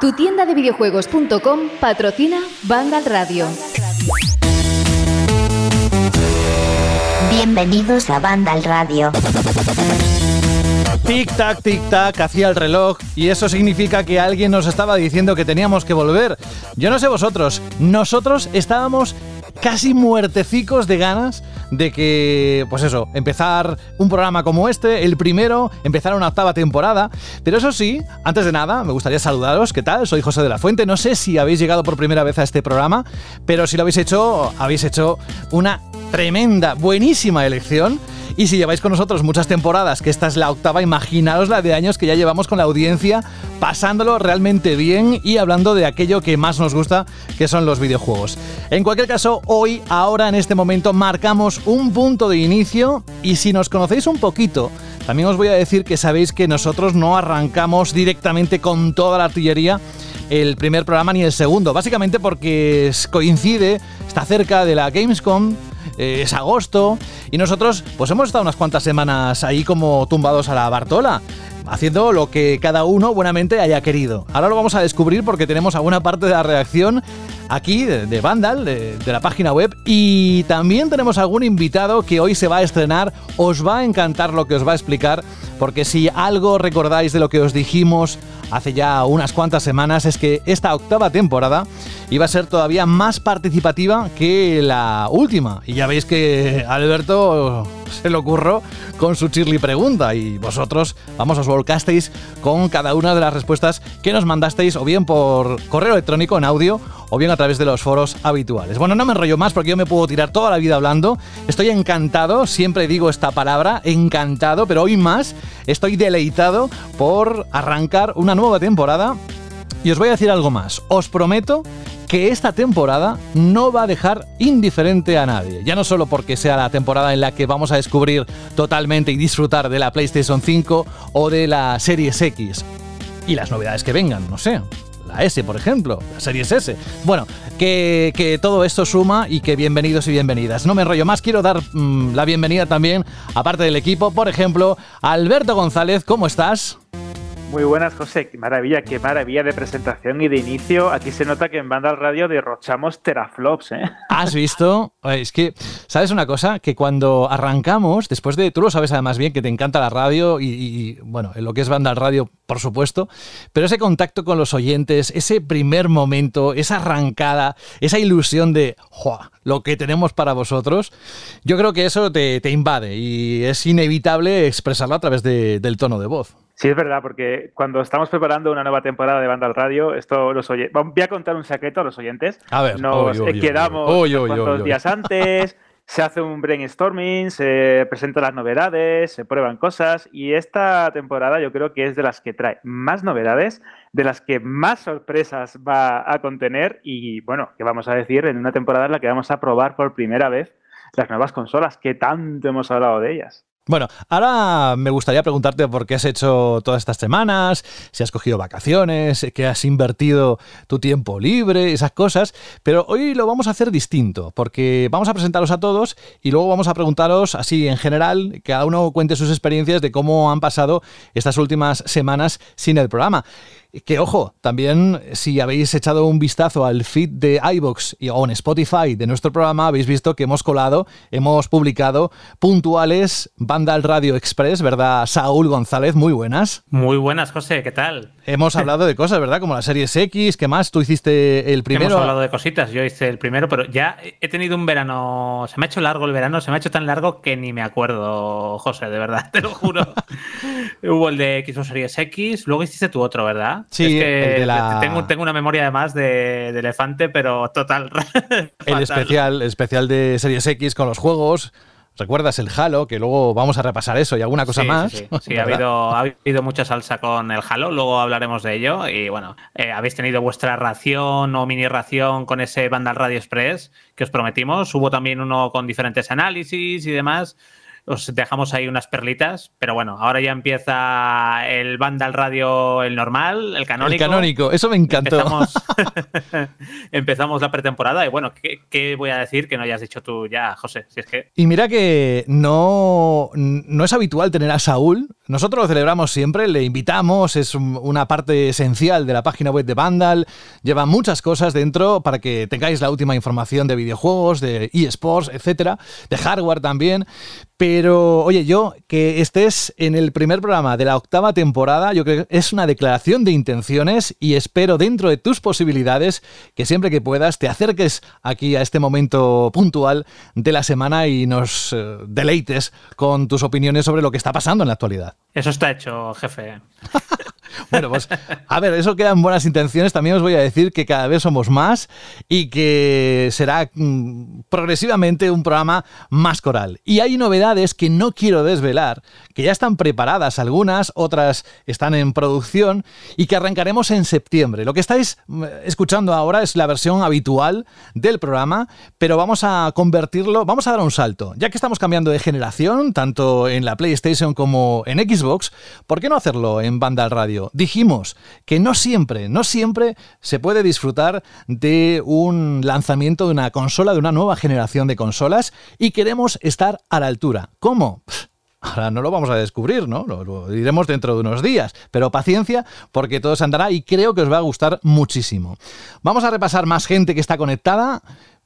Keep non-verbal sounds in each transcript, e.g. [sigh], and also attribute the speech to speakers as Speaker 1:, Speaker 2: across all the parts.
Speaker 1: Tu tienda de videojuegos.com patrocina Vandal Radio.
Speaker 2: Bienvenidos a Vandal Radio.
Speaker 3: Tic-tac, tic-tac, hacía el reloj y eso significa que alguien nos estaba diciendo que teníamos que volver. Yo no sé vosotros, nosotros estábamos casi muertecicos de ganas de que, pues eso, empezar un programa como este, el primero, empezar una octava temporada. Pero eso sí, antes de nada, me gustaría saludaros. ¿Qué tal? Soy José de la Fuente. No sé si habéis llegado por primera vez a este programa, pero si lo habéis hecho, habéis hecho una tremenda, buenísima elección. Y si lleváis con nosotros muchas temporadas, que esta es la octava, imaginaos la de años que ya llevamos con la audiencia, pasándolo realmente bien y hablando de aquello que más nos gusta, que son los videojuegos. En cualquier caso, hoy, ahora, en este momento, marcamos un punto de inicio y si nos conocéis un poquito, también os voy a decir que sabéis que nosotros no arrancamos directamente con toda la artillería el primer programa ni el segundo, básicamente porque coincide, está cerca de la Gamescom, eh, es agosto y nosotros pues hemos estado unas cuantas semanas ahí como tumbados a la Bartola haciendo lo que cada uno buenamente haya querido. Ahora lo vamos a descubrir porque tenemos alguna parte de la reacción aquí de, Vandal, de, de, la página web, y también tenemos algún invitado que hoy se va a estrenar. Os va a encantar lo que os va a explicar, porque si algo recordáis de lo que os dijimos hace ya unas cuantas semanas es que esta octava temporada iba a ser todavía más participativa que la última. Y ya veis que Alberto [laughs] se lo ocurrió con su chirly pregunta y vosotros, vamos, os volcasteis con cada una de las respuestas que nos mandasteis o bien por correo electrónico en audio o bien a través de los foros habituales. Bueno, no me enrollo más porque yo me puedo tirar toda la vida hablando. Estoy encantado, siempre digo esta palabra, encantado, pero hoy más estoy deleitado por arrancar una nueva temporada. Y os voy a decir algo más. Os prometo que esta temporada no va a dejar indiferente a nadie. Ya no solo porque sea la temporada en la que vamos a descubrir totalmente y disfrutar de la PlayStation 5 o de la Series X y las novedades que vengan, no sé. La S, por ejemplo, la Series S. Bueno, que, que todo esto suma y que bienvenidos y bienvenidas. No me enrollo más, quiero dar mm, la bienvenida también, aparte del equipo, por ejemplo, Alberto González, ¿cómo estás?
Speaker 4: Muy buenas, José. Qué maravilla, qué maravilla de presentación y de inicio. Aquí se nota que en Banda Radio derrochamos teraflops, ¿eh?
Speaker 3: ¿Has visto? Es que, ¿sabes una cosa? Que cuando arrancamos, después de. Tú lo sabes además bien, que te encanta la radio y, bueno, en lo que es Banda Radio, por supuesto. Pero ese contacto con los oyentes, ese primer momento, esa arrancada, esa ilusión de. ¡Jua! Lo que tenemos para vosotros, yo creo que eso te, te invade y es inevitable expresarlo a través de, del tono de voz.
Speaker 4: Sí, es verdad, porque cuando estamos preparando una nueva temporada de Banda al Radio, esto los oye... voy a contar un secreto a los oyentes.
Speaker 3: A ver,
Speaker 4: nos quedamos unos días antes, se hace un brainstorming, se presentan las novedades, se prueban cosas y esta temporada yo creo que es de las que trae más novedades, de las que más sorpresas va a contener y bueno, que vamos a decir en una temporada en la que vamos a probar por primera vez las nuevas consolas, que tanto hemos hablado de ellas.
Speaker 3: Bueno, ahora me gustaría preguntarte por qué has hecho todas estas semanas, si has cogido vacaciones, que has invertido tu tiempo libre, esas cosas, pero hoy lo vamos a hacer distinto, porque vamos a presentaros a todos y luego vamos a preguntaros así en general, cada uno cuente sus experiencias de cómo han pasado estas últimas semanas sin el programa. Que ojo, también si habéis echado un vistazo al feed de iBox o en Spotify de nuestro programa, habéis visto que hemos colado, hemos publicado puntuales Banda al Radio Express, ¿verdad? Saúl González, muy buenas.
Speaker 5: Muy buenas, José, ¿qué tal?
Speaker 3: Hemos [laughs] hablado de cosas, ¿verdad? Como la Series X, ¿qué más? Tú hiciste el primero.
Speaker 5: Hemos hablado de cositas, yo hice el primero, pero ya he tenido un verano, se me ha hecho largo el verano, se me ha hecho tan largo que ni me acuerdo, José, de verdad, [laughs] te lo juro. [laughs] Hubo el de Xbox Series X, luego hiciste tu otro, ¿verdad?
Speaker 3: Sí,
Speaker 5: es que
Speaker 3: el de la...
Speaker 5: tengo, tengo, una memoria además de, de elefante, pero total. [laughs]
Speaker 3: el especial, especial de Series X con los juegos. ¿Recuerdas el Halo? Que luego vamos a repasar eso y alguna cosa
Speaker 5: sí,
Speaker 3: más.
Speaker 5: Sí, sí. [laughs] sí ha, habido, ha habido mucha salsa con el Halo, luego hablaremos de ello. Y bueno, eh, habéis tenido vuestra ración o mini ración con ese Vandal Radio Express que os prometimos. Hubo también uno con diferentes análisis y demás os dejamos ahí unas perlitas, pero bueno, ahora ya empieza el Vandal Radio, el normal, el canónico.
Speaker 3: El canónico, eso me encantó.
Speaker 5: Empezamos, [laughs] [laughs] empezamos la pretemporada y bueno, ¿qué, ¿qué, voy a decir que no hayas dicho tú ya, José? Si es que...
Speaker 3: Y mira que no, no es habitual tener a Saúl nosotros lo celebramos siempre, le invitamos, es una parte esencial de la página web de Vandal, lleva muchas cosas dentro para que tengáis la última información de videojuegos, de eSports, etcétera, de hardware también. Pero, oye, yo que estés en el primer programa de la octava temporada, yo creo que es una declaración de intenciones y espero dentro de tus posibilidades que siempre que puedas te acerques aquí a este momento puntual de la semana y nos eh, deleites con tus opiniones sobre lo que está pasando en la actualidad.
Speaker 5: Eso está hecho, jefe. [laughs]
Speaker 3: Bueno, pues a ver, eso quedan buenas intenciones. También os voy a decir que cada vez somos más y que será mm, progresivamente un programa más coral. Y hay novedades que no quiero desvelar, que ya están preparadas algunas, otras están en producción y que arrancaremos en septiembre. Lo que estáis mm, escuchando ahora es la versión habitual del programa, pero vamos a convertirlo, vamos a dar un salto. Ya que estamos cambiando de generación, tanto en la PlayStation como en Xbox, ¿por qué no hacerlo en banda radio? Dijimos que no siempre, no siempre se puede disfrutar de un lanzamiento de una consola, de una nueva generación de consolas y queremos estar a la altura. ¿Cómo? Ahora no lo vamos a descubrir, ¿no? Lo, diremos dentro de unos días. Pero paciencia, porque todo se andará y creo que os va a gustar muchísimo. Vamos a repasar más gente que está conectada.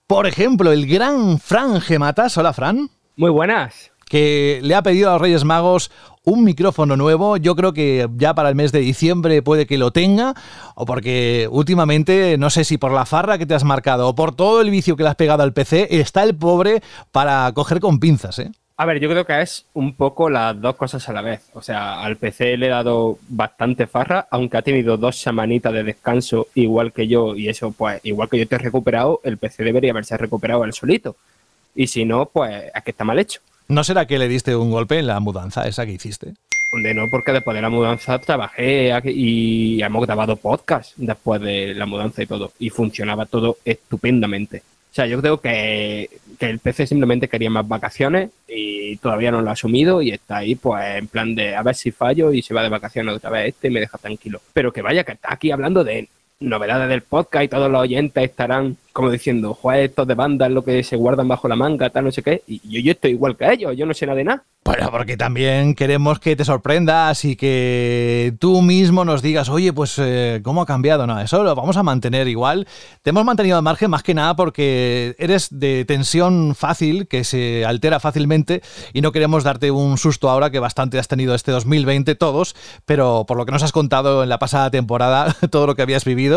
Speaker 3: Por ejemplo, el gran Fran Gematas. Hola, Fran.
Speaker 6: Muy buenas
Speaker 3: que le ha pedido a los Reyes Magos un micrófono nuevo. Yo creo que ya para el mes de diciembre puede que lo tenga, o porque últimamente, no sé si por la farra que te has marcado o por todo el vicio que le has pegado al PC, está el pobre para coger con pinzas, ¿eh?
Speaker 6: A ver, yo creo que es un poco las dos cosas a la vez. O sea, al PC le he dado bastante farra, aunque ha tenido dos semanitas de descanso igual que yo, y eso, pues, igual que yo te he recuperado, el PC debería haberse recuperado él solito. Y si no, pues es que está mal hecho.
Speaker 3: ¿No será que le diste un golpe en la mudanza esa que hiciste?
Speaker 6: Donde no, porque después de la mudanza trabajé y hemos grabado podcast después de la mudanza y todo. Y funcionaba todo estupendamente. O sea, yo creo que, que, el PC simplemente quería más vacaciones y todavía no lo ha asumido y está ahí pues en plan de a ver si fallo y se va de vacaciones otra vez este y me deja tranquilo. Pero que vaya, que está aquí hablando de novedades del podcast y todos los oyentes estarán como diciendo, joder, estos de banda es lo que se guardan bajo la manga, tal, no sé qué. Y yo, yo estoy igual que ellos, yo no sé nada de nada.
Speaker 3: Bueno, porque también queremos que te sorprendas y que tú mismo nos digas, oye, pues, eh, ¿cómo ha cambiado? No, eso lo vamos a mantener igual. Te hemos mantenido al margen más que nada porque eres de tensión fácil, que se altera fácilmente y no queremos darte un susto ahora que bastante has tenido este 2020 todos, pero por lo que nos has contado en la pasada temporada, [laughs] todo lo que habías vivido.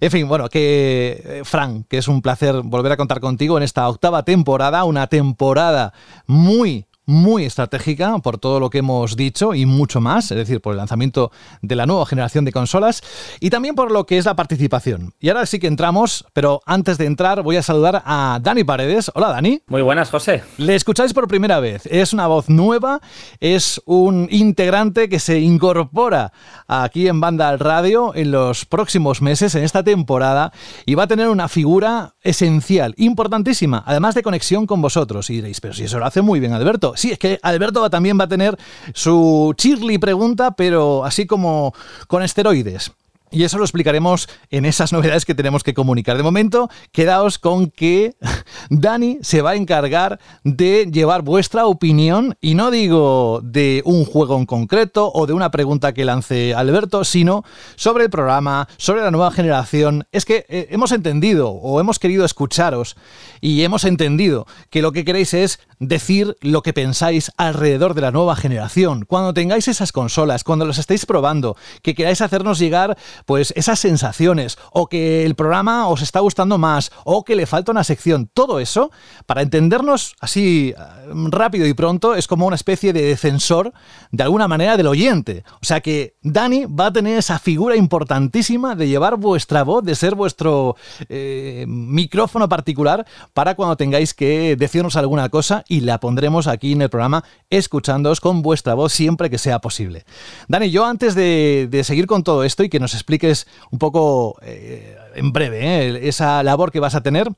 Speaker 3: En fin, bueno, que eh, Frank, que es un placer volver a contar contigo en esta octava temporada, una temporada muy muy estratégica por todo lo que hemos dicho y mucho más, es decir, por el lanzamiento de la nueva generación de consolas y también por lo que es la participación. Y ahora sí que entramos, pero antes de entrar voy a saludar a Dani Paredes. Hola Dani.
Speaker 7: Muy buenas, José.
Speaker 3: Le escucháis por primera vez. Es una voz nueva, es un integrante que se incorpora aquí en Banda al Radio en los próximos meses, en esta temporada, y va a tener una figura esencial, importantísima, además de conexión con vosotros. Y diréis, pero si eso lo hace muy bien Alberto. Sí, es que Alberto también va a tener su chirly pregunta, pero así como con esteroides. Y eso lo explicaremos en esas novedades que tenemos que comunicar. De momento, quedaos con que [laughs] Dani se va a encargar de llevar vuestra opinión, y no digo de un juego en concreto o de una pregunta que lance Alberto, sino sobre el programa, sobre la nueva generación. Es que eh, hemos entendido o hemos querido escucharos y hemos entendido que lo que queréis es decir lo que pensáis alrededor de la nueva generación. Cuando tengáis esas consolas, cuando las estéis probando, que queráis hacernos llegar pues esas sensaciones, o que el programa os está gustando más, o que le falta una sección, todo eso, para entendernos así eh, rápido y pronto, es como una especie de defensor, de alguna manera, del oyente. O sea que Dani va a tener esa figura importantísima de llevar vuestra voz, de ser vuestro eh, micrófono particular para cuando tengáis que decirnos alguna cosa y la pondremos aquí en el programa escuchándoos con vuestra voz siempre que sea posible. Dani, yo antes de, de seguir con todo esto y que nos expliques un poco eh, en breve eh, esa labor que vas a tener,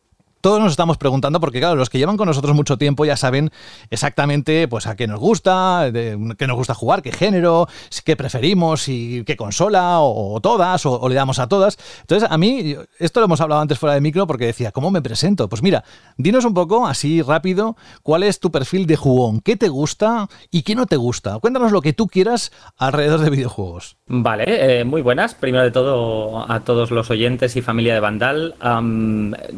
Speaker 3: todos nos estamos preguntando, porque claro, los que llevan con nosotros mucho tiempo ya saben exactamente pues a qué nos gusta, qué nos gusta jugar, qué género, qué preferimos, y qué consola, o, todas, o, le damos a todas. Entonces, a mí, esto lo hemos hablado antes fuera de micro, porque decía, ¿cómo me presento? Pues mira, dinos un poco, así rápido, cuál es tu perfil de jugón, qué te gusta y qué no te gusta. Cuéntanos lo que tú quieras alrededor de videojuegos.
Speaker 7: Vale, eh, muy buenas. Primero de todo, a todos los oyentes y familia de Vandal.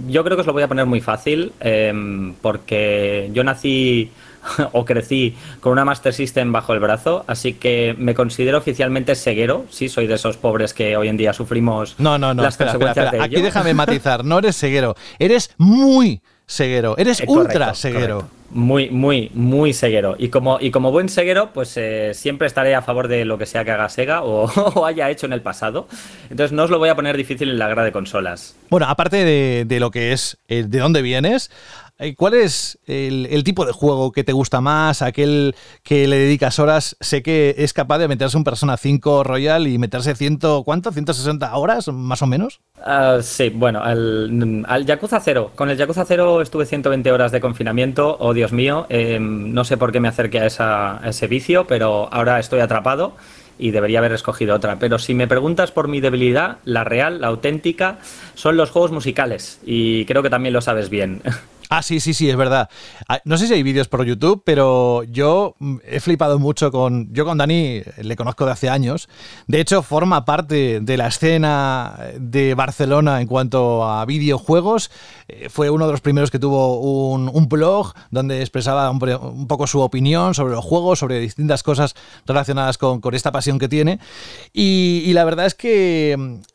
Speaker 7: yo creo que os lo voy a poner muy fácil, em, porque yo nací [laughs] o crecí con una Master System bajo el brazo, así que me considero oficialmente ceguero. Sí, soy de esos pobres que hoy en día sufrimos
Speaker 3: no, no, no, las consecuencias Aquí déjame [laughs] matizar, no eres ceguero, eres muy ceguero, eres eh, ultra ceguero.
Speaker 7: Muy, muy, muy ceguero. Y como, y como buen ceguero, pues eh, siempre estaré a favor de lo que sea que haga Sega [laughs] o, haya hecho en el pasado. Entonces no os lo voy a poner difícil en la grada de consolas.
Speaker 3: Bueno, aparte de, de lo que es eh, de dónde vienes, ¿Cuál es el, tipo de juego que te gusta más? Aquel que le dedicas horas. Sé que es capaz de meterse un Persona 5 Royal y meterse ciento, ¿cuánto? ¿160 horas más o menos?
Speaker 7: Ah, sí, bueno, al, Yakuza 0. Con el Yakuza 0 estuve 120 horas de confinamiento. Oh, Dios mío. Em, no sé por qué me acerqué a ese vicio, pero ahora estoy atrapado y debería haber escogido otra. Pero si me preguntas por mi debilidad, la real, la auténtica, son los juegos musicales. Y creo que también lo sabes bien. [laughs]
Speaker 3: Ah, sí, sí, sí, es verdad. Ah, no sé si hay vídeos por YouTube, pero yo mm, he flipado mucho con. Yo con Dani le conozco de hace años. De hecho, forma parte de la escena de Barcelona en cuanto a videojuegos. Eh, fue uno de los primeros que tuvo un, blog donde expresaba un, poco su opinión sobre los juegos, sobre distintas cosas relacionadas con, esta pasión que tiene. y la verdad es que mm,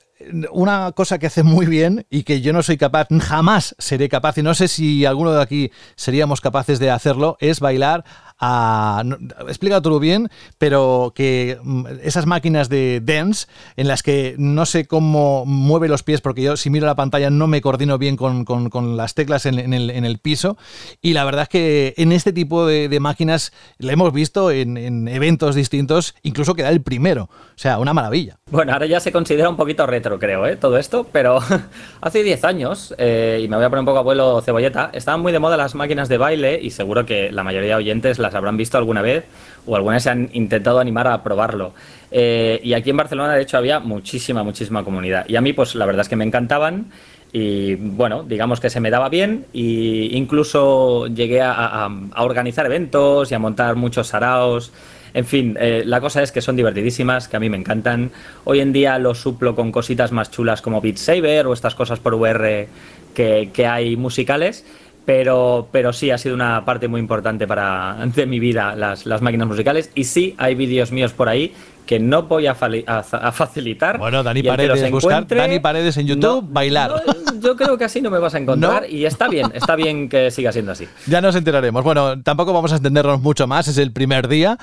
Speaker 3: una cosa que hace muy bien y que yo no soy capaz, jamás seré capaz, y no sé si alguno de aquí seríamos capaces de hacerlo, es bailar a. explícatelo bien, pero que mm, esas máquinas de dance en las que no sé cómo mueve los pies, porque yo si miro la pantalla no me coordino bien con, las teclas en, el, piso. Y la verdad es que en este tipo de, máquinas le hemos visto en, eventos distintos, incluso que da el primero. O sea, una maravilla.
Speaker 7: Bueno, ahora ya se considera un poquito retro, creo, ¿eh? todo esto, pero [laughs] hace 10 años, eh, y me voy a poner un poco abuelo cebolleta, estaban muy de moda las máquinas de baile y seguro que la mayoría de oyentes las habrán visto alguna vez o algunas se han intentado animar a probarlo. Eh, y aquí en Barcelona, de hecho, había muchísima, muchísima comunidad. Y a mí, pues la verdad es que me encantaban y bueno, digamos que se me daba bien e incluso llegué a, organizar eventos y a montar muchos saraos. En fin, eh, la cosa es que son divertidísimas, que a mí me encantan. Hoy en día lo suplo con cositas más chulas como Beat Saber o estas cosas por VR que, que hay musicales pero, pero sí ha sido una parte muy importante para, de mi vida las, las máquinas musicales. Y sí hay vídeos míos por ahí que no voy a, facilitar.
Speaker 3: Bueno, Dani Paredes, buscar Dani Paredes en YouTube, bailar.
Speaker 7: yo creo que así no me vas a encontrar y está bien, está bien que siga siendo así. [laughs]
Speaker 3: Ya nos enteraremos. Bueno, tampoco vamos a entendernos mucho más, es el primer día.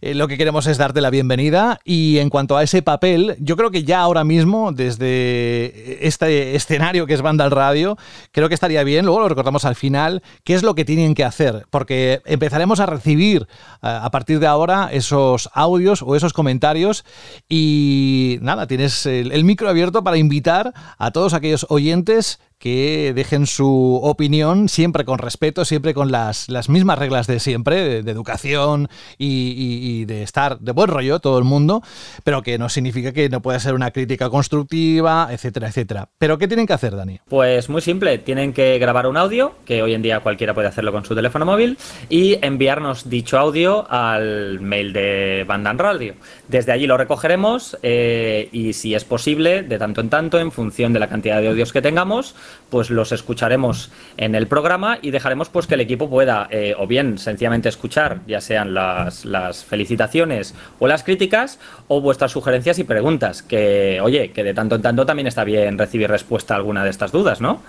Speaker 3: Eh, lo que queremos es darte la bienvenida y en cuanto a ese papel, yo creo que ya ahora mismo, desde este escenario que es Banda al Radio, creo que estaría bien, luego lo recordamos al final, qué es lo que tienen que hacer, porque empezaremos a recibir eh, a partir de ahora esos audios o esos comentarios y nada, tienes el, micro abierto para invitar a todos aquellos oyentes que dejen su opinión siempre con respeto, siempre con las, las mismas reglas de siempre, de, educación y, de estar de buen rollo todo el mundo, pero que no significa que no pueda ser una crítica constructiva, etcétera, etcétera. ¿Pero qué tienen que hacer, Dani?
Speaker 7: Pues muy simple, tienen que grabar un audio, que hoy en día cualquiera puede hacerlo con su teléfono móvil, y enviarnos dicho audio al mail de Bandan Radio. Desde allí lo recogeremos eh, y si es posible, de tanto en tanto, en función de la cantidad de audios que tengamos, pues los escucharemos en el programa y dejaremos pues que el equipo pueda eh, o bien sencillamente escuchar, ya sean las, las, felicitaciones o las críticas, o vuestras sugerencias y preguntas, que oye, que de tanto en tanto también está bien recibir respuesta a alguna de estas dudas, ¿no?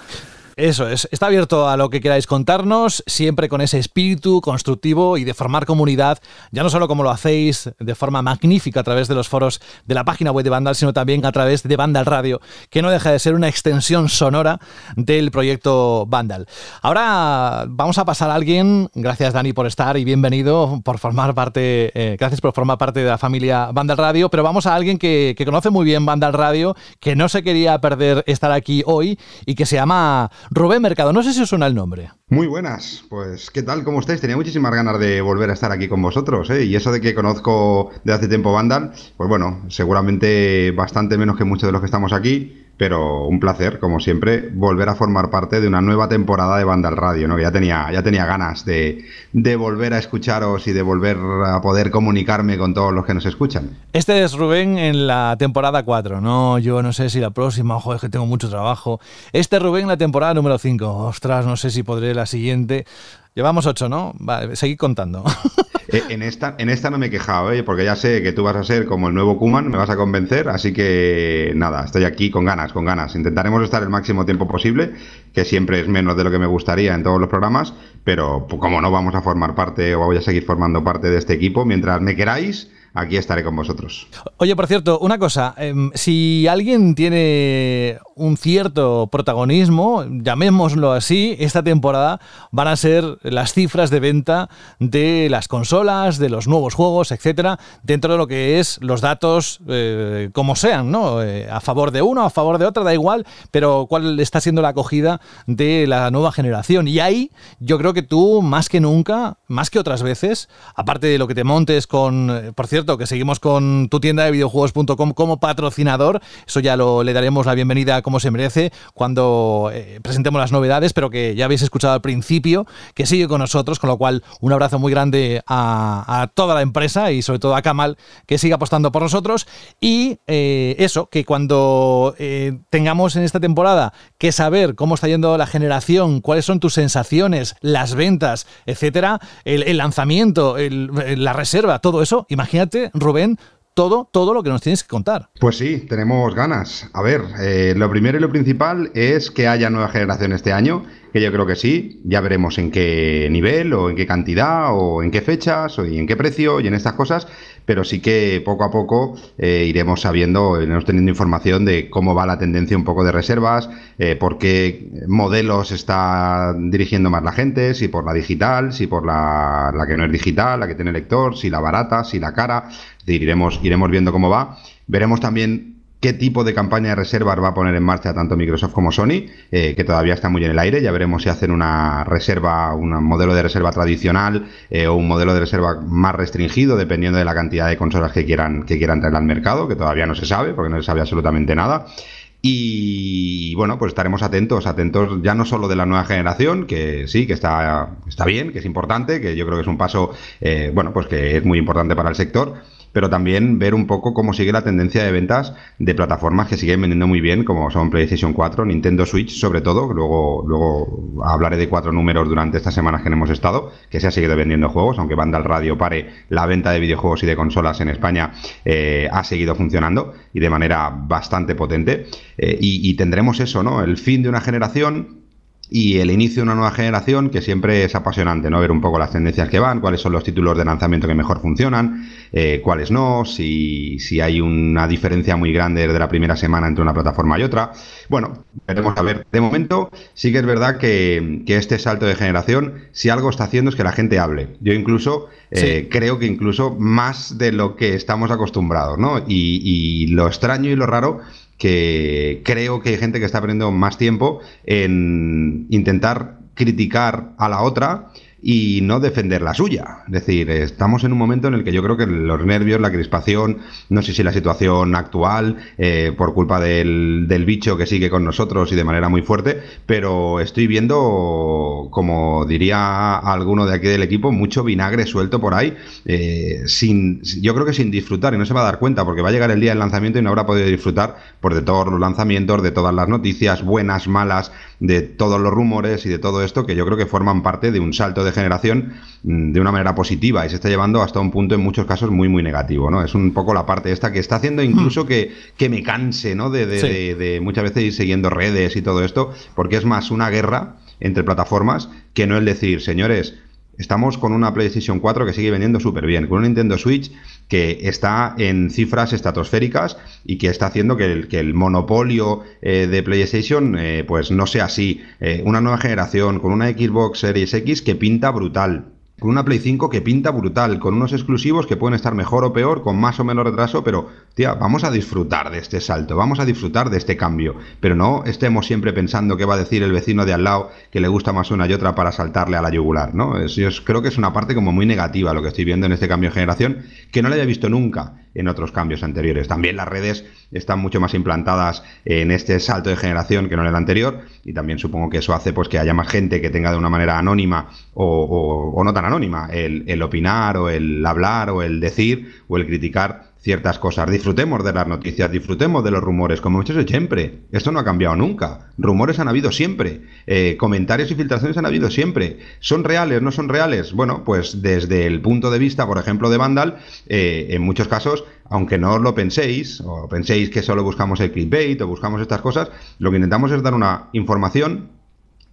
Speaker 3: Eso es, está abierto a lo que queráis contarnos, siempre con ese espíritu constructivo y de formar comunidad, ya no solo como lo hacéis de forma magnífica a través de los foros de la página web de Vandal, sino también a través de Vandal Radio, que no deja de ser una extensión sonora del proyecto Vandal. Ahora vamos a pasar a alguien, gracias Dani por estar y bienvenido por formar parte, eh, gracias por formar parte de la familia Vandal Radio, pero vamos a alguien que, que conoce muy bien Vandal Radio, que no se quería perder estar aquí hoy y que se llama Rubén Mercado. No sé si os suena el nombre.
Speaker 8: Muy buenas, pues ¿qué tal? ¿Cómo estáis? Tenía muchísimas ganas de volver a estar aquí con vosotros, ¿eh? Y eso de que conozco de hace tiempo Vandal, pues bueno, seguramente bastante menos que muchos de los que estamos aquí, pero un placer, como siempre, volver a formar parte de una nueva temporada de Banda al Radio, ¿no? Ya tenía, ya tenía ganas de, de, volver a escucharos y de volver a poder comunicarme con todos los que nos escuchan.
Speaker 3: Este es Rubén en la temporada 4, ¿no? Yo no sé si la próxima, ojo, es que tengo mucho trabajo. Este es Rubén en la temporada número 5. Ostras, no sé si podré la siguiente. Llevamos 8, ¿no? Vale, seguid contando. [laughs]
Speaker 8: Eh, en esta, en esta no me he quejado, ¿eh? porque ya sé que tú vas a ser como el nuevo Kuman, me vas a convencer, así que nada, estoy aquí con ganas, con ganas. Intentaremos estar el máximo tiempo posible, que siempre es menos de lo que me gustaría en todos los programas, pero pues, como no vamos a formar parte o voy a seguir formando parte de este equipo, mientras me queráis, aquí estaré con vosotros.
Speaker 3: Oye, por cierto, una cosa, em, si alguien tiene un cierto protagonismo, llamémoslo así, esta temporada van a ser las cifras de venta de las consolas, de los nuevos juegos, etcétera, dentro de lo que es los datos eh, como sean, ¿no? Eh, a favor de uno, a favor de otra, da igual, pero cuál está siendo la acogida de la nueva generación. Y ahí yo creo que tú, más que nunca, más que otras veces, aparte de lo que te montes con, eh, por cierto, que seguimos con tu tienda de videojuegos.com como patrocinador, eso ya lo, le daremos la bienvenida como se merece cuando eh, presentemos las novedades, pero que ya habéis escuchado al principio, que sigue con nosotros, con lo cual un abrazo muy grande a, toda la empresa y sobre todo a Kamal, que sigue apostando por nosotros. Y eh, eso, que cuando eh, tengamos en esta temporada que saber cómo está yendo la generación, cuáles son tus sensaciones, las ventas, etcétera, el, lanzamiento, la reserva, todo eso, imagínate, Rubén, todo, todo lo que nos tienes que contar.
Speaker 8: Pues sí, tenemos ganas. A ver, eh, lo primero y lo principal es que haya nueva generación este año, que yo creo que sí. Ya veremos en qué nivel, o en qué cantidad, o en qué fechas, o en qué precio, y en estas cosas. Pero sí que poco a poco eh, iremos sabiendo, iremos teniendo información de cómo va la tendencia un poco de reservas, eh, por qué modelos está dirigiendo más la gente, si por la digital, si por la, la que no es digital, la que tiene lector, si la barata, si la cara iremos, iremos viendo cómo va. Veremos también qué tipo de campaña de reservas va a poner en marcha tanto Microsoft como Sony, eh, que todavía está muy en el aire. Ya veremos si hacen una reserva, un modelo de reserva tradicional eh, o un modelo de reserva más restringido, dependiendo de la cantidad de consolas que quieran, que quieran traer al mercado, que todavía no se sabe, porque no se sabe absolutamente nada. Y bueno, pues estaremos atentos, atentos ya no solo de la nueva generación, que sí, que está, está bien, que es importante, que yo creo que es un paso, eh, bueno, pues que es muy importante para el sector, pero también ver un poco cómo sigue la tendencia de ventas de plataformas que siguen vendiendo muy bien, como son PlayStation 4, Nintendo Switch, sobre todo. Luego, luego hablaré de cuatro números durante estas semanas que hemos estado, que se ha seguido vendiendo juegos, aunque Banda al Radio pare, la venta de videojuegos y de consolas en España eh, ha seguido funcionando y de manera bastante potente. Eh, y tendremos eso, ¿no? El fin de una generación y el inicio de una nueva generación que siempre es apasionante, ¿no? Ver un poco las tendencias que van, cuáles son los títulos de lanzamiento que mejor funcionan, eh, cuáles no, si, si hay una diferencia muy grande de la primera semana entre una plataforma y otra. Bueno, veremos a ver. De momento, sí que es verdad que, este salto de generación, si algo está haciendo es que la gente hable. Yo incluso eh, creo que incluso más de lo que estamos acostumbrados, ¿no? Y, y lo extraño y lo raro que creo que hay gente que está perdiendo más tiempo en intentar criticar a la otra y no defender la suya. Es decir, estamos en un momento en el que yo creo que los nervios, la crispación, no sé si la situación actual, eh, por culpa del, del, bicho que sigue con nosotros y de manera muy fuerte, pero estoy viendo, como diría alguno de aquí del equipo, mucho vinagre suelto por ahí, eh, sin, yo creo que sin disfrutar y no se va a dar cuenta porque va a llegar el día del lanzamiento y no habrá podido disfrutar por de todos los lanzamientos, de todas las noticias, buenas, malas, de todos los rumores y de todo esto que yo creo que forman parte de un salto de generación mm, de una manera positiva y se está llevando hasta un punto en muchos casos muy muy negativo, ¿no? Es un poco la parte esta que está haciendo incluso hmm. que, que me canse, ¿no? De, de, muchas veces ir siguiendo redes y todo esto, porque es más una guerra entre plataformas que no el decir, señores, Estamos con una PlayStation 4 que sigue vendiendo súper bien, con un Nintendo Switch que está en cifras estratosféricas y que está haciendo que el, que el monopolio eh, de PlayStation eh, pues no sea así. Eh, una nueva generación con una Xbox Series X que pinta brutal con una Play 5 que pinta brutal, con unos exclusivos que pueden estar mejor o peor, con más o menos retraso, pero, tía, vamos a disfrutar de este salto, vamos a disfrutar de este cambio, pero no estemos siempre pensando qué va a decir el vecino de al lado que le gusta más una y otra para saltarle a la yugular, ¿no? yo creo que es una parte como muy negativa lo que estoy viendo en este cambio de generación, que no la había visto nunca en otros cambios anteriores. También las redes están mucho más implantadas en este salto de generación que no en el anterior y también supongo que eso hace pues que haya más gente que tenga de una manera anónima o, no tan anónima el, el opinar o el hablar o el decir o el criticar ciertas cosas. Disfrutemos de las noticias, disfrutemos de los rumores, como hemos hecho siempre. Esto no ha cambiado nunca. Rumores han habido siempre. Eh, comentarios y filtraciones han habido siempre. ¿Son reales? ¿No son reales? Bueno, pues desde el punto de vista, por ejemplo, de Vandal, eh, en muchos casos, aunque no lo penséis, o penséis que solo buscamos el clickbait o buscamos estas cosas, lo que intentamos es dar una información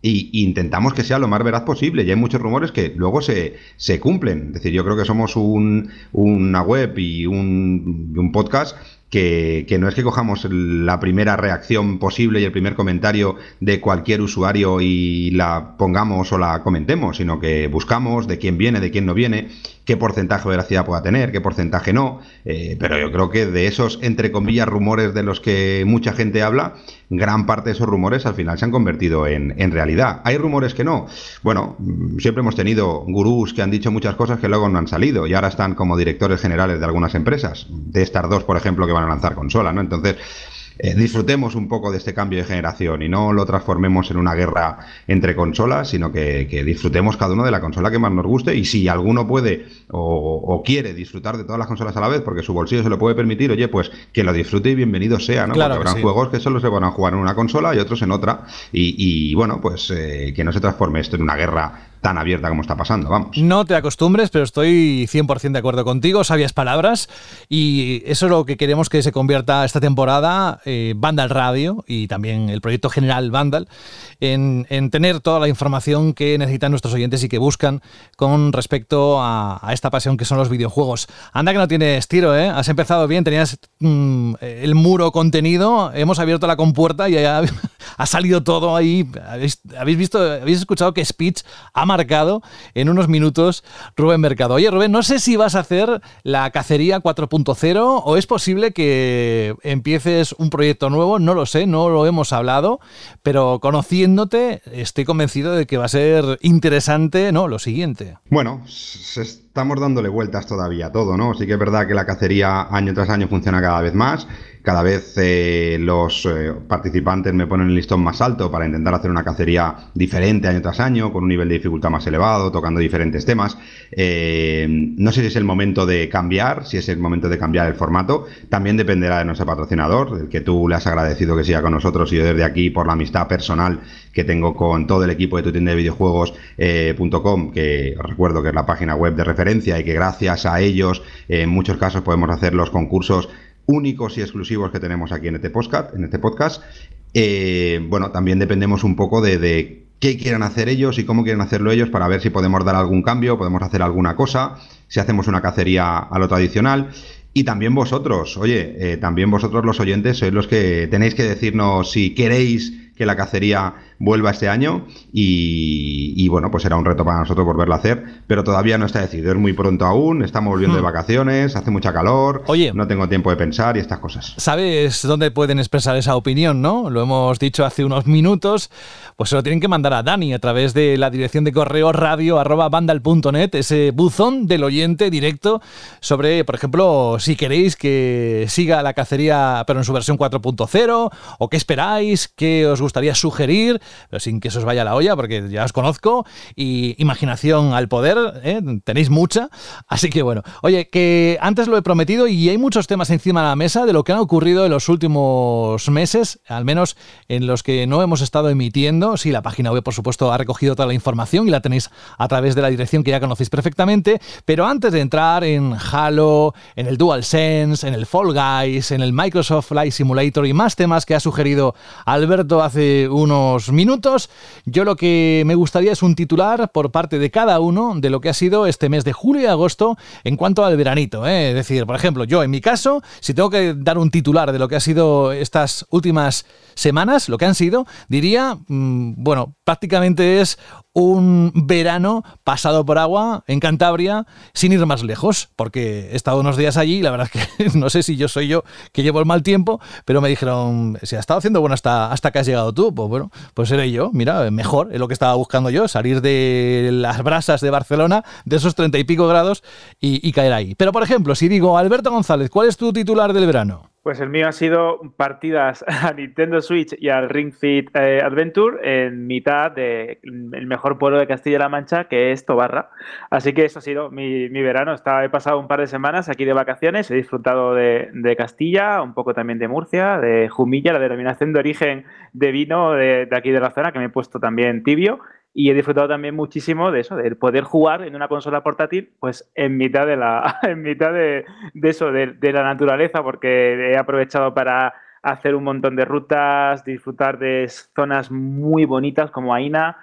Speaker 8: y, intentamos que sea lo más veraz posible. Y hay muchos rumores que luego se, se cumplen. Es decir, yo creo que somos un, una web y un, un podcast que, no es que cojamos la primera reacción posible y el primer comentario de cualquier usuario y la pongamos o la comentemos, sino que buscamos de quién viene, de quién no viene, qué porcentaje de veracidad pueda tener, qué porcentaje no, eh, pero yo creo que de esos, entre comillas, rumores de los que mucha gente habla, gran parte de esos rumores al final se han convertido en, en realidad. ¿Hay rumores que no? Bueno, mm, siempre hemos tenido gurús que han dicho muchas cosas que luego no han salido y ahora están como directores generales de algunas empresas, de estas dos, por ejemplo, que van a lanzar consola, ¿no? Entonces, eh, disfrutemos un poco de este cambio de generación y no lo transformemos en una guerra entre consolas, sino que, disfrutemos cada uno de la consola que más nos guste y si alguno puede o, quiere disfrutar de todas las consolas a la vez porque su bolsillo se lo puede permitir, oye, pues que lo disfrute y bienvenido sea, ¿no?
Speaker 3: Claro
Speaker 8: porque habrán juegos que solo se van a jugar en una consola y otros en otra y, bueno, pues eh, que no se transforme esto en una guerra tan abierta como está pasando, vamos.
Speaker 3: No te acostumbres, pero estoy 100% de acuerdo contigo, sabias palabras, y eso es lo que queremos que se convierta esta temporada, eh, Vandal Radio y también el proyecto general Vandal, en, tener toda la información que necesitan nuestros oyentes y que buscan con respecto a, esta pasión que son los videojuegos. Anda que no tienes tiro, ¿eh? Has empezado bien, tenías mm, el muro contenido, hemos abierto la compuerta y ya [laughs] ha salido todo ahí. ¿Habéis, habéis visto, habéis escuchado que Speech ha marcado en unos minutos Rubén Mercado. Oye, Rubén, no sé si vas a hacer la cacería 4.0 o es posible que empieces un proyecto nuevo, no lo sé, no lo hemos hablado, pero conociéndote estoy convencido de que va a ser interesante, ¿no? Lo siguiente.
Speaker 8: Bueno, estamos dándole vueltas todavía a todo, ¿no? Sí que es verdad que la cacería año tras año funciona cada vez más cada vez eh, los eh, participantes me ponen el listón más alto para intentar hacer una cacería diferente año tras año, con un nivel de dificultad más elevado, tocando diferentes temas. Eh, no sé si es el momento de cambiar, si es el momento de cambiar el formato. También dependerá de nuestro patrocinador, del que tú le has agradecido que siga con nosotros y yo desde aquí por la amistad personal que tengo con todo el equipo de tu tienda de videojuegos.com, que recuerdo que es la página web de referencia y que gracias a ellos en muchos casos podemos hacer los concursos únicos y exclusivos que tenemos aquí en este podcast. En este podcast. Eh, bueno, también dependemos un poco de, qué quieren hacer ellos y cómo quieren hacerlo ellos para ver si podemos dar algún cambio, podemos hacer alguna cosa, si hacemos una cacería a lo tradicional. Y también vosotros, oye, eh, también vosotros los oyentes sois los que tenéis que decirnos si queréis que la cacería vuelva este año y, bueno, pues será un reto para nosotros volverlo a hacer, pero todavía no está decidido, es muy pronto aún, estamos volviendo de hmm. vacaciones, hace mucha calor,
Speaker 3: Oye,
Speaker 8: no tengo tiempo de pensar y estas cosas.
Speaker 3: ¿Sabes dónde pueden expresar esa opinión, no? Lo hemos dicho hace unos minutos, pues se lo tienen que mandar a Dani a través de la dirección de correo radio arroba bandal.net, ese buzón del oyente directo sobre, por ejemplo, si queréis que siga la cacería pero en su versión 4.0 o qué esperáis, qué os gustaría sugerir, pero sin que eso os vaya la olla, porque ya os conozco, y imaginación al poder, ¿eh? tenéis mucha. Así que bueno, oye, que antes lo he prometido y hay muchos temas encima de la mesa de lo que han ocurrido en los últimos meses, al menos en los que no hemos estado emitiendo. Sí, la página web, por supuesto, ha recogido toda la información y la tenéis a través de la dirección que ya conocéis perfectamente, pero antes de entrar en Halo, en el DualSense, en el Fall Guys, en el Microsoft Flight Simulator y más temas que ha sugerido Alberto hace unos. Yo lo que me gustaría es un titular por parte de cada uno de lo que ha sido este mes de julio y agosto en cuanto al veranito. ¿eh? Es decir, por ejemplo, yo en mi caso, si tengo que dar un titular de lo que ha sido estas últimas semanas, lo que han sido, diría, mm, bueno, prácticamente es un verano pasado por agua en Cantabria sin ir más lejos, porque he estado unos días allí la verdad es [laughs] que no sé si yo soy yo que llevo el mal tiempo, pero me dijeron, si ha estado haciendo bueno hasta, hasta que has llegado tú, pues bueno, pues seré yo, mira, mejor, es lo que estaba buscando yo, salir de las brasas de Barcelona, de esos treinta y pico grados y, y caer ahí. Pero por ejemplo, si digo, Alberto González, ¿cuál es tu titular del verano?
Speaker 4: Pues el mío ha sido partidas [laughs] a Nintendo Switch y al Ring Fit eh, Adventure en mitad del mejor pueblo de Castilla-La Mancha, que es Tobarra. Así que eso ha sido mi, mi verano. He pasado un par de semanas aquí de vacaciones, he disfrutado de, de Castilla, un poco también de Murcia, de Jumilla, la denominación de origen de vino de, de aquí de la zona, que me he puesto también tibio y he disfrutado también muchísimo de eso, de poder jugar en una consola portátil, pues en mitad de la, [laughs] en mitad de, eso, de, la naturaleza, porque he aprovechado para hacer un montón de rutas, disfrutar de zonas muy bonitas como Aina.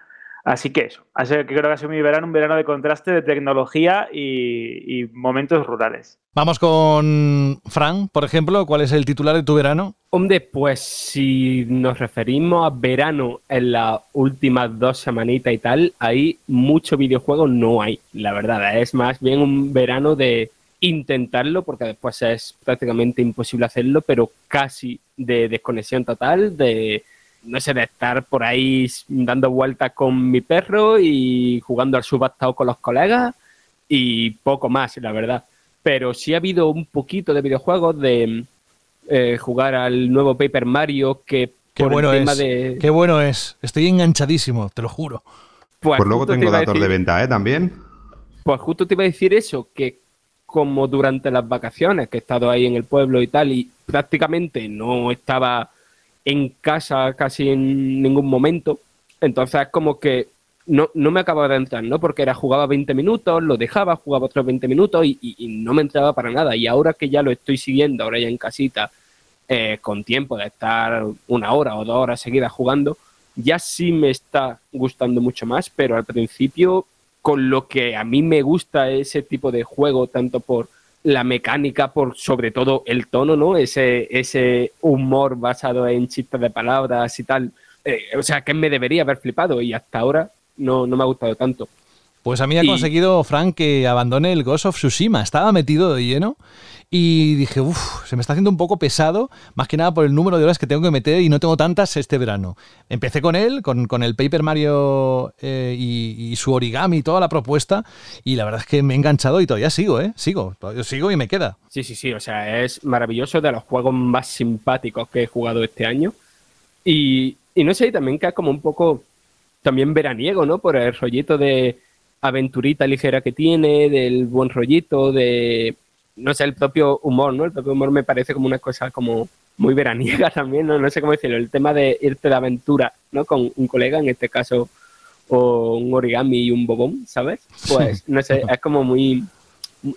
Speaker 4: Así que eso, así que creo que ha sido mi verano, un verano de contraste de tecnología y, y momentos rurales.
Speaker 3: Vamos con Fran, por ejemplo, ¿cuál es el titular de tu verano?
Speaker 6: Hombre, pues si nos referimos a verano en las últimas dos semanitas y tal, ahí mucho videojuego no hay, la verdad. Es más bien un verano de intentarlo, porque después es prácticamente imposible hacerlo, pero casi de desconexión total, de no sé, de estar por ahí dando vueltas con mi perro y jugando al subastado con los colegas y poco más, la verdad. Pero sí ha habido un poquito de videojuegos de eh, jugar al nuevo Paper Mario que
Speaker 3: Qué bueno es. De... Qué bueno es. Estoy enganchadísimo, te lo juro.
Speaker 8: Pues, pues luego tengo datos decir, de venta, ¿eh? También.
Speaker 6: Pues justo te iba a decir eso, que como durante las vacaciones que he estado ahí en el pueblo y tal, y prácticamente no estaba en casa casi en ningún momento. Entonces es como que no, no me acababa de entrar, ¿no? Porque era jugaba 20 minutos, lo dejaba, jugaba otros 20 minutos y, no me entraba para nada. Y ahora que ya lo estoy siguiendo, ahora ya en casita, eh, con tiempo de estar una hora o dos horas seguidas jugando, ya sí me está gustando mucho más, pero al principio, con lo que a mí me gusta ese tipo de juego, tanto por la mecánica, por sobre todo el tono, ¿no? Ese, ese humor basado en chistes de palabras y tal. Eh, o sea, que me debería haber flipado y hasta ahora no, no me ha gustado tanto.
Speaker 3: Pues a mí ha y... conseguido, Frank, que abandone el Ghost of Tsushima. Estaba metido de lleno y dije, uff, se me está haciendo un poco pesado, más que nada por el número de horas que tengo que meter y no tengo tantas este verano. Empecé con él, con, con el Paper Mario eh, y, y, su origami y toda la propuesta, y la verdad es que me he enganchado y todavía sigo, ¿eh? Sigo, sigo y me queda.
Speaker 6: Sí, sí, sí, o sea, es maravilloso, de los juegos más simpáticos que he jugado este año. Y, y no sé, también queda como un poco también veraniego, ¿no? Por el rollito de aventurita ligera que tiene, del buen rollito, de no sé, el propio humor, ¿no? El propio humor me parece como una cosa como muy veraniega [laughs] también, ¿no? No sé cómo decirlo, el tema de irte de aventura, ¿no? Con un colega, en este caso, o un origami y un bobón, ¿sabes? Pues, no sé, [laughs] es como muy,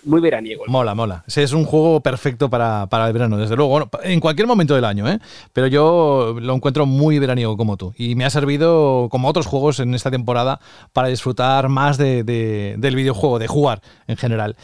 Speaker 6: muy veraniego.
Speaker 3: Mola, mola. Ese es un juego perfecto para, para el verano, desde luego. Bueno, en cualquier momento del año, ¿eh? Pero yo lo encuentro muy veraniego como tú. Y me ha servido, como otros juegos en esta temporada, para disfrutar más de, de, del videojuego, de jugar en general.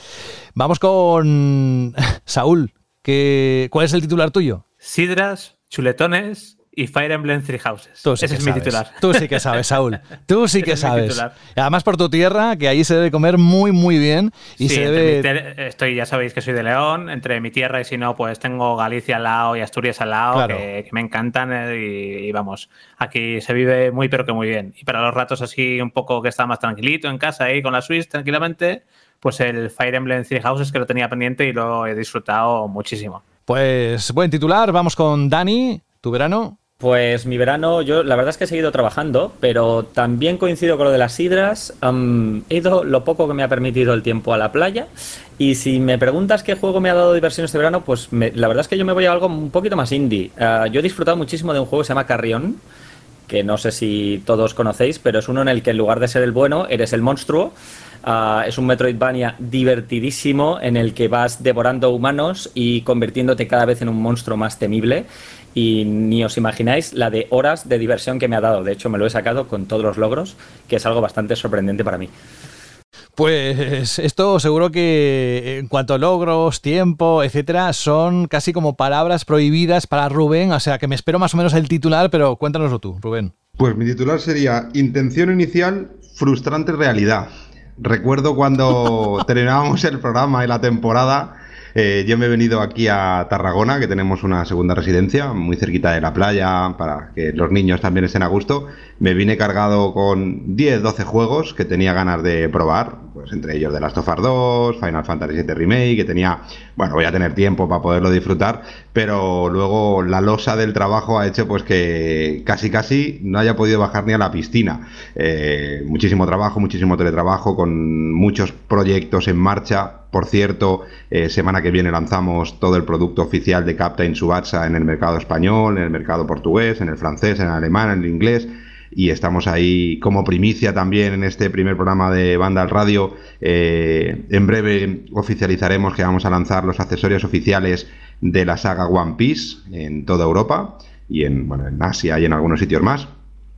Speaker 3: Vamos con [laughs] Saúl. Que, ¿Cuál es el titular tuyo?
Speaker 5: Sidras, chuletones y Fire Emblem Three Houses.
Speaker 3: Tú sí
Speaker 5: Ese es
Speaker 3: sabes.
Speaker 5: mi titular.
Speaker 3: Tú sí que sabes, Saúl. [laughs] Tú sí que
Speaker 5: Ese
Speaker 3: sabes. Además por tu tierra, que ahí se debe comer muy, muy bien. Y
Speaker 5: Sí,
Speaker 3: se debe...
Speaker 5: estoy, ya sabéis que soy de León, entre mi tierra y si no, pues tengo Galicia al lado y Asturias al lado,
Speaker 3: Claro.
Speaker 5: que, que me encantan eh, y, y vamos, aquí se vive muy pero que muy bien. Y para los ratos así un poco que está más tranquilito en casa ahí con la Switch tranquilamente, pues el Fire Emblem Three Houses que lo tenía pendiente y lo he disfrutado muchísimo.
Speaker 3: Pues buen titular. Vamos con Dani. ¿Tu verano?
Speaker 7: Pues mi verano, yo la verdad es que he seguido trabajando, pero también coincido con lo de las sidras. Um, he ido lo poco que me ha permitido el tiempo a la playa. Y si me preguntas qué juego me ha dado diversión este verano, pues la verdad es que yo me voy a algo un poquito más indie. Uh, yo he disfrutado muchísimo de un juego que se llama Carrion, que no sé si todos conocéis, pero es uno en el que en lugar de ser el bueno, eres el monstruo. Uh, es un Metroidvania divertidísimo en el que vas devorando humanos y convirtiéndote cada vez en un monstruo más temible. Y ni os imagináis la de horas de diversión que me ha dado. De hecho, me lo he sacado con todos los logros, que es algo bastante sorprendente para mí.
Speaker 3: Pues esto seguro que en cuanto a logros, tiempo, etcétera, son casi como palabras prohibidas para Rubén. O sea que me espero más o menos el titular, pero cuéntanoslo tú, Rubén.
Speaker 8: Pues mi titular sería Intención inicial, frustrante realidad. Recuerdo cuando [laughs] terminábamos el programa y la temporada eh, yo me he venido aquí a Tarragona, que tenemos una segunda residencia muy cerquita de la playa, para que los niños también estén a gusto. Me vine cargado con 10, 12 juegos que tenía ganas de probar, pues entre ellos The Last of Us 2, Final Fantasy VII Remake, que tenía, bueno, voy a tener tiempo para poderlo disfrutar, pero luego la losa del trabajo ha hecho pues que casi casi no haya podido bajar ni a la piscina. Eh, muchísimo trabajo, muchísimo teletrabajo, con muchos proyectos en marcha, por cierto, eh, semana que viene lanzamos todo el producto oficial de Captain Subasa en el mercado español, en el mercado portugués, en el francés, en el alemán, en el inglés. Y estamos ahí como primicia también en este primer programa de Banda al Radio. Eh, en breve oficializaremos que vamos a lanzar los accesorios oficiales de la saga One Piece en toda Europa y en, bueno, en Asia y en algunos sitios más.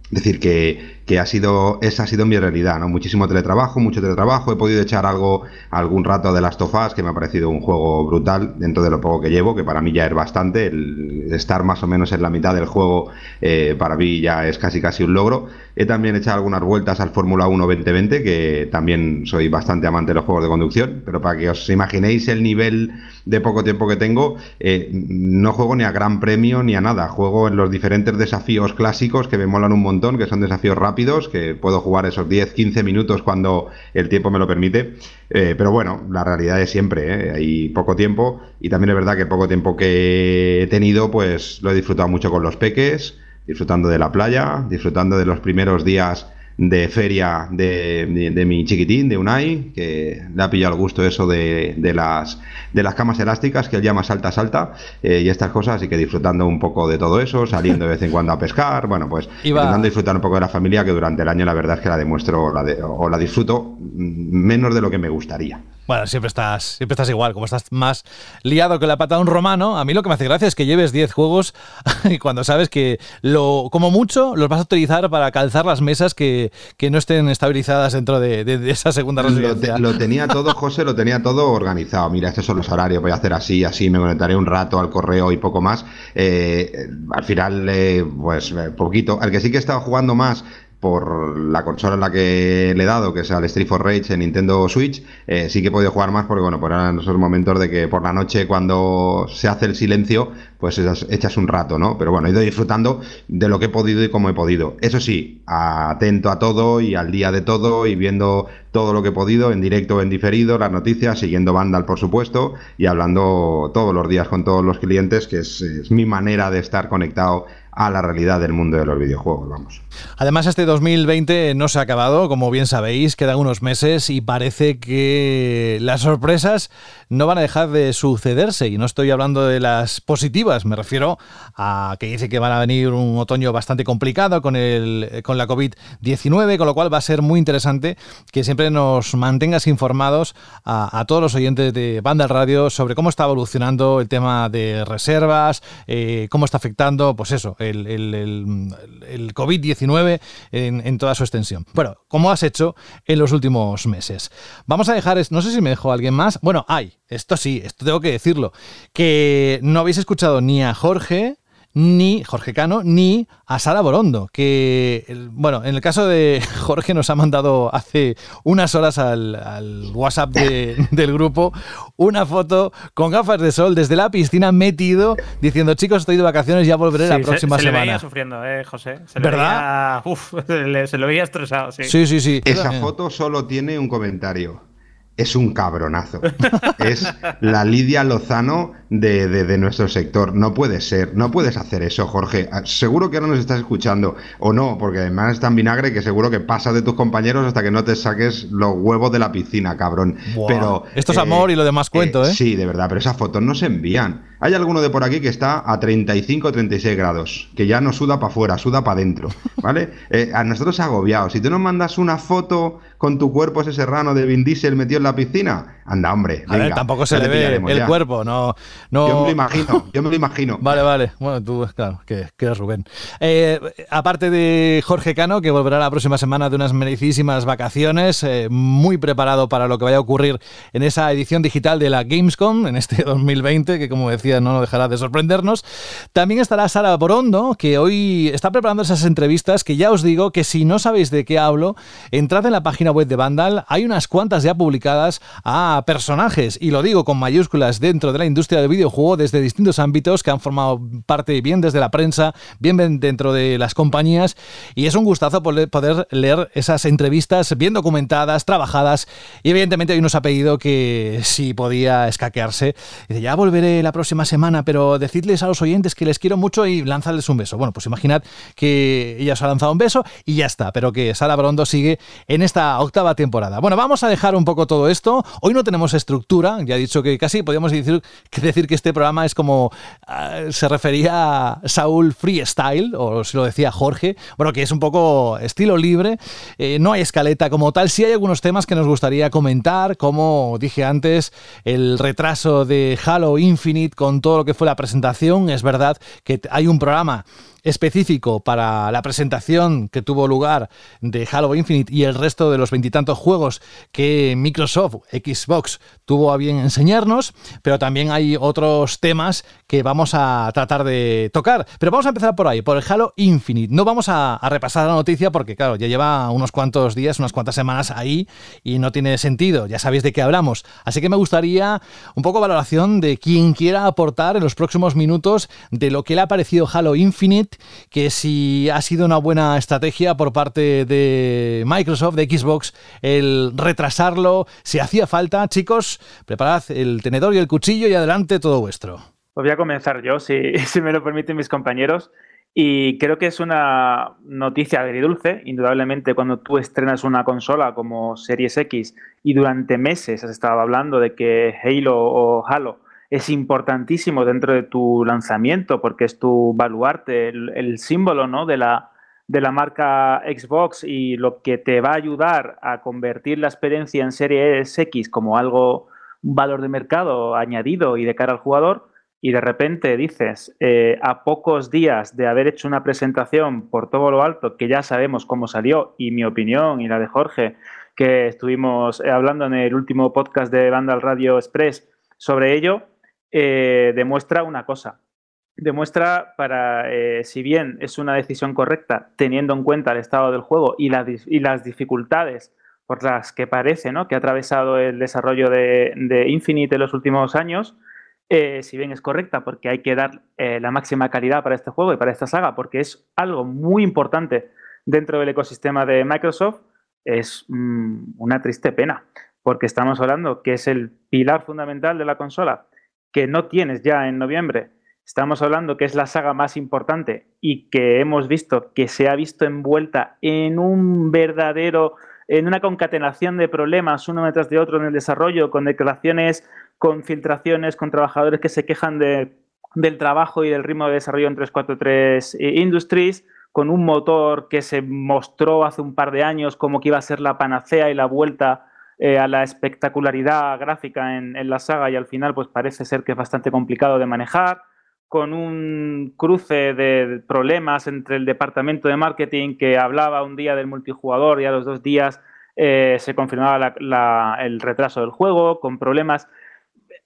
Speaker 8: Es decir, que, que, ha sido, esa ha sido mi realidad, ¿no? Muchísimo teletrabajo, mucho teletrabajo. He podido echar algo, algún rato de las tofas, que me ha parecido un juego brutal dentro de lo poco que llevo, que para mí ya es bastante. El estar más o menos en la mitad del juego, eh, para mí ya es casi casi un logro. He también echado algunas vueltas al Fórmula 1 2020, que también soy bastante amante de los juegos de conducción, pero para que os imaginéis el nivel de poco tiempo que tengo, eh, no juego ni a Gran Premio ni a nada. Juego en los diferentes desafíos clásicos que me molan un montón, que son desafíos rápidos, que puedo jugar esos 10, 15 minutos cuando el tiempo me lo permite. Eh, pero bueno, la realidad es siempre, ¿eh? hay poco tiempo y también es verdad que poco tiempo que he tenido, pues lo he disfrutado mucho con los peques, disfrutando de la playa, disfrutando de los primeros días de feria de, de, mi chiquitín, de Unai, que le ha pillado el gusto eso de, de las, de las camas elásticas, que él llama salta salta, eh, y estas cosas, así que disfrutando un poco de todo eso, saliendo de vez en cuando a pescar, bueno, pues [laughs] intentando disfrutar un poco de la familia, que durante el año la verdad es que la demuestro la de, o la disfruto menos de lo que me gustaría.
Speaker 3: Bueno, siempre estás, siempre estás igual, como estás más liado que la pata de un romano. A mí lo que me hace gracia es que lleves 10 juegos [laughs] y cuando sabes que lo, como mucho los vas a utilizar para calzar las mesas que, que no estén estabilizadas dentro de, de, de esa segunda residencia.
Speaker 8: Lo, te, lo, tenía todo, José, lo tenía todo organizado. Mira, estos son los horarios, voy a hacer así, así, me conectaré un rato al correo y poco más. Eh, al final, eh, pues poquito. Al que sí que he estado jugando más por la consola en la que le he dado, que es al Street for Rage en Nintendo Switch, eh, sí que he podido jugar más porque, bueno, por pues eran esos momentos de que por la noche cuando se hace el silencio, pues echas, un rato, ¿no? Pero bueno, he ido disfrutando de lo que he podido y como he podido. Eso sí, atento a todo y al día de todo y viendo todo lo que he podido, en directo o en diferido, las noticias, siguiendo Vandal, por supuesto, y hablando todos los días con todos los clientes, que es mi manera de estar conectado a la realidad del mundo de los videojuegos, vamos.
Speaker 3: Además, este 2020 no se ha acabado, como bien sabéis, quedan unos meses y parece que las sorpresas no van a dejar de sucederse. Y no estoy hablando de las positivas, me refiero a que dice que van a venir un otoño bastante complicado con, el, con la COVID-19, con lo cual va a ser muy interesante que siempre nos mantengas informados a, a todos los oyentes de Banda Radio sobre cómo está evolucionando el tema de reservas, eh, cómo está afectando, pues eso, el, el, el, el COVID-19 en, en, toda su extensión. Bueno, como has hecho en los últimos meses. Vamos a dejar, no sé si me dejó alguien más. Bueno, hay, esto sí, esto tengo que decirlo, que no habéis escuchado ni a Jorge, ni Jorge Cano, ni a Sara Borondo, que, bueno, en el caso de [laughs] Jorge nos ha mandado hace unas horas al, al WhatsApp de, [laughs] del grupo una foto con gafas de sol desde la piscina metido, diciendo, chicos, estoy de vacaciones, ya volveré sí, la próxima
Speaker 5: se, se
Speaker 3: semana.
Speaker 5: Se le veía sufriendo, ¿eh, José? Se
Speaker 3: ¿Verdad?
Speaker 5: Veía, uf, [laughs] se, le, se lo veía estresado, sí.
Speaker 3: Sí, sí, sí.
Speaker 8: Esa foto solo tiene un comentario es un cabronazo. [laughs] es la Lidia Lozano de, de, de, nuestro sector. No puede ser, no puedes hacer eso, Jorge. Seguro que ahora nos estás escuchando, o no, porque además es tan vinagre que seguro que pasas de tus compañeros hasta que no te saques los huevos de la piscina, cabrón.
Speaker 3: Wow.
Speaker 8: Pero
Speaker 3: Esto es eh, amor y lo demás cuento, ¿eh?
Speaker 8: Sí, de verdad, pero esas fotos no se envían. Hay alguno de por aquí que está a 35 o 36 grados, que ya no suda para afuera, suda para adentro, [laughs] ¿vale? Eh, a nosotros agobiados. Si tú nos mandas una foto con tu cuerpo ese serrano de Vin Diesel metido en la piscina, anda, hombre.
Speaker 3: A ver, tampoco se le ve el
Speaker 8: ya.
Speaker 3: cuerpo, no, no.
Speaker 8: Yo me lo imagino, yo me lo imagino. [laughs]
Speaker 3: Vale, vale. Bueno, tú, claro, que, que eres Rubén. Eh, aparte de Jorge Cano, que volverá la próxima semana de unas merecidísimas vacaciones, eh, muy preparado para lo que vaya a ocurrir en esa edición digital de la Gamescom en este [laughs] 2020, que como decía, no dejará de sorprendernos. También estará Sara Borondo, que hoy está preparando esas entrevistas que ya os digo que si no sabéis de qué hablo, entrad en la página web de Vandal, hay unas cuantas ya publicadas a personajes, y lo digo con mayúsculas, dentro de la industria del videojuego desde distintos ámbitos que han formado parte bien desde la prensa, bien dentro de las compañías, y es un gustazo poder leer esas entrevistas bien documentadas, trabajadas, y evidentemente hoy nos ha pedido que si podía escaquearse, ya volveré la próxima semana, pero decidles a los oyentes que les quiero mucho y lanzarles un beso. Bueno, pues imaginad que ella os ha lanzado un beso y ya está, pero que Sara Brondo sigue en esta octava temporada. Bueno, vamos a dejar un poco todo esto. Hoy no tenemos estructura, ya he dicho que casi podríamos decir, decir que este programa es como ah, se refería a Saúl Freestyle, o si lo decía Jorge, bueno, que es un poco estilo libre, eh, no hay escaleta como tal, sí hay algunos temas que nos gustaría comentar, como dije antes, el retraso de Halo Infinite con todo lo que fue la presentación, es verdad que hay un programa específico para la presentación que tuvo lugar de Halo Infinite y el resto de los veintitantos juegos que Microsoft Xbox tuvo a bien enseñarnos, pero también hay otros temas que vamos a tratar de tocar. Pero vamos a empezar por ahí, por el Halo Infinite. No vamos a, repasar la noticia porque, claro, ya lleva unos cuantos días, unas cuantas semanas ahí y no tiene sentido. Ya sabéis de qué hablamos. Así que me gustaría un poco valoración de quien quiera aportar en los próximos minutos de lo que le ha parecido Halo Infinite que si ha sido una buena estrategia por parte de Microsoft, de Xbox, el retrasarlo, si hacía falta, chicos, preparad el tenedor y el cuchillo y adelante todo vuestro.
Speaker 4: Pues voy a comenzar yo, si, [laughs] si me lo permiten mis compañeros. Y creo que es una noticia agridulce, indudablemente, cuando tú estrenas una consola como Series X y durante meses has estado hablando de que Halo o Halo es importantísimo dentro de tu lanzamiento porque es tu baluarte, el, símbolo ¿no? de, la, de la marca Xbox y lo que te va a ayudar a convertir la experiencia en Series X como algo, un valor de mercado añadido y de cara al jugador. Y de repente dices, eh, a pocos días de haber hecho una presentación por todo lo alto, que ya sabemos cómo salió, y mi opinión y la de Jorge, que estuvimos hablando en el último podcast de Vandal Radio Express sobre ello, eh, demuestra una cosa. Demuestra para, eh, si bien es una decisión correcta, teniendo en cuenta el estado del juego y, y las dificultades por las que parece ¿no? que ha atravesado el desarrollo de, Infinite en los últimos años, eh, si bien es correcta, porque hay que dar la máxima calidad para este juego y para esta saga, porque es algo muy importante dentro del ecosistema de Microsoft, es mm, una triste pena, porque estamos hablando que es el pilar fundamental de la consola que no tienes ya en noviembre. Estamos hablando que es la saga más importante y que hemos visto que se ha visto envuelta en un verdadero, en una concatenación de problemas uno detrás de otro en el desarrollo, con declaraciones, con filtraciones, con trabajadores que se quejan de, del trabajo y del ritmo de desarrollo en 343 Industries, con un motor que se mostró hace un par de años como que iba a ser la panacea y la vuelta eh, a la espectacularidad gráfica en, la saga y al final pues parece ser que es bastante complicado de manejar, con un cruce de problemas entre el departamento de marketing que hablaba un día del multijugador y a los dos días eh, se confirmaba el retraso del juego, con problemas.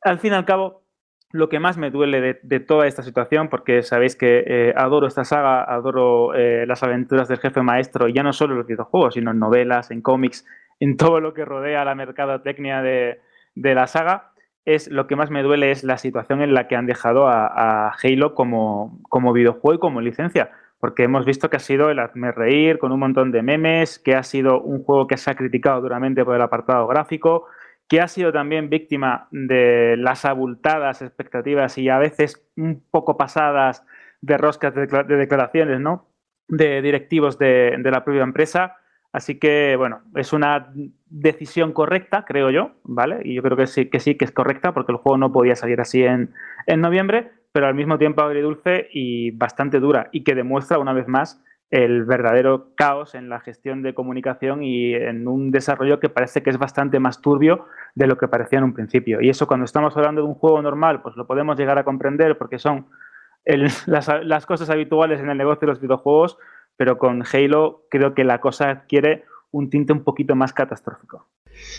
Speaker 4: Al fin y al cabo, lo que más me duele de, toda esta situación, porque sabéis que eh, adoro esta saga, adoro las aventuras del jefe maestro, y ya no solo en los videojuegos, sino en novelas, en cómics, en todo lo que rodea la mercadotecnia de, la saga, es lo que más me duele es la situación en la que han dejado a, Halo como, videojuego y como licencia. Porque hemos visto que ha sido el hazme reír con un montón de memes, que ha sido un juego que se ha criticado duramente por el apartado gráfico, que ha sido también víctima de las abultadas expectativas y a veces un poco pasadas de roscas de, declaraciones, ¿no? De directivos de la propia empresa Así que, bueno, es una decisión correcta, creo yo, ¿vale? Y yo creo que sí, que sí, que es correcta, porque el juego no podía salir así en, noviembre, pero al mismo tiempo agridulce y bastante dura, y que demuestra una vez más el verdadero caos en la gestión de comunicación y en un desarrollo que parece que es bastante más turbio de lo que parecía en un principio. Y eso cuando estamos hablando de un juego normal, pues lo podemos llegar a comprender porque son [laughs] las, las cosas habituales en el negocio de los videojuegos, pero con Halo creo que la cosa adquiere un tinte un poquito más catastrófico.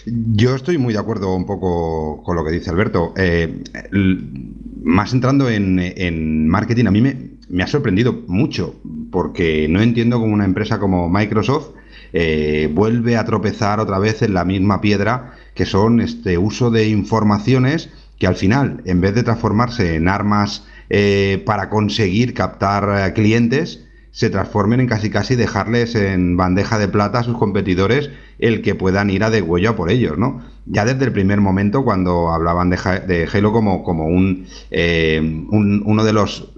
Speaker 8: Yo estoy muy de acuerdo un poco con lo que dice Alberto. Eh, más entrando en, marketing, a mí me, ha sorprendido mucho, porque no entiendo cómo una empresa como Microsoft eh, vuelve a tropezar otra vez en la misma piedra, que son este uso de informaciones que al final, en vez de transformarse en armas eh, para conseguir captar clientes, se transformen en casi casi dejarles en bandeja de plata a sus competidores el que puedan ir a de huello por ellos, ¿no? Ya desde el primer momento cuando hablaban de, Halo como, como eh, un, uno de los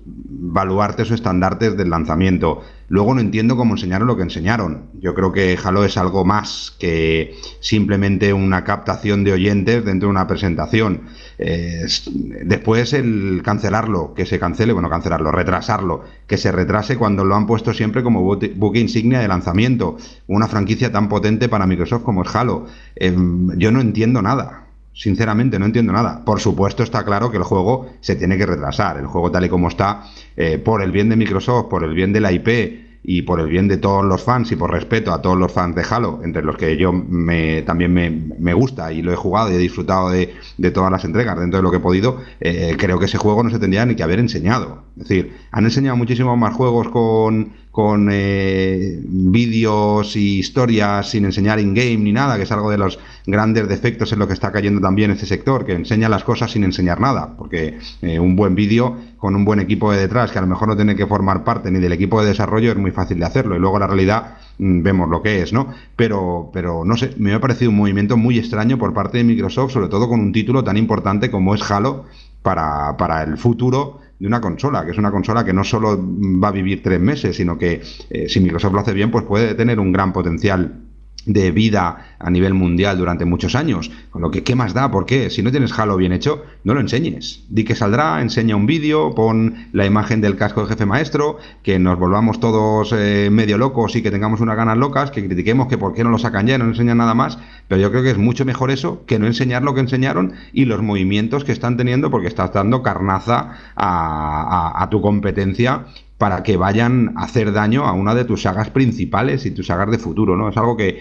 Speaker 8: baluartes o estandartes del lanzamiento. Luego no entiendo cómo enseñaron lo que enseñaron. Yo creo que Halo es algo más que simplemente una captación de oyentes dentro de una presentación. después el cancelarlo, que se cancele, bueno, cancelarlo, retrasarlo, que se retrase cuando lo han puesto siempre como buque insignia de lanzamiento. Una franquicia tan potente para Microsoft como es Halo. Em, yo no entiendo nada. Sinceramente, no entiendo nada. Por supuesto, está claro que el juego se tiene que retrasar. El juego, tal y como está, eh, por el bien de Microsoft, por el bien de la IP y por el bien de todos los fans y por respeto a todos los fans de Halo, entre los que yo me, también me, gusta y lo he jugado y he disfrutado de, todas las entregas dentro de lo que he podido, eh, creo que ese juego no se tendría ni que haber enseñado. Es decir, han enseñado muchísimos más juegos con, con eh, vídeos y historias sin enseñar in-game ni nada, que es algo de los grandes defectos en lo que está cayendo también este sector, que enseña las cosas sin enseñar nada, porque eh, un buen vídeo con un buen equipo de detrás, que a lo mejor no tiene que formar parte ni del equipo de desarrollo, es muy fácil de hacerlo, y luego la realidad mm, vemos lo que es, ¿no? Pero, pero no sé, me ha parecido un movimiento muy extraño por parte de Microsoft, sobre todo con un título tan importante como es Halo para, para el futuro de una consola, que es una consola que no solo va a vivir tres meses, sino que eh, si Microsoft lo hace bien, pues puede tener un gran potencial de vida a nivel mundial durante muchos años. Con lo que, ¿qué más da? ¿Por qué? Si no tienes Halo bien hecho, no lo enseñes. Di que saldrá, enseña un vídeo, pon la imagen del casco de jefe maestro, que nos volvamos todos eh, medio locos y que tengamos unas ganas locas, que critiquemos que por qué no lo sacan ya, no enseñan nada más. Pero yo creo que es mucho mejor eso que no enseñar lo que enseñaron y los movimientos que están teniendo, porque estás dando carnaza a tu competencia para que vayan a hacer daño a una de tus sagas principales y tus sagas de futuro, ¿no? Es algo que,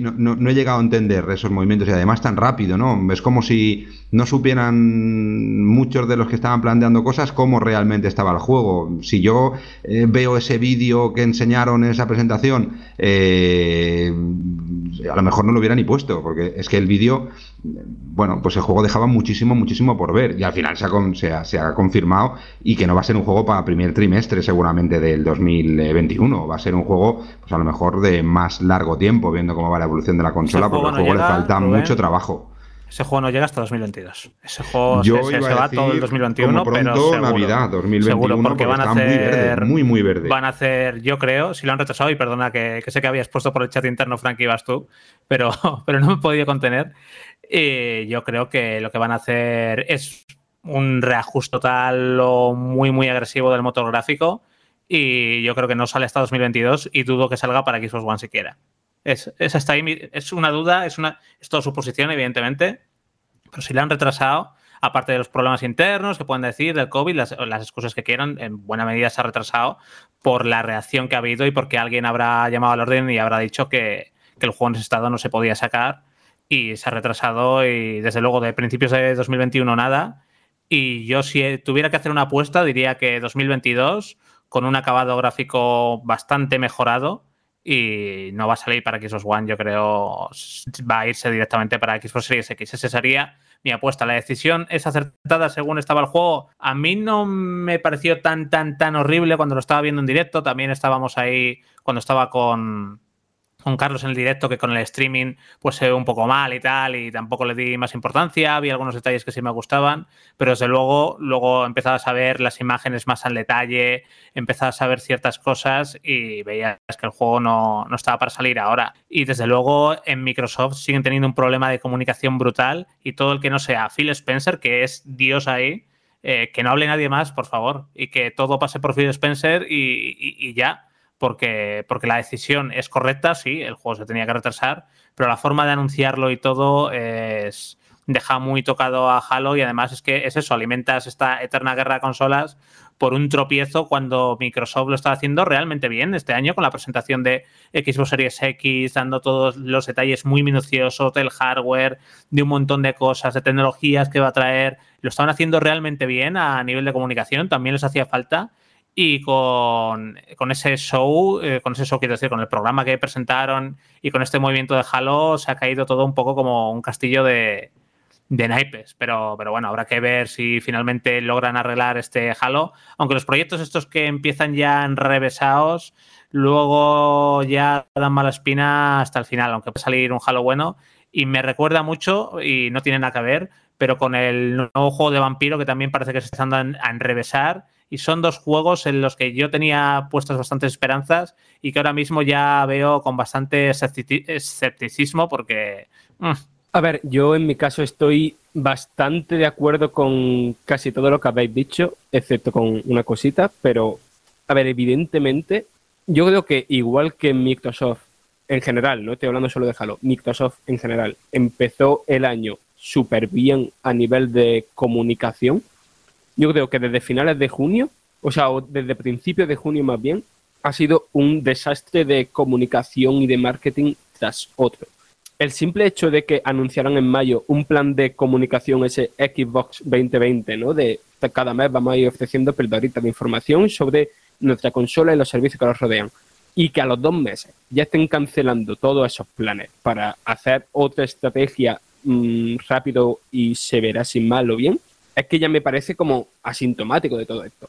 Speaker 8: no, he llegado a entender esos movimientos y además tan rápido, ¿no? Es como si no supieran muchos de los que estaban planteando cosas cómo realmente estaba el juego. Si yo eh, veo ese vídeo que enseñaron en esa presentación, eh, a lo mejor no lo hubiera ni puesto, porque es que el vídeo, bueno, pues el juego dejaba muchísimo, muchísimo por ver y al final se ha, se ha confirmado y que no va a ser un juego para primer trimestre seguramente del 2021. Va a ser un juego, pues a lo mejor de más largo tiempo, viendo cómo va la evolución de la consola, porque al juego le falta mucho trabajo.
Speaker 5: Ese juego no llega hasta 2022. Ese juego se, va todo el 2021, pero seguro,
Speaker 8: Navidad 2021,
Speaker 5: porque van a hacer
Speaker 8: muy, muy verde,
Speaker 5: Van a hacer, yo creo, si lo han retrasado y perdona que, sé que habías puesto por el chat interno, Frank, ibas tú, pero, [laughs] pero no me he podido contener. Y yo creo que lo que van a hacer es un reajuste total o muy, muy agresivo del motor gráfico. Y yo creo que no sale hasta 2022 y dudo que salga para Xbox One siquiera. Es, es hasta ahí, es una duda, es, una, es toda suposición, evidentemente. Pero si la han retrasado, aparte de los problemas internos que pueden decir del COVID, las, las, excusas que quieran, en buena medida se ha retrasado por la reacción que ha habido y porque alguien habrá llamado al orden y habrá dicho que, que el juego en ese estado no se podía sacar y se ha retrasado y desde luego de principios de 2021 nada y yo si tuviera que hacer una apuesta diría que 2022 con un acabado gráfico bastante mejorado y no va a salir para Xbox One, yo creo va a irse directamente para Xbox Series X. Esa sería mi apuesta. La decisión es acertada según estaba el juego. A mí no me pareció tan, tan, tan horrible cuando lo estaba viendo en directo. También estábamos ahí cuando estaba con, con Carlos en el directo que con el streaming pues se ve un poco mal y tal y tampoco le di más importancia, había algunos detalles que sí me gustaban, pero desde luego luego empezabas a ver las imágenes más al detalle, empezabas a ver ciertas cosas y veías que el juego no, no estaba para salir ahora. Y desde luego en Microsoft siguen teniendo un problema de comunicación brutal y todo el que no sea Phil Spencer, que es Dios ahí, eh, que no hable nadie más, por favor, y que todo pase por Phil Spencer y ya porque, porque la decisión es correcta, sí, el juego se tenía que retrasar, pero la forma de anunciarlo y todo es deja muy tocado a Halo y además es que es eso, alimentas esta eterna guerra de consolas por un tropiezo cuando Microsoft lo está haciendo realmente bien este año con la presentación de Xbox Series X, dando todos los detalles muy minuciosos del hardware, de un montón de cosas, de tecnologías que va a traer. Lo estaban haciendo realmente bien a nivel de comunicación, también les hacía falta. Y con, ese show, eh, con ese show quiero decir, con el programa que presentaron y con este movimiento de Halo, se ha caído todo un poco como un castillo de, de naipes. Pero, pero bueno, habrá que ver si finalmente logran arreglar este Halo. Aunque los proyectos estos que empiezan ya enrevesados, luego ya dan mala espina hasta el final, aunque puede salir un Halo bueno. Y me recuerda mucho, y no tiene nada que ver, pero con el nuevo juego de vampiro que también parece que se están a enrevesar y son dos juegos en los que yo tenía puestas bastantes esperanzas y que ahora mismo ya veo con bastante escepticismo porque...
Speaker 6: Mm. A ver, yo en mi caso estoy bastante de acuerdo con casi todo lo que habéis dicho, excepto con una cosita, pero, a ver, evidentemente, yo creo que igual que Microsoft en general, no estoy hablando solo de Halo, Microsoft en general empezó el año súper bien a nivel de comunicación, yo creo que desde finales de junio, o sea, desde principios de junio más bien, ha sido un desastre de comunicación y de marketing tras otro. El simple hecho de que anunciaran en mayo un plan de comunicación, ese Xbox 2020, ¿no? De cada mes vamos a ir ofreciendo pildoritas de información sobre nuestra consola y los servicios que nos rodean. Y que a los dos meses ya estén cancelando todos esos planes para hacer otra estrategia mm, rápido y se verá sin mal o bien, es que ya me parece como asintomático de todo esto.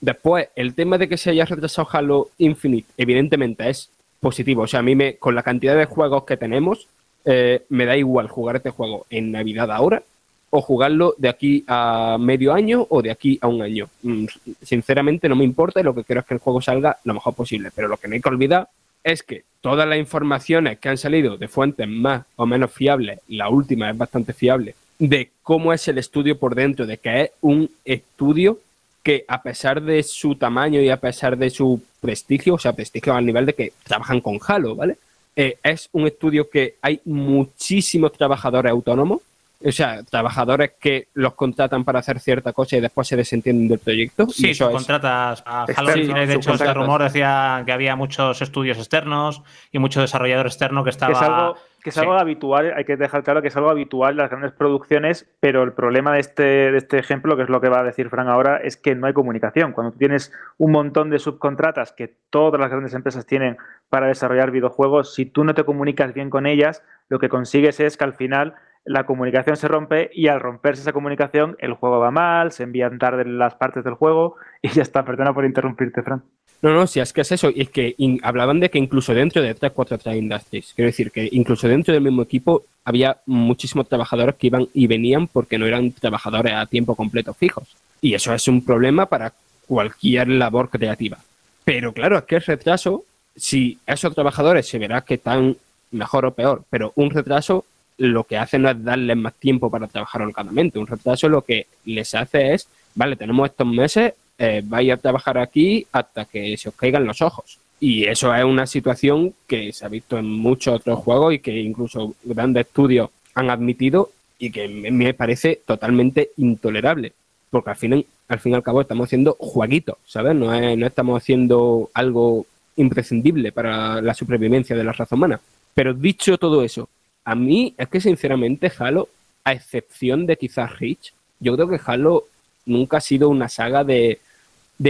Speaker 6: Después, el tema de que se haya retrasado Halo Infinite, evidentemente es positivo. O sea, a mí me, con la cantidad de juegos que tenemos, eh, me da igual jugar este juego en Navidad ahora o jugarlo de aquí a medio año o de aquí a un año. Mm, sinceramente no me importa y lo que quiero es que el juego salga lo mejor posible. Pero lo que no hay que olvidar es que todas las informaciones que han salido de fuentes más o menos fiables, la última es bastante fiable, de cómo es el estudio por dentro, de que es un estudio que a pesar de su tamaño y a pesar de su prestigio, o sea, prestigio al nivel de que trabajan con Halo, ¿vale? Eh, es un estudio que hay muchísimos trabajadores autónomos, o sea, trabajadores que los contratan para hacer cierta cosa y después se desentienden del proyecto.
Speaker 5: Sí, eso contratas a Halo de hecho, ese rumor decía que había muchos estudios externos y mucho desarrollador externo que estaba...
Speaker 4: Es algo, que es algo habitual, hay que dejar claro que es algo habitual las grandes producciones, pero el problema de este, de este ejemplo, que es lo que va a decir Fran ahora, es que no hay comunicación. Cuando tienes un montón de subcontratas que todas las grandes empresas tienen para desarrollar videojuegos, si tú no te comunicas bien con ellas, lo que consigues es que al final la comunicación se rompe y al romperse esa comunicación el juego va mal, se envían tarde las partes del juego [laughs] y ya está. Perdona por interrumpirte, Fran.
Speaker 6: No, no, si es que es eso. Y es que hablaban de que incluso dentro de 343 Industries, quiero decir que incluso dentro del mismo equipo había muchísimos trabajadores que iban y venían porque no eran trabajadores a tiempo completo fijos. Y eso es un problema para cualquier labor creativa. Pero claro, es que el retraso, si esos trabajadores se verá que están mejor o peor, pero un retraso lo que hace no es darles más tiempo para trabajar holgadamente. Un retraso lo que les hace es, vale, tenemos estos meses, eh, vais a trabajar aquí hasta que se os caigan los ojos. Y eso es una situación que se ha visto en muchos otros juegos y que incluso grandes estudios han admitido y que me parece totalmente intolerable. Porque al fin, al fin y al cabo estamos haciendo jueguitos, ¿sabes? No, no estamos haciendo algo imprescindible para la supervivencia de la raza humana. Pero dicho todo eso, a mí es que sinceramente Halo, a excepción de quizás Reach, yo creo que Halo nunca ha sido una saga de,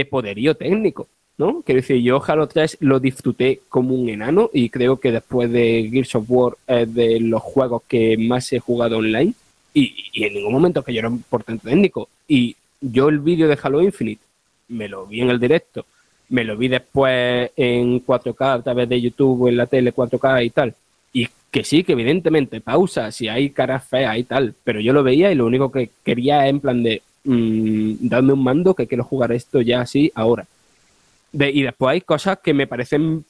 Speaker 6: poderío técnico, ¿no? Quiero decir, yo Halo 3 lo disfruté como un enano y creo que después de Gears of War es de los juegos que más he jugado online y, en ningún momento que yo era un portento técnico. Y yo el vídeo de Halo Infinite me lo vi en el directo, me lo vi después en 4K a través de YouTube en la tele 4K y tal que sí, que evidentemente pausa, si hay caras feas y tal, pero yo lo veía y lo único que quería en plan de mmm, darme un mando que quiero jugar esto ya así ahora. y después hay cosas que me parecen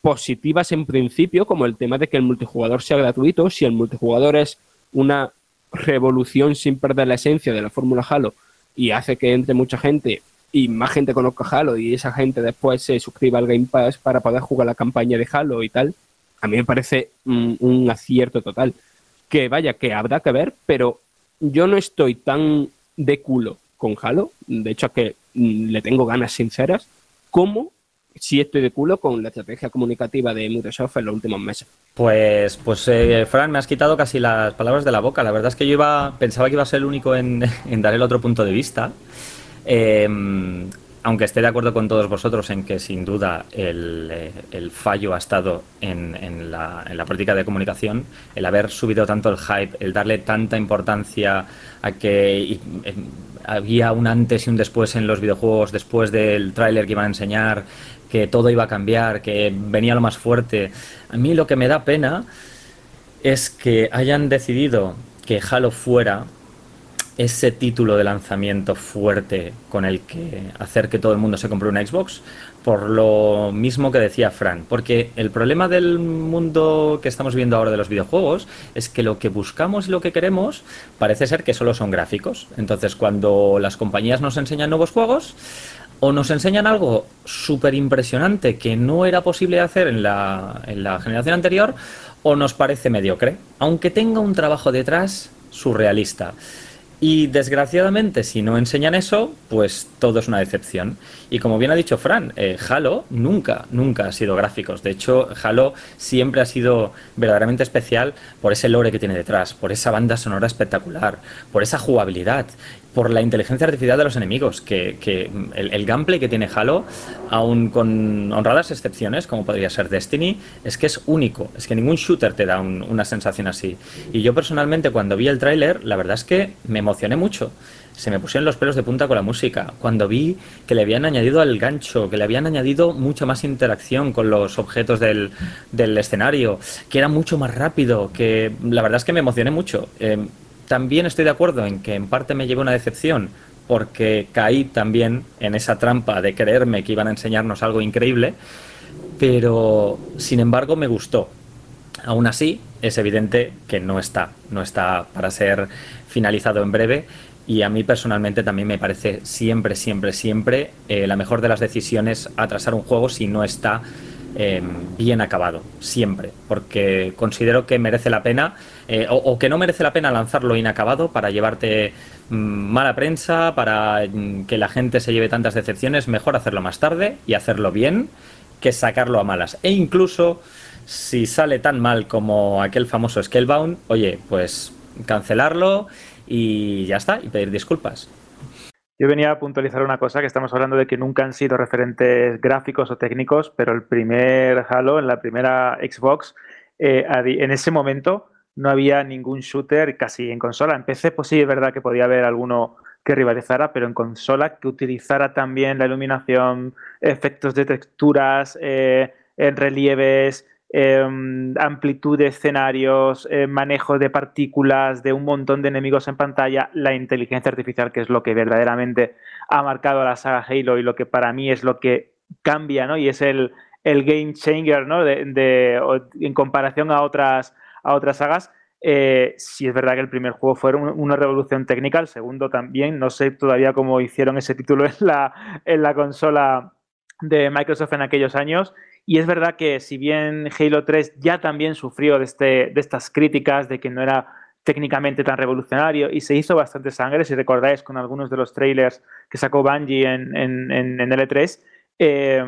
Speaker 6: positivas en principio, como el tema de que el multijugador sea gratuito, si el multijugador es una revolución sin perder la esencia de la fórmula Halo y hace que entre mucha gente y más gente conozca Halo y esa gente después se suscriba al Game Pass para poder jugar la campaña de Halo y tal, a mí me parece un, acierto total. Que vaya, que habrá que ver, pero yo no estoy tan de culo con Halo. De hecho, es que mm, le tengo ganas sinceras, como si estoy de culo con la estrategia comunicativa de Microsoft en los últimos meses.
Speaker 7: Pues, pues eh, Fran, me has quitado casi las palabras de la boca. La verdad es que yo iba, pensaba que iba a ser el único en, [laughs] dar el otro punto de vista. Em, aunque esté de acuerdo con todos vosotros en que sin duda el, eh, fallo ha estado en, la, política de comunicación, el haber subido tanto el hype, el darle tanta importancia a que em, había un antes y un después en los videojuegos, después del tráiler que iban a enseñar, que todo iba a cambiar, que venía lo más fuerte. A mí lo que me da pena es que hayan decidido que Halo fuera ese título de lanzamiento fuerte con el que hacer que todo el mundo se compre una Xbox, por lo mismo que decía Fran, porque el problema del mundo que estamos viendo ahora de los videojuegos es que lo que buscamos y lo que queremos parece ser que solo son gráficos. Entonces, cuando las compañías nos enseñan nuevos juegos, o nos enseñan algo súper impresionante que no era posible hacer en la, en la generación anterior, o nos parece mediocre, aunque tenga un trabajo detrás surrealista. Y desgraciadamente, si no enseñan eso, pues todo es una decepción. Y como bien ha dicho Fran, eh, Halo nunca, nunca ha sido gráficos. De hecho, Halo siempre ha sido verdaderamente especial por ese lore que tiene detrás, por esa banda sonora espectacular, por esa jugabilidad por la inteligencia artificial de los enemigos, que, el, gameplay que tiene Halo, aun con honradas excepciones, como podría ser Destiny, es que es único, es que ningún shooter te da una sensación así. Y yo personalmente cuando vi el tráiler, la verdad es que me emocioné mucho. Se me pusieron los pelos de punta con la música. Cuando vi que le habían añadido al gancho, que le habían añadido mucha más interacción con los objetos del, escenario, que era mucho más rápido, que la verdad es que me emocioné mucho. Eh, también estoy de acuerdo en que en parte me llevé una decepción porque caí también en esa trampa de creerme que iban a enseñarnos algo increíble, pero sin embargo me gustó. Aún así, es evidente que no está, no está para ser finalizado en breve y a mí personalmente también me parece siempre, siempre, siempre eh, la mejor de las decisiones atrasar un juego si no está Em, bien acabado, siempre, porque considero que merece la pena eh, o, que no merece la pena lanzarlo inacabado para llevarte mm, mala prensa, para mm, que la gente se lleve tantas decepciones, mejor hacerlo más tarde y hacerlo bien que sacarlo a malas. E incluso si sale tan mal como aquel famoso Scalebound, oye, pues cancelarlo y ya está, y pedir disculpas.
Speaker 4: Yo venía a puntualizar una cosa, que estamos hablando de que nunca han sido referentes gráficos o técnicos, pero el primer Halo, en la primera Xbox, eh, en ese momento no había ningún shooter casi en consola. En PC, pues sí, es verdad que podía haber alguno que rivalizara, pero en consola que utilizara también la iluminación, efectos de texturas, eh, en relieves, Em, amplitud de escenarios, eh, manejo de partículas, de un montón de enemigos en pantalla, la inteligencia artificial, que es lo que verdaderamente ha marcado a la saga Halo y lo que para mí es lo que cambia, ¿no? Y es el, el game changer, ¿no? De, en comparación a otras, a otras sagas. Eh, si es verdad que el primer juego fue una revolución técnica, el segundo también. No sé todavía cómo hicieron ese título en la, en la consola de Microsoft en aquellos años. Y es verdad que si bien Halo 3 ya también sufrió de, este, de estas críticas de que no era técnicamente tan revolucionario y se hizo bastante sangre, si recordáis con algunos de los trailers que sacó Bungie en, en, en, L3, eh,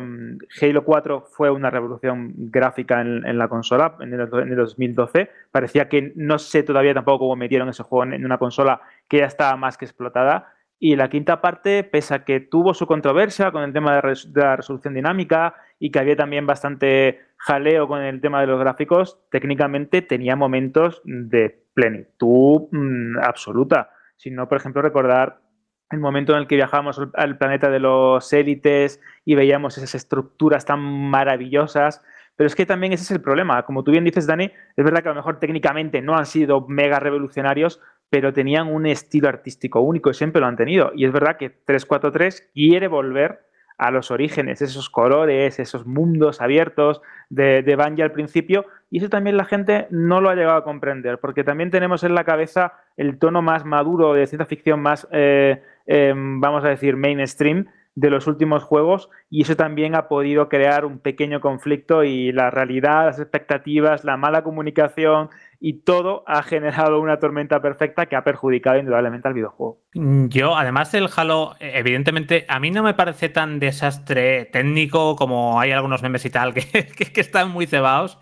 Speaker 4: Halo 4 fue una revolución gráfica en, la consola en el, 2012. Parecía que no sé todavía tampoco cómo metieron ese juego en, una consola que ya estaba más que explotada. Y la quinta parte, pese a que tuvo su controversia con el tema de, la resolución dinámica y que había también bastante jaleo con el tema de los gráficos, técnicamente tenía momentos de plenitud mm, absoluta. Si no, por ejemplo, recordar el momento en el que viajábamos al planeta de los élites y veíamos esas estructuras tan maravillosas. Pero es que también ese es el problema. Como tú bien dices, Dani, es verdad que a lo mejor técnicamente no han sido mega revolucionarios, pero tenían un estilo artístico único y siempre lo han tenido. Y es verdad que 343 quiere volver a los orígenes, esos colores, esos mundos abiertos de, de Bungie al principio, y eso también la gente no lo ha llegado a comprender, porque también tenemos en la cabeza el tono más maduro de ciencia ficción más, eh, em, vamos a decir, mainstream de los últimos juegos y eso también ha podido crear un pequeño conflicto y la realidad, las expectativas, la mala comunicación y todo ha generado una tormenta perfecta que ha perjudicado indudablemente al videojuego.
Speaker 5: Yo, además del Halo, evidentemente, a mí no me parece tan desastre técnico como hay algunos memes y tal [laughs] que, que, están muy cebados.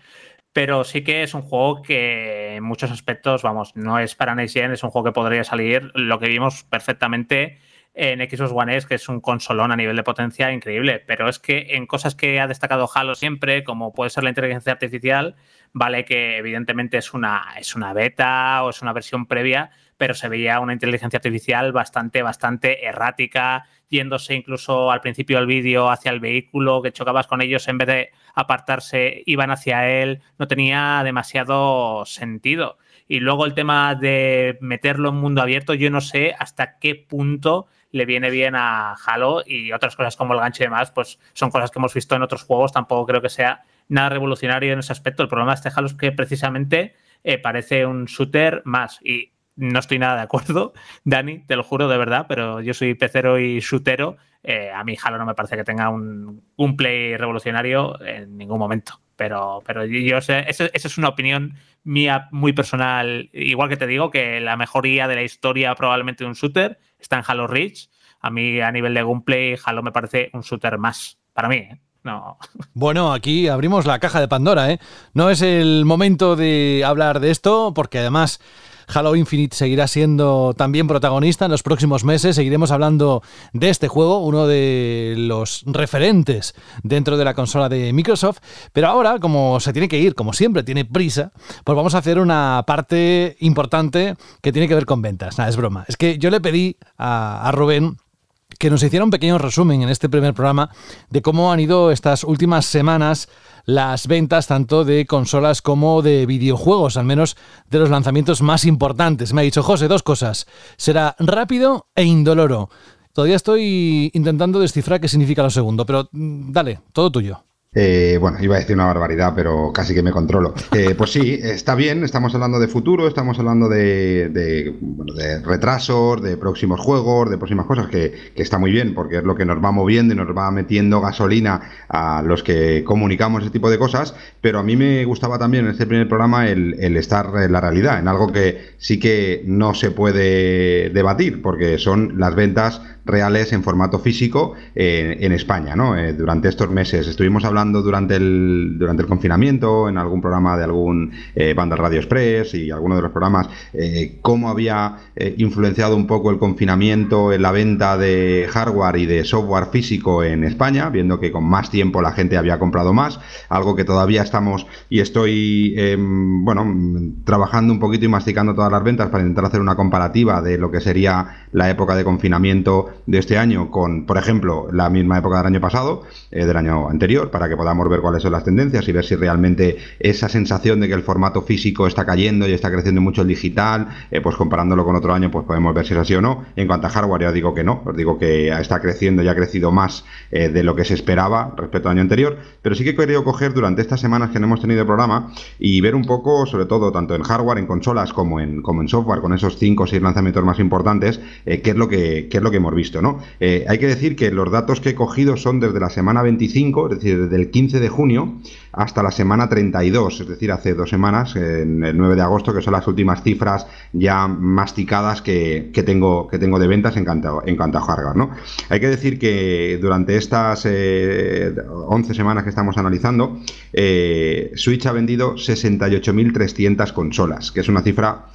Speaker 5: Pero sí que es un juego que en muchos aspectos, vamos, no es para Next es un juego que podría salir, lo que vimos perfectamente en Xbox One S, que es un consolón a nivel de potencia increíble. Pero es que en cosas que ha destacado Halo siempre, como puede ser la inteligencia artificial, vale que evidentemente es una, es una beta o es una versión previa, pero se veía una inteligencia artificial bastante, bastante errática, yéndose incluso al principio del vídeo hacia el vehículo, que chocabas con ellos en vez de apartarse, iban hacia él, no tenía demasiado sentido. Y luego el tema de meterlo en mundo abierto, yo no sé hasta qué punto le viene bien a Halo y otras cosas como el gancho y demás, pues son cosas que hemos visto en otros juegos, tampoco creo que sea nada revolucionario en ese aspecto. El problema de este Halo es que precisamente eh, parece un shooter más y no estoy nada de acuerdo, [laughs] Dani, te lo juro de verdad, pero yo soy pecero y shootero. Eh, a mí Halo no me parece que tenga un, un play revolucionario en ningún momento. Pero, pero yo sé, esa, es una opinión mía muy personal. Igual que te digo que la mejoría de la historia probablemente de un shooter está en Halo Reach. A mí a nivel de gameplay, Halo me parece un shooter más. Para mí, ¿eh? No. [laughs]
Speaker 3: Bueno, aquí abrimos la caja de Pandora, ¿eh? No es el momento de hablar de esto, porque además Halo Infinite seguirá siendo también protagonista en los próximos meses. Seguiremos hablando de este juego, uno de los referentes dentro de la consola de Microsoft. Pero ahora, como se tiene que ir, como siempre, tiene prisa, pues vamos a hacer una parte importante que tiene que ver con ventas. Nada, es broma. Es que yo le pedí a, a Rubén que nos hiciera un pequeño resumen en este primer programa de cómo han ido estas últimas semanas las ventas tanto de consolas como de videojuegos, al menos de los lanzamientos más importantes. Me ha dicho José dos cosas. Será rápido e indoloro. Todavía estoy intentando descifrar qué significa lo segundo, pero mm, dale, todo tuyo.
Speaker 8: Eh, bueno, iba a decir una barbaridad, pero casi que me controlo. [laughs] Eh, pues sí, está bien, estamos hablando de futuro, estamos hablando de, de, retrasos, de próximos juegos, de próximas cosas, que, está muy bien, porque es lo que nos va moviendo y nos va metiendo gasolina a los que comunicamos ese tipo de cosas, pero a mí me gustaba también en este primer programa el, estar en la realidad, en algo que sí que no se puede debatir, porque son las ventas reales en formato físico eh, en España, ¿no? durante estos meses estuvimos hablando durante el, durante el confinamiento, en algún programa de algún eh, Banda Radio Express y alguno de los programas, eh, cómo había eh, influenciado un poco el confinamiento en la venta de hardware y de software físico en España, viendo que con más tiempo la gente había comprado más, algo que todavía estamos y estoy, em, bueno, trabajando un poquito y masticando todas las ventas para intentar hacer una comparativa de lo que sería la época de confinamiento de este año con, por ejemplo, la misma época del año pasado, del año anterior, para que podamos ver cuáles son las tendencias y ver si realmente esa sensación de que el formato físico está cayendo y está creciendo mucho el digital, eh, pues comparándolo con otro año, pues podemos ver si es así o no. En cuanto a hardware, ya digo que no, os digo que está creciendo y ha crecido más eh, de lo que se esperaba respecto al año anterior, pero sí que he querido coger durante estas semanas que no hemos tenido el programa y ver un poco, sobre todo tanto en hardware, en consolas como en, como en software, con esos 5 o 6 lanzamientos más importantes, eh, qué, es lo que, qué es lo que hemos visto, ¿no? hay que decir que los datos que he cogido son desde la semana 25, es decir, desde el 15 de junio hasta la semana 32, es decir, hace dos semanas, en el 9 de agosto, que son las últimas cifras ya masticadas que, tengo, que tengo de ventas en cuanto, en cuanto a hardware. ¿no? Hay que decir que durante estas 11 eh, semanas que estamos analizando, eh, Switch ha vendido 68.300 consolas, que es una cifra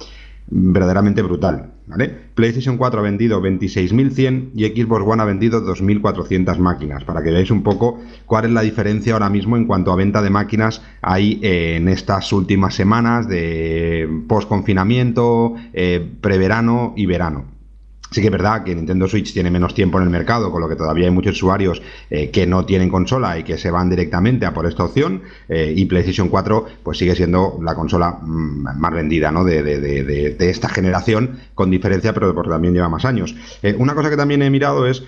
Speaker 8: verdaderamente brutal. ¿vale? PlayStation 4 ha vendido 26.100 y Xbox One ha vendido 2.400 máquinas, para que veáis un poco cuál es la diferencia ahora mismo en cuanto a venta de máquinas hay eh, en estas últimas semanas de post-confinamiento, eh, preverano y verano. Sí que es verdad que Nintendo Switch tiene menos tiempo en el mercado, con lo que todavía hay muchos usuarios eh, que no tienen consola y que se van directamente a por esta opción. Eh, y PlayStation 4 pues sigue siendo la consola mm, más vendida ¿no? de, de, esta generación, con diferencia, pero porque también lleva más años. Eh, una cosa que también he mirado es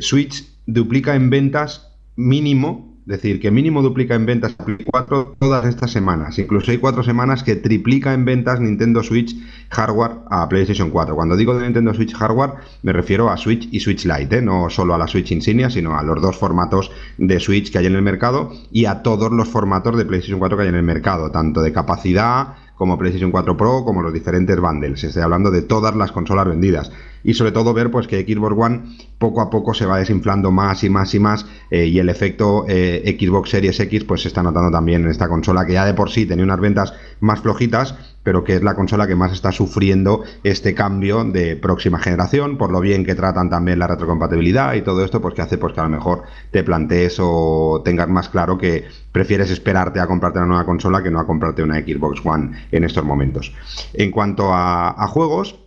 Speaker 8: Switch duplica en ventas mínimo decir, que mínimo duplica en ventas Play 4 todas estas semanas. Incluso hay cuatro semanas que triplica en ventas Nintendo Switch hardware a PlayStation 4. Cuando digo de Nintendo Switch hardware, me refiero a Switch y Switch Lite, ¿eh? no solo a la Switch Insignia, sino a los dos formatos de Switch que hay en el mercado y a todos los formatos de PlayStation 4 que hay en el mercado, tanto de capacidad como PlayStation 4 Pro, como los diferentes bundles. Estoy hablando de todas las consolas vendidas. Y sobre todo ver pues que Xbox One poco a poco se va desinflando más y más y más eh, y el efecto eh, Xbox Series X pues se está notando también en esta consola que ya de por sí tenía unas ventas más flojitas pero que es la consola que más está sufriendo este cambio de próxima generación, por lo bien que tratan también la retrocompatibilidad y todo esto, pues que hace pues que a lo mejor te plantees o tengas más claro que prefieres esperarte a comprarte una nueva consola que no a comprarte una Xbox One en estos momentos. En cuanto a, juegos,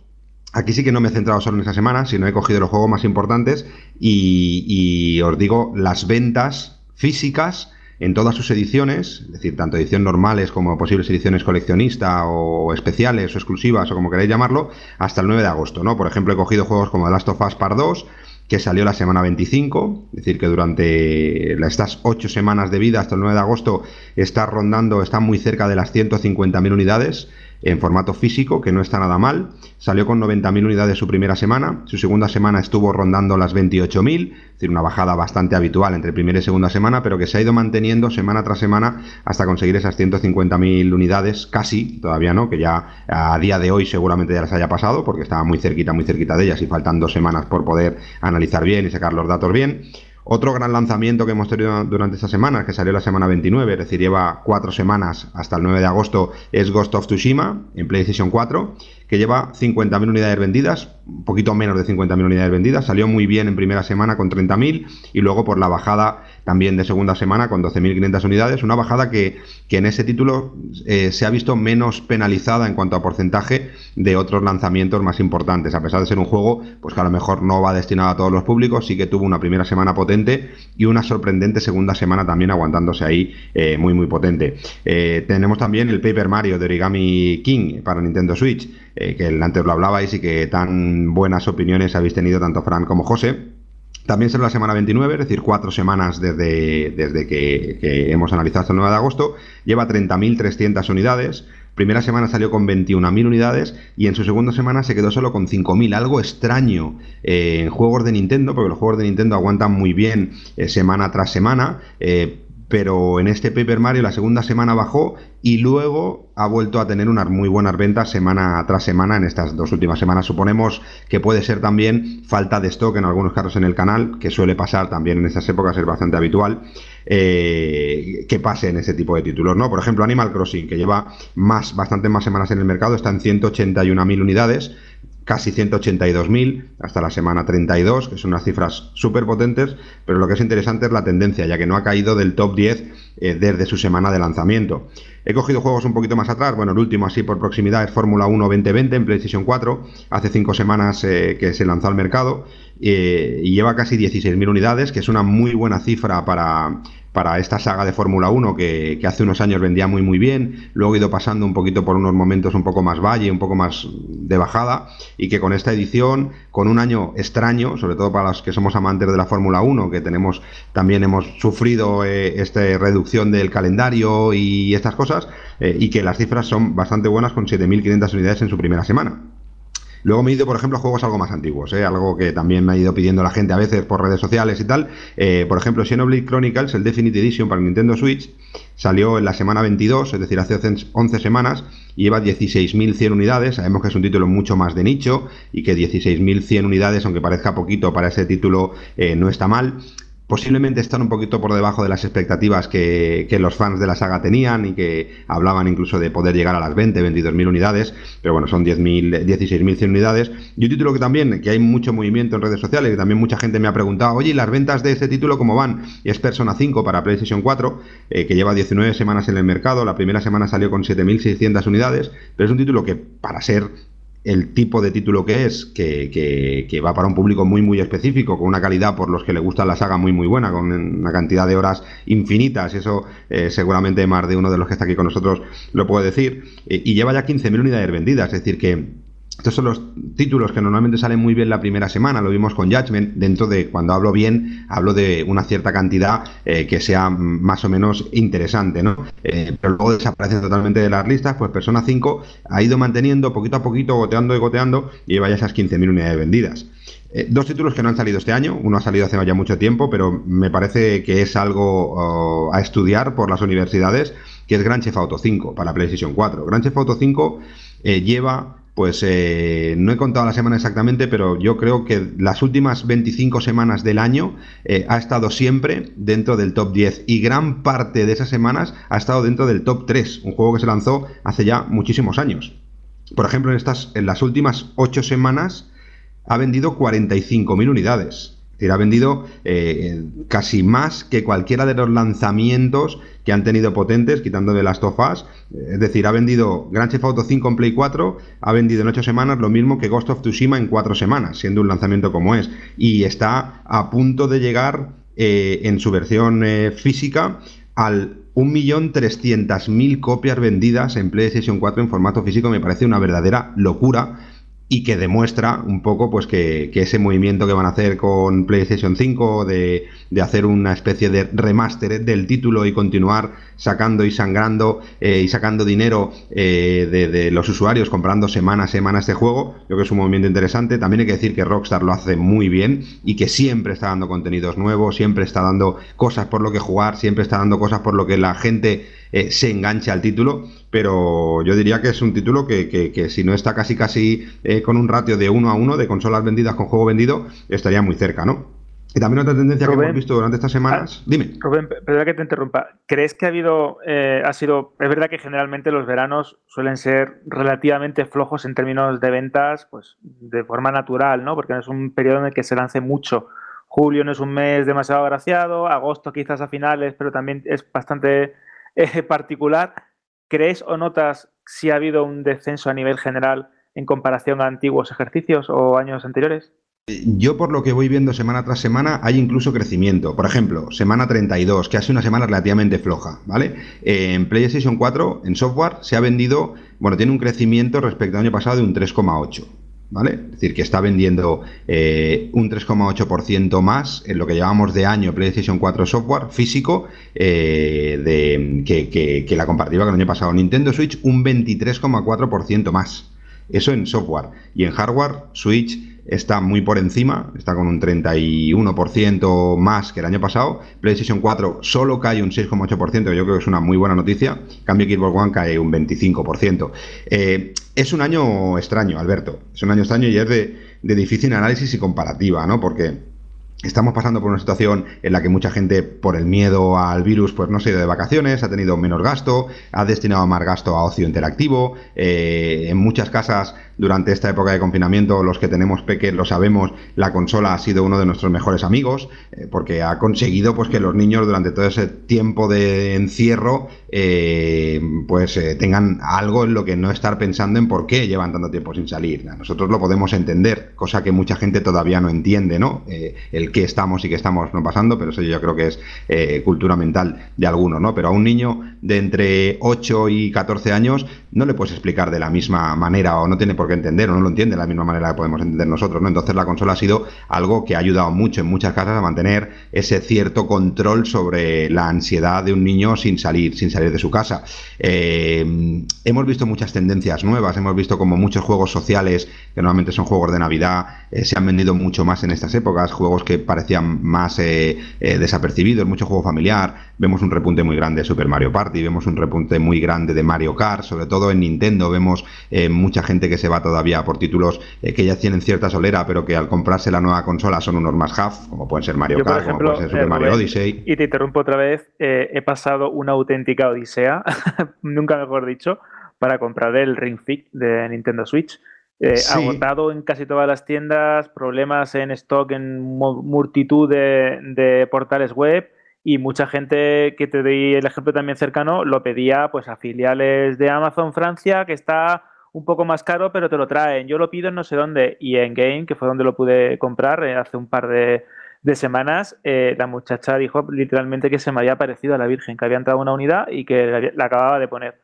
Speaker 8: Aquí sí que no me he centrado solo en esta semana, sino he cogido los juegos más importantes y, y os digo las ventas físicas en todas sus ediciones, es decir, tanto ediciones normales como posibles ediciones coleccionista o especiales o exclusivas o como queráis llamarlo, hasta el 9 de agosto, ¿no? Por ejemplo, he cogido juegos como The Last of Us Part 2, que salió la semana 25, es decir, que durante estas ocho semanas de vida hasta el 9 de agosto está rondando, está muy cerca de las 150.000 unidades en formato físico, que no está nada mal. Salió con 90.000 unidades su primera semana, su segunda semana estuvo rondando las 28.000, es decir, una bajada bastante habitual entre primera y segunda semana, pero que se ha ido manteniendo semana tras semana hasta conseguir esas 150.000 unidades, casi, todavía no, que ya a día de hoy seguramente ya las haya pasado, porque estaba muy cerquita, muy cerquita de ellas y faltan dos semanas por poder analizar bien y sacar los datos bien. Otro gran lanzamiento que hemos tenido durante esta semana, que salió la semana 29, es decir, lleva cuatro semanas hasta el 9 de agosto, es Ghost of Tsushima en PlayStation 4, que lleva 50.000 unidades vendidas, un poquito menos de 50.000 unidades vendidas, salió muy bien en primera semana con 30.000 y luego por la bajada también de segunda semana con 12.500 unidades, una bajada que, que en ese título eh, se ha visto menos penalizada en cuanto a porcentaje de otros lanzamientos más importantes, a pesar de ser un juego pues que a lo mejor no va destinado a todos los públicos, sí que tuvo una primera semana potente y una sorprendente segunda semana también aguantándose ahí eh, muy muy potente. Eh, tenemos también el Paper Mario de Origami King para Nintendo Switch, eh, que antes lo hablabais y que tan buenas opiniones habéis tenido tanto Fran como José. También será la semana 29, es decir, cuatro semanas desde, desde que, hemos analizado hasta el 9 de agosto. Lleva 30.300 unidades. Primera semana salió con 21.000 unidades y en su segunda semana se quedó solo con 5.000. Algo extraño eh, en juegos de Nintendo, porque los juegos de Nintendo aguantan muy bien eh, semana tras semana pero en este Paper Mario la segunda semana bajó y luego ha vuelto a tener unas muy buenas ventas semana tras semana en estas dos últimas semanas. Suponemos que puede ser también falta de stock en algunos casos en el canal, que suele pasar también en estas épocas, es bastante habitual eh, que pase en ese tipo de títulos, ¿no? Por ejemplo, Animal Crossing, que lleva más, bastante más semanas en el mercado, está en 181.000 unidades casi 182.000 hasta la semana 32, que son unas cifras súper potentes, pero lo que es interesante es la tendencia, ya que no ha caído del top 10 eh, desde su semana de lanzamiento. He cogido juegos un poquito más atrás, bueno, el último así por proximidad es Fórmula 1 2020 en PlayStation 4, hace 5 semanas eh, que se lanzó al mercado eh, y lleva casi 16.000 unidades, que es una muy buena cifra para para esta saga de Fórmula 1 que, hace unos años vendía muy muy bien, luego ha ido pasando un poquito por unos momentos un poco más valle, un poco más de bajada y que con esta edición, con un año extraño, sobre todo para los que somos amantes de la Fórmula 1, que tenemos también hemos sufrido eh, esta reducción del calendario y estas cosas, eh, y que las cifras son bastante buenas con 7.500 unidades en su primera semana. Luego me he ido, por ejemplo, a juegos algo más antiguos, ¿eh? algo que también me ha ido pidiendo la gente a veces por redes sociales y tal. Eh, por ejemplo, Xenoblade Chronicles, el Definitive Edition para Nintendo Switch, salió en la semana 22, es decir, hace 11 semanas, lleva 16.100 unidades. Sabemos que es un título mucho más de nicho y que 16.100 unidades, aunque parezca poquito para ese título, eh, no está mal posiblemente están un poquito por debajo de las expectativas que, los fans de la saga tenían y que hablaban incluso de poder llegar a las 20, 22.000 unidades, pero bueno, son 10.000, 16.100 unidades. Y un título que también, que hay mucho movimiento en redes sociales, y también mucha gente me ha preguntado, oye, ¿y las ventas de este título cómo van? Y es Persona 5 para PlayStation 4, eh, que lleva 19 semanas en el mercado, la primera semana salió con 7.600 unidades, pero es un título que para ser el tipo de título que es, que, va para un público muy muy específico, con una calidad por los que le gusta la saga muy muy buena, con una cantidad de horas infinitas, eso eh, seguramente más de uno de los que está aquí con nosotros lo puede decir, eh, y lleva ya 15.000 unidades vendidas, es decir que Estos son los títulos que normalmente salen muy bien la primera semana, lo vimos con Judgment, dentro de cuando hablo bien, hablo de una cierta cantidad eh, que sea más o menos interesante, ¿no? Eh, pero luego desaparecen totalmente de las listas, pues Persona 5 ha ido manteniendo poquito a poquito, goteando y goteando, y lleva ya esas 15.000 unidades vendidas. Eh, dos títulos que no han salido este año, uno ha salido hace ya mucho tiempo, pero me parece que es algo oh, a estudiar por las universidades, que es Grand Chef Auto 5 para PlayStation 4. Grand Chef Auto 5 lleva pues eh, no he contado la semana exactamente, pero yo creo que las últimas 25 semanas del año eh, ha estado siempre dentro del top 10 y gran parte de esas semanas ha estado dentro del top 3, un juego que se lanzó hace ya muchísimos años. Por ejemplo, en, estas, en las últimas 8 semanas ha vendido 45.000 unidades decir, ha vendido eh, casi más que cualquiera de los lanzamientos que han tenido potentes, quitando de las tofas. Es decir, ha vendido Grand Theft Auto 5 en Play 4, ha vendido en 8 semanas lo mismo que Ghost of Tsushima en 4 semanas, siendo un lanzamiento como es. Y está a punto de llegar eh, en su versión eh, física al 1.300.000 copias vendidas en PlayStation 4 en formato físico. Me parece una verdadera locura y que demuestra un poco pues que, ese movimiento que van a hacer con PlayStation 5 de, de hacer una especie de remaster del título y continuar sacando y sangrando eh, y sacando dinero eh, de, los usuarios comprando semana a semana este juego, creo que es un movimiento interesante. También hay que decir que Rockstar lo hace muy bien y que siempre está dando contenidos nuevos, siempre está dando cosas por lo que jugar, siempre está dando cosas por lo que la gente eh, se engancha al título, pero yo diría que es un título que, que, si no está casi casi con un ratio de uno a uno de consolas vendidas con juego vendido, estaría muy cerca, ¿no? Y también otra tendencia que hemos visto durante estas semanas. Ah, dime.
Speaker 4: Rubén, perdona que te interrumpa. ¿Crees que ha habido, eh, ha sido, es verdad que generalmente los veranos suelen ser relativamente flojos en términos de ventas, pues de forma natural, ¿no? Porque no es un periodo en el que se lance mucho. Julio no es un mes demasiado agraciado, agosto quizás a finales, pero también es bastante eh, particular. ¿Crees o notas si ha habido un descenso a nivel general en comparación a antiguos ejercicios o años anteriores?
Speaker 8: Yo por lo que voy viendo semana tras semana hay incluso crecimiento. Por ejemplo, semana 32, que ha sido una semana relativamente floja, ¿vale? En PlayStation 4, en software, se ha vendido, bueno, tiene un crecimiento respecto al año pasado de un 3,8. ¿Vale? Es decir, que está vendiendo eh, un 3,8% más en lo que llevamos de año PlayStation 4 software físico eh, de, que, la comparativa con el año pasado. Nintendo Switch un 23,4% más. Eso en software. Y en hardware, Switch está muy por encima, está con un 31% más que el año pasado. PlayStation 4 solo cae un 6,8%, yo creo que es una muy buena noticia. Cambio Xbox One cae un 25%. Eh, es un año extraño, Alberto. Es un año extraño y es de, de difícil análisis y comparativa, ¿no? Porque Estamos pasando por una situación en la que mucha gente, por el miedo al virus, pues no se ha ido de vacaciones, ha tenido menos gasto, ha destinado más gasto a ocio interactivo. Eh, en muchas casas, durante esta época de confinamiento, los que tenemos peques lo sabemos, la consola ha sido uno de nuestros mejores amigos, eh, porque ha conseguido pues que los niños durante todo ese tiempo de encierro, eh, pues tengan algo en lo que no estar pensando en por qué llevan tanto tiempo sin salir. Nosotros lo podemos entender, cosa que mucha gente todavía no entiende, ¿no? el que estamos y que estamos no pasando, pero eso yo creo que es eh, cultura mental de algunos, ¿no? Pero a un niño de entre 8 y 14 años no le puedes explicar de la misma manera o no tiene por qué entender o no lo entiende de la misma manera que podemos entender nosotros, ¿no? Entonces la consola ha sido algo que ha ayudado mucho en muchas casas a mantener ese cierto control sobre la ansiedad de un niño sin salir, sin salir de su casa. Eh, hemos visto muchas tendencias nuevas, hemos visto como muchos juegos sociales, que normalmente son juegos de Navidad, eh, se han vendido mucho más en estas épocas, juegos que parecían más eh, desapercibidos, mucho juego familiar, vemos un repunte muy grande de Super Mario Party, vemos un repunte muy grande de Mario Kart, sobre todo en Nintendo vemos eh, mucha gente que se va todavía por títulos eh, que ya tienen cierta solera, pero que al comprarse la nueva consola son unos más half, como pueden ser Mario Kart, como puede ser Super eh, Mario Odyssey.
Speaker 4: Y te interrumpo otra vez, he pasado una auténtica odisea, [laughs] nunca mejor dicho, para comprar el Ring Fit de Nintendo Switch. Agotado en casi todas las tiendas, problemas en stock en multitud de portales web y mucha gente que te doy el ejemplo también cercano lo pedía pues a filiales de Amazon Francia que está un poco más caro pero te lo traen. Yo lo pido en no sé dónde y en Game que fue donde lo pude comprar eh, hace un par de, semanas eh, la muchacha dijo literalmente que se me había parecido a la Virgen que había entrado una unidad y que la acababa de poner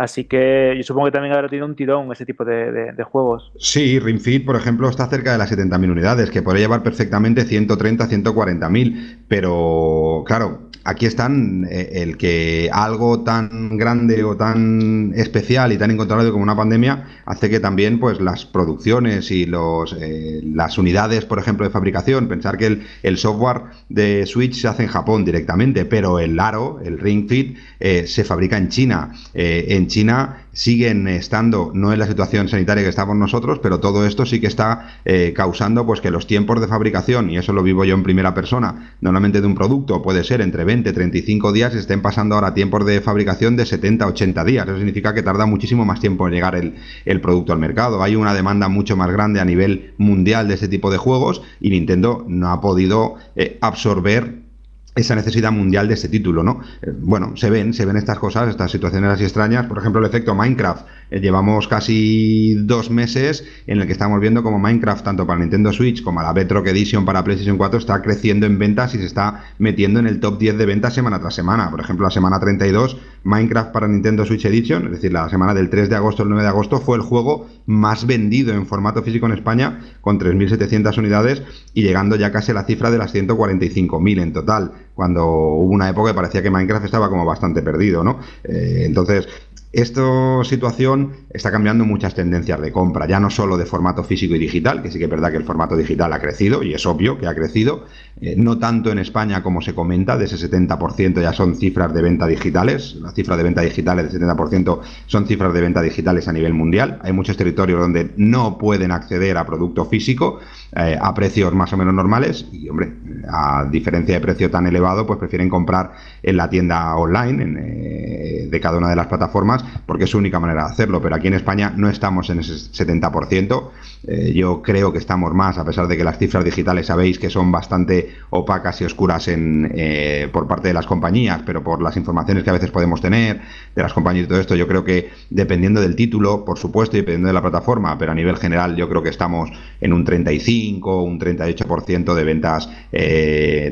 Speaker 4: Así que yo supongo que también habrá tenido un tirón ese tipo de, juegos.
Speaker 8: Sí, Ring Fit, por ejemplo, está cerca de las 70.000 unidades, que podría llevar perfectamente 130, 140.000, pero claro, aquí están eh, el que algo tan grande o tan especial y tan incontrolable como una pandemia hace que también pues las producciones y los eh, las unidades por ejemplo de fabricación pensar que el, el, software de Switch se hace en Japón directamente pero el Aro el Ring Fit eh, se fabrica en China en China siguen estando, no en la situación sanitaria que estamos nosotros, pero todo esto sí que está eh, causando pues que los tiempos de fabricación, y eso lo vivo yo en primera persona, normalmente de un producto puede ser entre 20 35 días, estén pasando ahora tiempos de fabricación de 70 80 días. Eso significa que tarda muchísimo más tiempo en llegar el, producto al mercado. Hay una demanda mucho más grande a nivel mundial de este tipo de juegos y Nintendo no ha podido eh, absorber esa necesidad mundial de este título, ¿no? Eh, bueno, se ven, se ven estas cosas, estas situaciones así extrañas. Por ejemplo, el efecto Minecraft. Eh, llevamos casi dos meses en el que estamos viendo como Minecraft, tanto para Nintendo Switch como la Bedrock Edition para PlayStation 4, está creciendo en ventas y se está metiendo en el top 10 de ventas semana tras semana. Por ejemplo, la semana 32, Minecraft para Nintendo Switch Edition, es decir, la semana del 3 de agosto al 9 de agosto, fue el juego más vendido en formato físico en España, con 3.700 unidades y llegando ya casi a la cifra de las 145.000 en total cuando hubo una época que parecía que Minecraft estaba como bastante perdido, ¿no? Eh, entonces, esta situación está cambiando muchas tendencias de compra, ya no solo de formato físico y digital, que sí que es verdad que el formato digital ha crecido y es obvio que ha crecido, eh, no tanto en España como se comenta, de ese 70% ya son cifras de venta digitales, las cifras de venta digitales del 70% son cifras de venta digitales a nivel mundial, hay muchos territorios donde no pueden acceder a producto físico eh, a precios más o menos normales y, hombre, a diferencia de precio tan elevado, pues prefieren comprar en la tienda online eh, de cada una de las plataformas porque es su única manera de hacerlo. Pero aquí en España no estamos en ese 70%. Eh, yo creo que estamos más, a pesar de que las cifras digitales sabéis que son bastante opacas y oscuras en, eh, por parte de las compañías, pero por las informaciones que a veces podemos tener de las compañías y todo esto, yo creo que dependiendo del título, por supuesto, y dependiendo de la plataforma, pero a nivel general yo creo que estamos en un 35, un 38% de ventas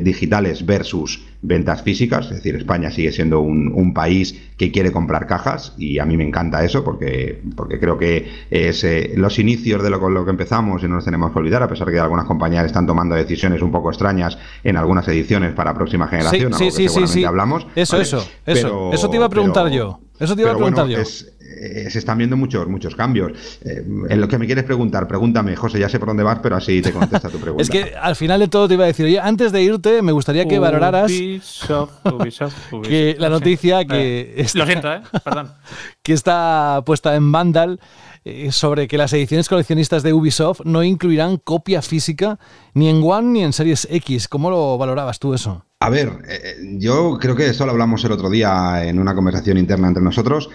Speaker 8: digitales versus ventas físicas, es decir, España sigue siendo un, país que quiere comprar cajas y a mí me encanta eso porque, porque creo que es eh, los inicios de lo, con lo que empezamos y no nos tenemos que olvidar, a pesar de que algunas compañías están tomando decisiones un poco extrañas en algunas ediciones para próxima generación,
Speaker 3: sí, sí, sí, sí, hablamos. Eso, eso, eso, eso te iba a preguntar yo. Eso te iba a preguntar yo.
Speaker 8: Eh, se están viendo muchos, muchos cambios. Eh, en lo que me quieres preguntar, pregúntame, José, ya sé por dónde vas, pero así te contesta tu [laughs] pregunta.
Speaker 3: es que al final de todo te iba a decir, oye, antes de irte, me gustaría que valoraras [laughs] que la noticia que...
Speaker 5: Eh, lo siento, ¿eh? Perdón. [laughs]
Speaker 3: que está puesta en Vandal sobre que las ediciones coleccionistas de Ubisoft no incluirán copia física ni en One ni en Series X. ¿Cómo lo valorabas tú eso?
Speaker 8: A ver, eh, yo creo que eso lo hablamos el otro día en una conversación interna entre nosotros.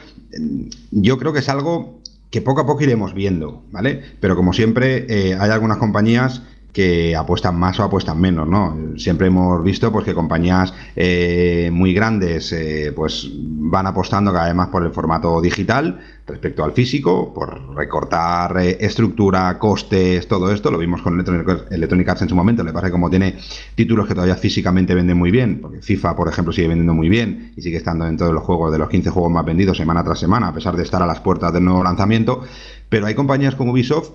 Speaker 8: Yo creo que es algo que poco a poco iremos viendo, ¿vale? Pero como siempre, eh, hay algunas compañías que apuestan más o apuestan menos, ¿no? Siempre hemos visto pues que compañías eh, muy grandes eh, pues van apostando cada vez más por el formato digital respecto al físico, por recortar eh, estructura, costes, todo esto, lo vimos con Electronic Arts en su momento, le pasa que como tiene títulos que todavía físicamente venden muy bien, porque FIFA, por ejemplo, sigue vendiendo muy bien y sigue estando en todos los juegos de los 15 juegos más vendidos semana tras semana, a pesar de estar a las puertas del nuevo lanzamiento, pero hay compañías como Ubisoft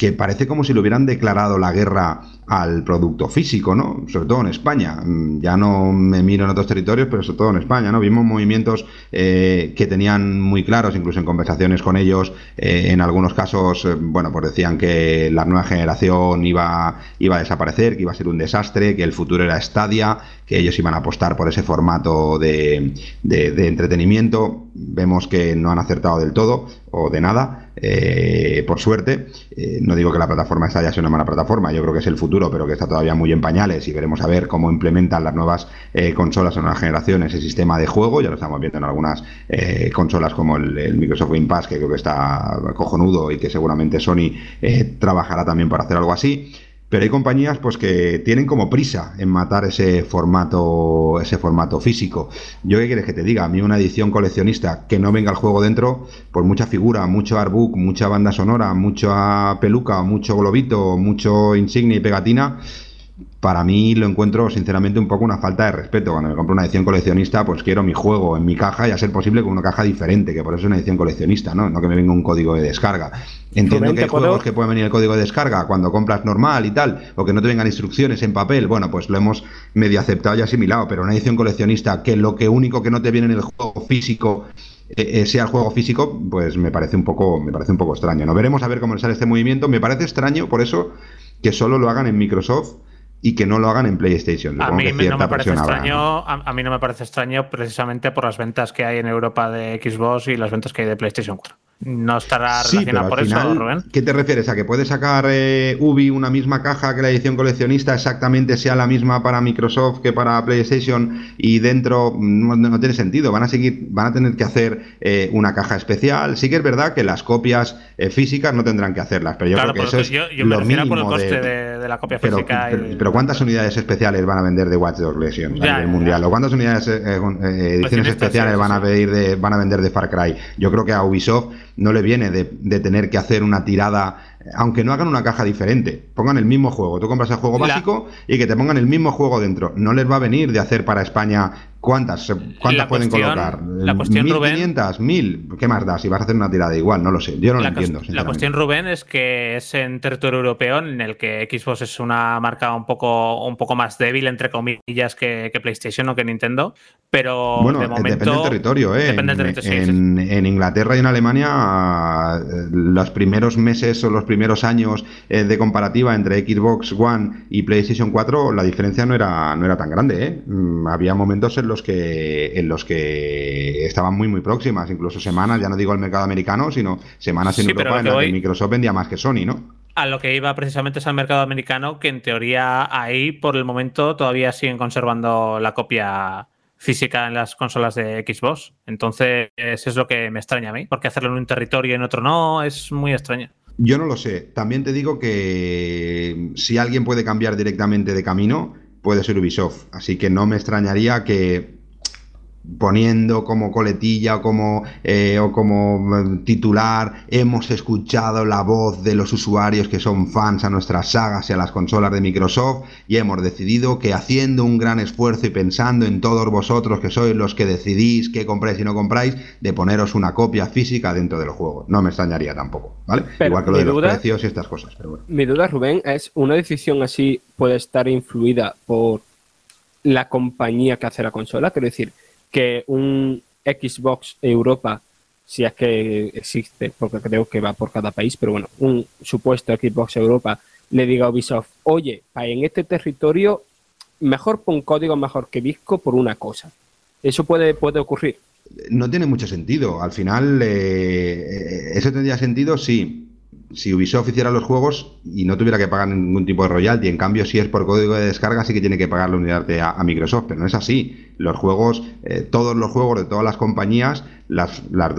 Speaker 8: que parece como si le hubieran declarado la guerra al producto físico, ¿no? Sobre todo en España. Mm, ya no me miro en otros territorios, pero sobre todo en España, ¿no? Vimos movimientos eh, que tenían muy claros, incluso en conversaciones con ellos, eh, en algunos casos, eh, bueno, pues decían que la nueva generación iba, iba a desaparecer, que iba a ser un desastre, que el futuro era Stadia, que ellos iban a apostar por ese formato de, de entretenimiento. Vemos que no han acertado del todo o de nada. Eh, por suerte. Eh, no digo que la plataforma esta ya sea una mala plataforma, yo creo que es el futuro, pero que está todavía muy en pañales y veremos a ver cómo implementan las nuevas eh, consolas en nueva generación ese sistema de juego. Ya lo estamos viendo en algunas consolas como el, Microsoft Game Pass, que creo que está cojonudo y que seguramente Sony trabajará también para hacer algo así. Pero hay compañías pues que tienen como prisa en matar ese formato, ese formato físico. Yo qué quieres que te diga, a mí una edición coleccionista que no venga el juego dentro, por mucha figura, mucho artbook, mucha banda sonora, mucha peluca, mucho globito, mucho insignia y pegatina, para mí lo encuentro sinceramente un poco una falta de respeto. Cuando me compro una edición coleccionista, pues quiero mi juego en mi caja y a ser posible con una caja diferente, que por eso es una edición coleccionista, ¿no? No que me venga un código de descarga. Entiendo
Speaker 6: Rubén,
Speaker 8: que hay
Speaker 6: ¿te puedo-
Speaker 8: juegos que pueden venir el código de descarga cuando compras normal y tal, o que no te vengan instrucciones en papel. Bueno, pues lo hemos medio aceptado y asimilado, pero una edición coleccionista que lo que único que no te viene en el juego físico eh, eh, sea el juego físico, pues me parece un poco, me parece un poco extraño. No veremos a ver cómo sale este movimiento. Me parece extraño, por eso, que solo lo hagan en Microsoft y que no lo hagan en PlayStation.
Speaker 5: A mí no me parece
Speaker 8: habrá,
Speaker 5: extraño,
Speaker 8: ¿no?
Speaker 5: a, a mí no me parece extraño precisamente por las ventas que hay en Europa de Xbox y las ventas que hay de PlayStation 4. No estará
Speaker 8: Sí, al
Speaker 5: por
Speaker 8: final,
Speaker 5: eso, Rubén.
Speaker 8: ¿qué te refieres? ¿A que puede sacar eh, Ubi una misma caja que la edición coleccionista exactamente sea la misma para Microsoft que para PlayStation y dentro no, no tiene sentido? Van a seguir, van a tener que hacer eh, una caja especial. Sí que es verdad que las copias eh, físicas no tendrán que hacerlas, pero yo
Speaker 5: Claro,
Speaker 8: creo que eso es
Speaker 5: yo, yo me
Speaker 8: lo
Speaker 5: refiero por el
Speaker 8: mínimo
Speaker 5: coste
Speaker 8: de-
Speaker 5: de, de la copia
Speaker 8: pero,
Speaker 5: física. y-
Speaker 8: pero, pero ¿cuántas unidades especiales van a vender de Watch Dogs Legion a
Speaker 5: Ya,
Speaker 8: nivel
Speaker 5: ya,
Speaker 8: mundial?
Speaker 5: ya.
Speaker 8: ¿O cuántas unidades eh, eh, eh, ediciones especiales van a pedir de, van a vender de Far Cry? Yo creo que a Ubisoft no le viene de, de tener que hacer una tirada, aunque no hagan una caja diferente. Pongan el mismo juego. Tú compras el juego
Speaker 5: La-
Speaker 8: básico y que te pongan el mismo juego dentro. No les va a venir de hacer para España cuántas, cuántas
Speaker 5: La
Speaker 8: pueden
Speaker 5: cuestión-
Speaker 8: colocar.
Speaker 5: la cuestión, Rubén-
Speaker 8: ¿1500? ¿1000? ¿Qué más da? Si vas a hacer una tirada igual, no lo sé. Yo no
Speaker 5: la,
Speaker 8: lo entiendo.
Speaker 5: la cuestión, Rubén, es que es en territorio europeo en el que Xbox es una marca un poco, un poco más débil, entre comillas, que, que PlayStation o que Nintendo. Pero
Speaker 8: Bueno,
Speaker 5: de
Speaker 8: eh,
Speaker 5: momento.
Speaker 8: depende del territorio, ¿eh?
Speaker 5: Depende del
Speaker 8: En-
Speaker 5: territorio, sí, sí.
Speaker 8: en, en Inglaterra y en Alemania, eh, los primeros meses o los primeros años eh, de comparativa entre Xbox One y PlayStation 4, la diferencia no era, no era tan grande, ¿eh? Mm, Había momentos en los que en los que estaban muy muy próximas, incluso semanas, ya no digo el mercado americano, sino semanas en
Speaker 5: Sí,
Speaker 8: Europa en las que Microsoft vendía más que Sony, ¿no?
Speaker 5: A lo que iba precisamente es al mercado americano, que en teoría ahí, por el momento, todavía siguen conservando la copia física en las consolas de Xbox. Entonces, eso es lo que me extraña a mí. Porque hacerlo en un territorio y en otro no es muy extraño.
Speaker 8: Yo no lo sé. También te digo que si alguien puede cambiar directamente de camino, puede ser Ubisoft. Así que no me extrañaría que poniendo como coletilla o como, eh, o como eh, titular, hemos escuchado la voz de los usuarios que son fans a nuestras sagas y a las consolas de Microsoft y hemos decidido que haciendo un gran esfuerzo y pensando en todos vosotros que sois los que decidís qué compráis y no compráis, de poneros una copia física dentro del juego. No me extrañaría tampoco, ¿vale?
Speaker 6: Pero
Speaker 8: Igual que lo de los precios y estas cosas, pero bueno.
Speaker 6: Mi duda, Rubén, es una decisión así puede estar influida por la compañía que hace la consola. Quiero decir, que un Xbox Europa, si es que existe, porque creo que va por cada país, pero bueno, un supuesto Xbox Europa le diga a Ubisoft, oye, en este territorio mejor pon código mejor que disco por una cosa. Eso puede, puede ocurrir.
Speaker 8: no tiene mucho sentido. Al final, eh, eso tendría sentido si, si Ubisoft hiciera los juegos y no tuviera que pagar ningún tipo de royalty. En cambio, si es por código de descarga, sí que tiene que pagar la unidad de- a, a Microsoft, pero no es así. Los juegos, eh, todos los juegos de todas las compañías, las, las,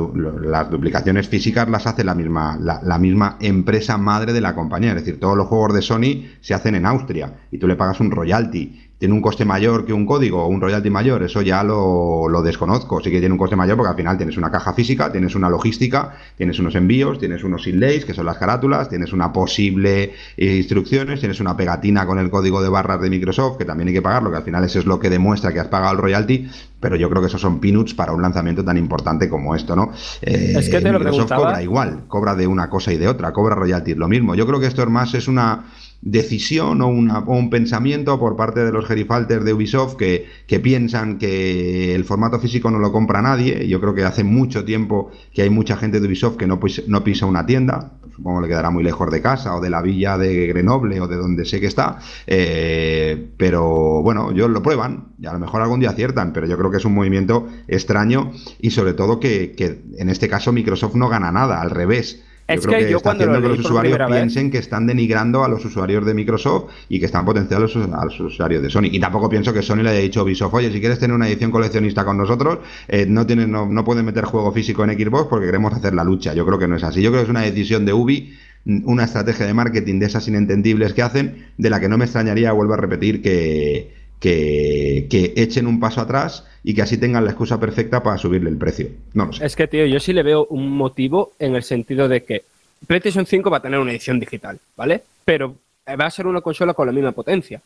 Speaker 8: las duplicaciones físicas las hace la misma, la, la misma empresa madre de la compañía. Es decir, todos los juegos de Sony se hacen en Austria y tú le pagas un royalty tiene un coste mayor que un código o un royalty mayor, eso ya lo, lo desconozco. Sí que tiene un coste mayor porque al final tienes una caja física, tienes una logística, tienes unos envíos, tienes unos inlays, que son las carátulas, tienes una posible eh, instrucciones, tienes una pegatina con el código de barras de Microsoft, que también hay que pagarlo, que al final eso es lo que demuestra que has pagado el royalty, pero yo creo que esos son peanuts para un lanzamiento tan importante como esto, ¿no? Eh,
Speaker 6: Es que te lo
Speaker 8: Microsoft
Speaker 6: preguntaba-
Speaker 8: cobra igual, cobra de una cosa y de otra, cobra royalties lo mismo. Yo creo que esto es más es una decisión o, una- o un pensamiento por parte de los gerifalters de Ubisoft que, que piensan que el formato físico no lo compra nadie. Yo creo que hace mucho tiempo que hay mucha gente de Ubisoft que no, no pisa una tienda. Supongo que le quedará muy lejos de casa o de la villa de Grenoble o de donde sé que está. Eh, pero bueno, ellos lo prueban y a lo mejor algún día aciertan, pero yo creo que es un movimiento extraño y sobre todo que en este caso Microsoft no gana nada, al revés. Yo
Speaker 6: Es
Speaker 8: creo
Speaker 6: que
Speaker 8: que,
Speaker 6: yo
Speaker 8: está
Speaker 6: cuando lo
Speaker 8: haciendo que los usuarios
Speaker 6: vez-
Speaker 8: piensen que están denigrando a los usuarios de Microsoft y que están potenciando a los, usuarios de Sony. Y tampoco pienso que Sony le haya dicho a Ubisoft, oye, si quieres tener una edición coleccionista con nosotros, eh, no, tienes, no, no pueden meter juego físico en Xbox porque queremos hacer la lucha. Yo creo que no es así. Yo creo que es una decisión de Ubi, una estrategia de marketing de esas inentendibles que hacen, de la que no me extrañaría, vuelvo a repetir, que, que, echen un paso atrás y que así tengan la excusa perfecta para subirle el precio. No lo sé.
Speaker 6: Es que, tío, yo sí le veo un motivo en el sentido de que PlayStation 5 va a tener una edición digital, ¿vale? Pero va a ser una consola con la misma potencia.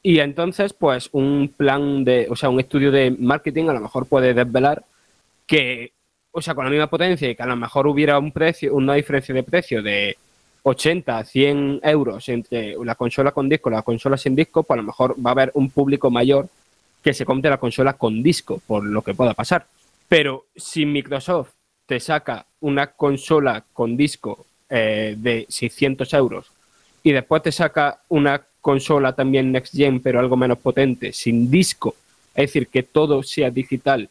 Speaker 6: Y entonces, pues un plan de, o sea, un estudio de marketing a lo mejor puede desvelar que, o sea, con la misma potencia y que a lo mejor hubiera un precio, una diferencia de precio de 80 a 100 euros entre la consola con disco y la consola sin disco, pues a lo mejor va a haber un público mayor que se compre la consola con disco, por lo que pueda pasar. Pero si Microsoft te saca una consola con disco eh, de 600 euros y después te saca una consola también next gen, pero algo menos potente, sin disco, es decir, que todo sea digital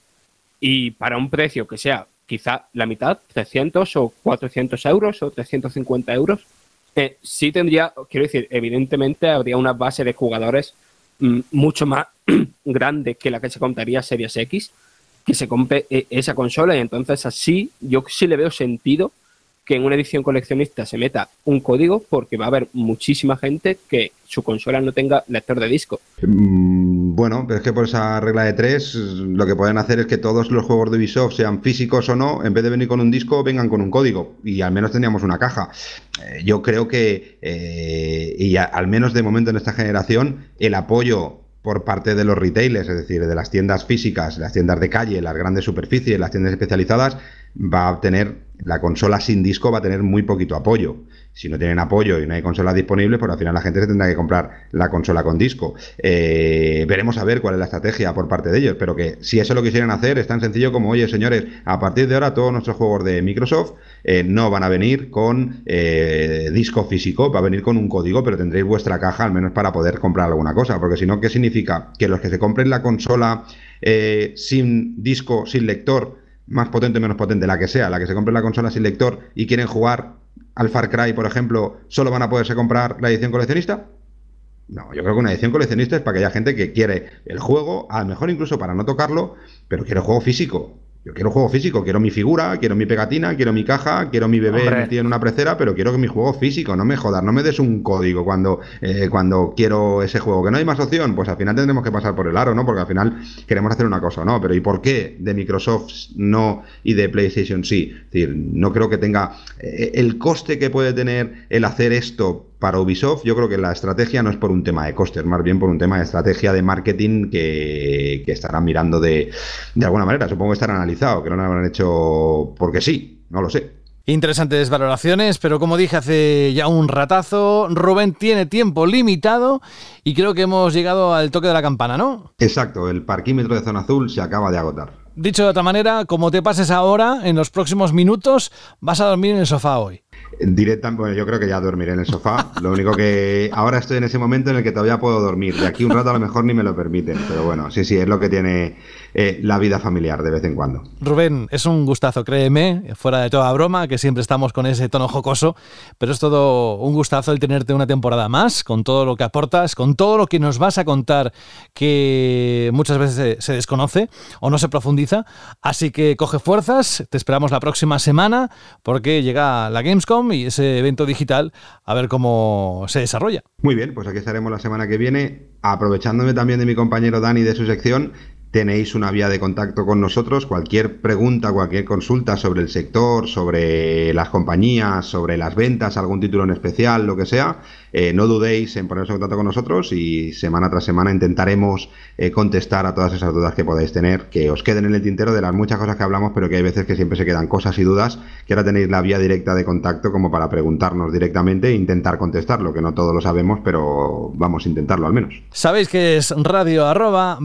Speaker 6: y para un precio que sea quizá la mitad, 300 o 400 euros o 350 euros, sí tendría, quiero decir, evidentemente habría una base de jugadores mm, mucho más [clears throat] grande que la que se contaría Series X, que se compre eh, esa consola. Y entonces así yo sí le veo sentido que en una edición coleccionista se meta un código porque va a haber muchísima gente que su consola no tenga lector de disco.
Speaker 8: Mm, bueno, pero es que por esa regla de tres lo que pueden hacer es que todos los juegos de Ubisoft, sean físicos o no, en vez de venir con un disco, vengan con un código y al menos tendríamos una caja. Eh, yo creo que, eh, y al menos de momento en esta generación, el apoyo por parte de los retailers, es decir, de las tiendas físicas, las tiendas de calle, las grandes superficies, las tiendas especializadas, va a obtener la consola sin disco va a tener muy poquito apoyo. Si no tienen apoyo y no hay consolas disponibles, pues al final la gente se tendrá que comprar la consola con disco. Eh, veremos a ver cuál es la estrategia por parte de ellos, pero que si eso lo quisieran hacer, es tan sencillo como, oye, señores, a partir de ahora todos nuestros juegos de Microsoft eh, no van a venir con eh, disco físico, va a venir con un código, pero tendréis vuestra caja al menos para poder comprar alguna cosa, porque si no, ¿qué significa? Que los que se compren la consola sin disco, sin lector, más potente o menos potente, la que sea, la que se compre la consola sin lector y quieren jugar al Far Cry, por ejemplo, ¿solo van a poderse comprar la edición coleccionista? No, yo creo que una edición coleccionista es para aquella gente que quiere el juego, a lo mejor incluso para no tocarlo, pero quiere el juego físico. Yo quiero juego físico, quiero mi figura, quiero mi pegatina, quiero mi caja, quiero mi bebé metido en una precera, pero quiero que mi juego físico, no me jodas, no me des un código cuando, eh, cuando quiero ese juego. Que no hay más opción, pues al final tendremos que pasar por el aro, ¿no? Porque al final queremos hacer una cosa, ¿no? Pero ¿y por qué de Microsoft no y de PlayStation sí? Es decir, no creo que tenga eh, el coste que puede tener el hacer esto para Ubisoft, yo creo que la estrategia no es por un tema de costes, más bien por un tema de estrategia de marketing que, estarán mirando de, de alguna manera. Supongo que estarán analizado, que no lo habrán hecho porque sí, no lo sé.
Speaker 3: Interesantes valoraciones, pero como dije hace ya un ratazo, Rubén tiene tiempo limitado y creo que hemos llegado al toque de la campana, ¿no?
Speaker 8: Exacto, el parquímetro de zona azul se acaba de agotar.
Speaker 3: Dicho de otra manera, como te pases ahora, en los próximos minutos, vas a dormir en el sofá hoy.
Speaker 8: Directa, bueno, yo creo que ya dormiré en el sofá. [laughs] Lo único que ahora estoy en ese momento en el que todavía puedo dormir. De aquí un rato a lo mejor ni me lo permiten. Pero bueno, sí, sí, es lo que tiene eh, la vida familiar de vez en cuando.
Speaker 3: Rubén, es un gustazo, créeme, fuera de toda broma, que siempre estamos con ese tono jocoso, pero es todo un gustazo el tenerte una temporada más, con todo lo que aportas, con todo lo que nos vas a contar que muchas veces se desconoce o no se profundiza. Así que coge fuerzas, te esperamos la próxima semana porque llega la Gamescom y ese evento digital a ver cómo se desarrolla.
Speaker 8: Muy bien, pues aquí estaremos la semana que viene, aprovechándome también de mi compañero Dani de su sección tenéis una vía de contacto con nosotros. Cualquier pregunta, cualquier consulta sobre el sector, sobre las compañías, sobre las ventas, algún título en especial, lo que sea, eh, no dudéis en ponerse en contacto con nosotros y semana tras semana intentaremos eh, contestar a todas esas dudas que podáis tener, que os queden en el tintero de las muchas cosas que hablamos, pero que hay veces que siempre se quedan cosas y dudas, que ahora tenéis la vía directa de contacto como para preguntarnos directamente e intentar contestarlo, que no todos lo sabemos, pero vamos a intentarlo al menos.
Speaker 3: Sabéis que es radio arroba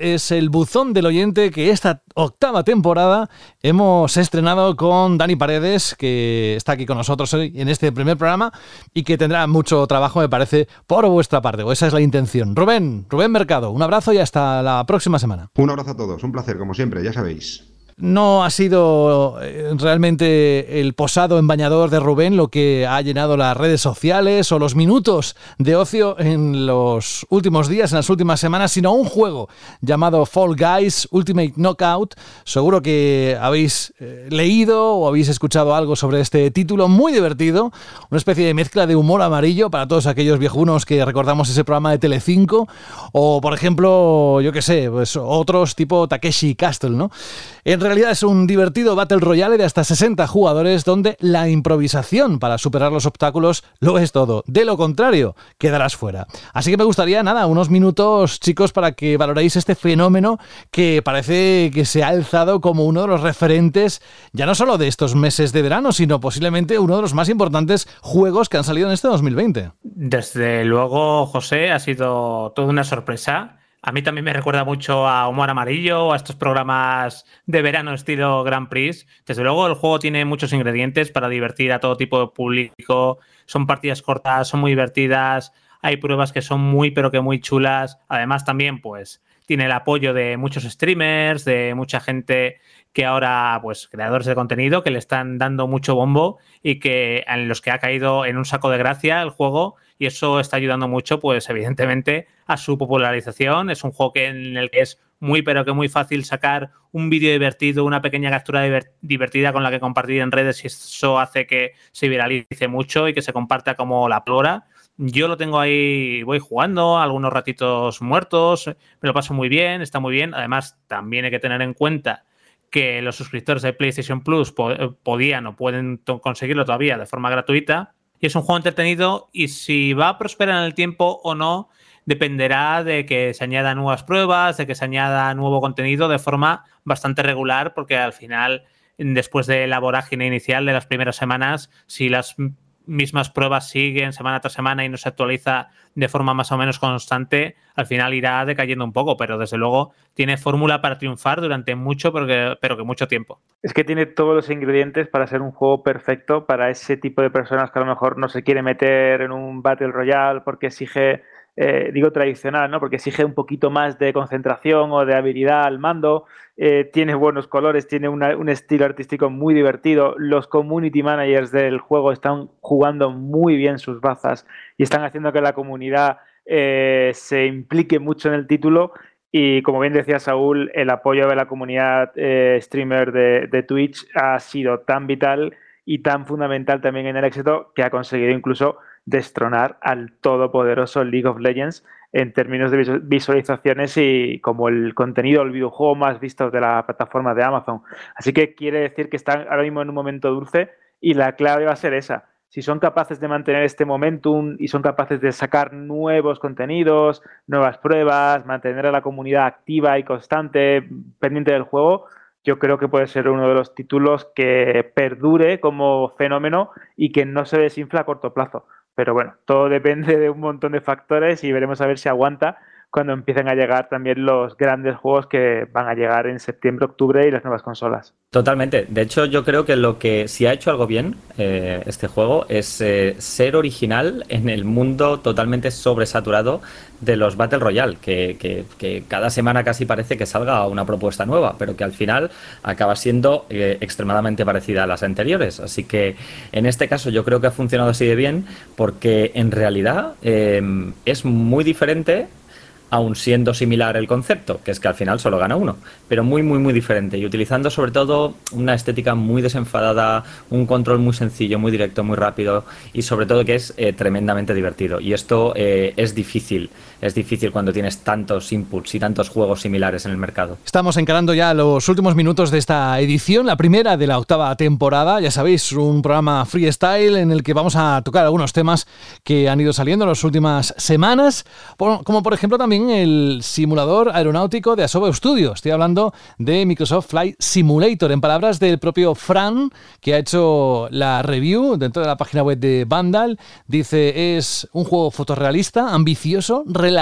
Speaker 3: es el buzón del oyente que esta octava temporada hemos estrenado con Dani Paredes, que está aquí con nosotros hoy en este primer programa y que tendrá mucho trabajo, me parece, por vuestra parte, o esa es la intención. Rubén, Rubén Mercado, un abrazo y hasta la próxima semana.
Speaker 8: Un abrazo a todos, un placer, como siempre, ya sabéis
Speaker 3: no ha sido eh, realmente el posado en bañador de Rubén lo que ha llenado las redes sociales o los minutos de ocio en los últimos días, en las últimas semanas, sino un juego llamado Fall Guys Ultimate Knockout. Seguro que habéis eh, leído o habéis escuchado algo sobre este título muy divertido, una especie de mezcla de humor amarillo para todos aquellos viejunos que recordamos ese programa de Telecinco o por ejemplo, yo qué sé, pues otros tipo Takeshi Castle, ¿no? Realidad es un divertido Battle Royale de hasta 60 jugadores donde la improvisación para superar los obstáculos lo es todo. De lo contrario, quedarás fuera. Así que me gustaría, nada, unos minutos, chicos, para que valoréis este fenómeno que parece que se ha alzado como uno de los referentes, ya no solo de estos meses de verano, sino posiblemente uno de los más importantes juegos que han salido en este 2020.
Speaker 5: Desde luego, José, ha sido toda una sorpresa. A mí también me recuerda mucho a Humor Amarillo a estos programas de verano estilo Grand Prix. Desde luego, el juego tiene muchos ingredientes para divertir a todo tipo de público. Son partidas cortas, son muy divertidas. Hay pruebas que son muy, pero que muy chulas. Además, también, pues, tiene el apoyo de muchos streamers, de mucha gente que ahora, pues, creadores de contenido que le están dando mucho bombo y que en los que ha caído en un saco de gracia el juego y eso está ayudando mucho, pues evidentemente, a su popularización. Es un juego que, en el que es muy, pero que muy fácil sacar un vídeo divertido, una pequeña captura divertida con la que compartir en redes y eso hace que se viralice mucho y que se comparta como la plora. Yo lo tengo ahí, voy jugando, algunos ratitos muertos, me lo paso muy bien, está muy bien. Además, también hay que tener en cuenta que los suscriptores de PlayStation Plus podían o pueden conseguirlo todavía de forma gratuita y es un juego entretenido y si va a prosperar en el tiempo o no dependerá de que se añadan nuevas pruebas, de que se añada nuevo contenido de forma bastante regular, porque al final, después de la vorágine inicial de las primeras semanas, si las mismas pruebas siguen semana tras semana y no se actualiza de forma más o menos constante, al final irá decayendo un poco, pero desde luego tiene fórmula para triunfar durante mucho, pero que, mucho tiempo.
Speaker 4: Es que tiene todos los ingredientes para ser un juego perfecto para ese tipo de personas que a lo mejor no se quiere meter en un Battle Royale porque exige eh, digo tradicional, ¿no? Porque exige un poquito más de concentración o de habilidad al mando, eh, tiene buenos colores, tiene un estilo artístico muy divertido. Los community managers del juego están jugando muy bien sus bazas y están haciendo que la comunidad eh, se implique mucho en el título. Y como bien decía Saúl, el apoyo de la comunidad streamer de, de Twitch ha sido tan vital y tan fundamental también en el éxito que ha conseguido incluso destronar al todopoderoso League of Legends en términos de visualizaciones y como el contenido, el videojuego más visto de la plataforma de Amazon. Así que quiere decir que están ahora mismo en un momento dulce y la clave va a ser esa. Si son capaces de mantener este momentum y son capaces de sacar nuevos contenidos, nuevas pruebas, mantener a la comunidad activa y constante, pendiente del juego, yo creo que puede ser uno de los títulos que perdure como fenómeno y que no se desinfla a corto plazo. Pero bueno, todo depende de un montón de factores y veremos a ver si aguanta cuando empiecen a llegar también los grandes juegos que van a llegar en septiembre, octubre y las nuevas consolas.
Speaker 7: Totalmente. De hecho, yo creo que lo que si ha hecho algo bien eh, este juego es eh, ser original en el mundo totalmente sobresaturado de los Battle Royale, que, cada semana casi parece que salga una propuesta nueva, pero que al final acaba siendo eh, extremadamente parecida a las anteriores. Así que en este caso yo creo que ha funcionado así de bien porque en realidad es muy diferente aun siendo similar el concepto, que es que al final solo gana uno, pero muy, muy, muy diferente y utilizando sobre todo una estética muy desenfadada, un control muy sencillo, muy directo, muy rápido y sobre todo que es eh, tremendamente divertido. Y esto eh, es difícil, es difícil cuando tienes tantos inputs y tantos juegos similares en el mercado.
Speaker 3: Estamos encarando ya los últimos minutos de esta edición, la primera de la octava temporada, ya sabéis, un programa freestyle en el que vamos a tocar algunos temas que han ido saliendo en las últimas semanas, como por ejemplo también el simulador aeronáutico de Asobo Studio. Estoy hablando de Microsoft Flight Simulator, en palabras del propio Fran, que ha hecho la review dentro de la página web de Vandal. Dice, es un juego fotorrealista, ambicioso, relajante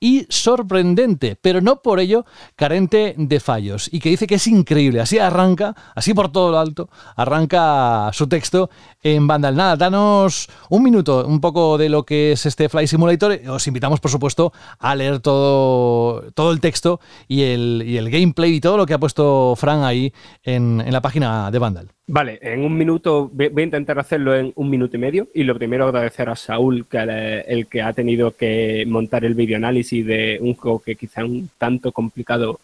Speaker 3: y sorprendente, pero no por ello carente de fallos. Y que dice que es increíble. Así arranca, así por todo lo alto, arranca su texto en Vandal. Nada, danos un minuto, un poco de lo que es este Flight Simulator. Os invitamos, por supuesto, a leer todo, todo el texto y el, y el gameplay y todo lo que ha puesto Fran ahí en, en la página de Vandal.
Speaker 6: Vale, en un minuto voy a intentar hacerlo en un minuto y medio. Y lo primero agradecer a Saúl, que el que ha tenido que montar el videoanálisis de un juego que quizá un tanto complicado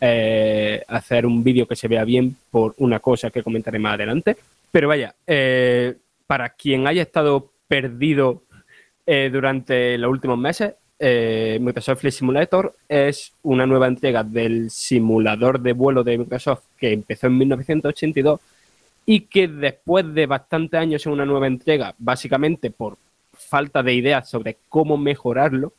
Speaker 6: eh, hacer un vídeo que se vea bien por una cosa que comentaré más adelante. Pero vaya, eh, para quien haya estado perdido eh, durante los últimos meses, Microsoft Flight Simulator es una nueva entrega del simulador de vuelo de Microsoft que empezó en 1982 y que después de bastantes años en una nueva entrega, básicamente por falta de ideas sobre cómo mejorarlo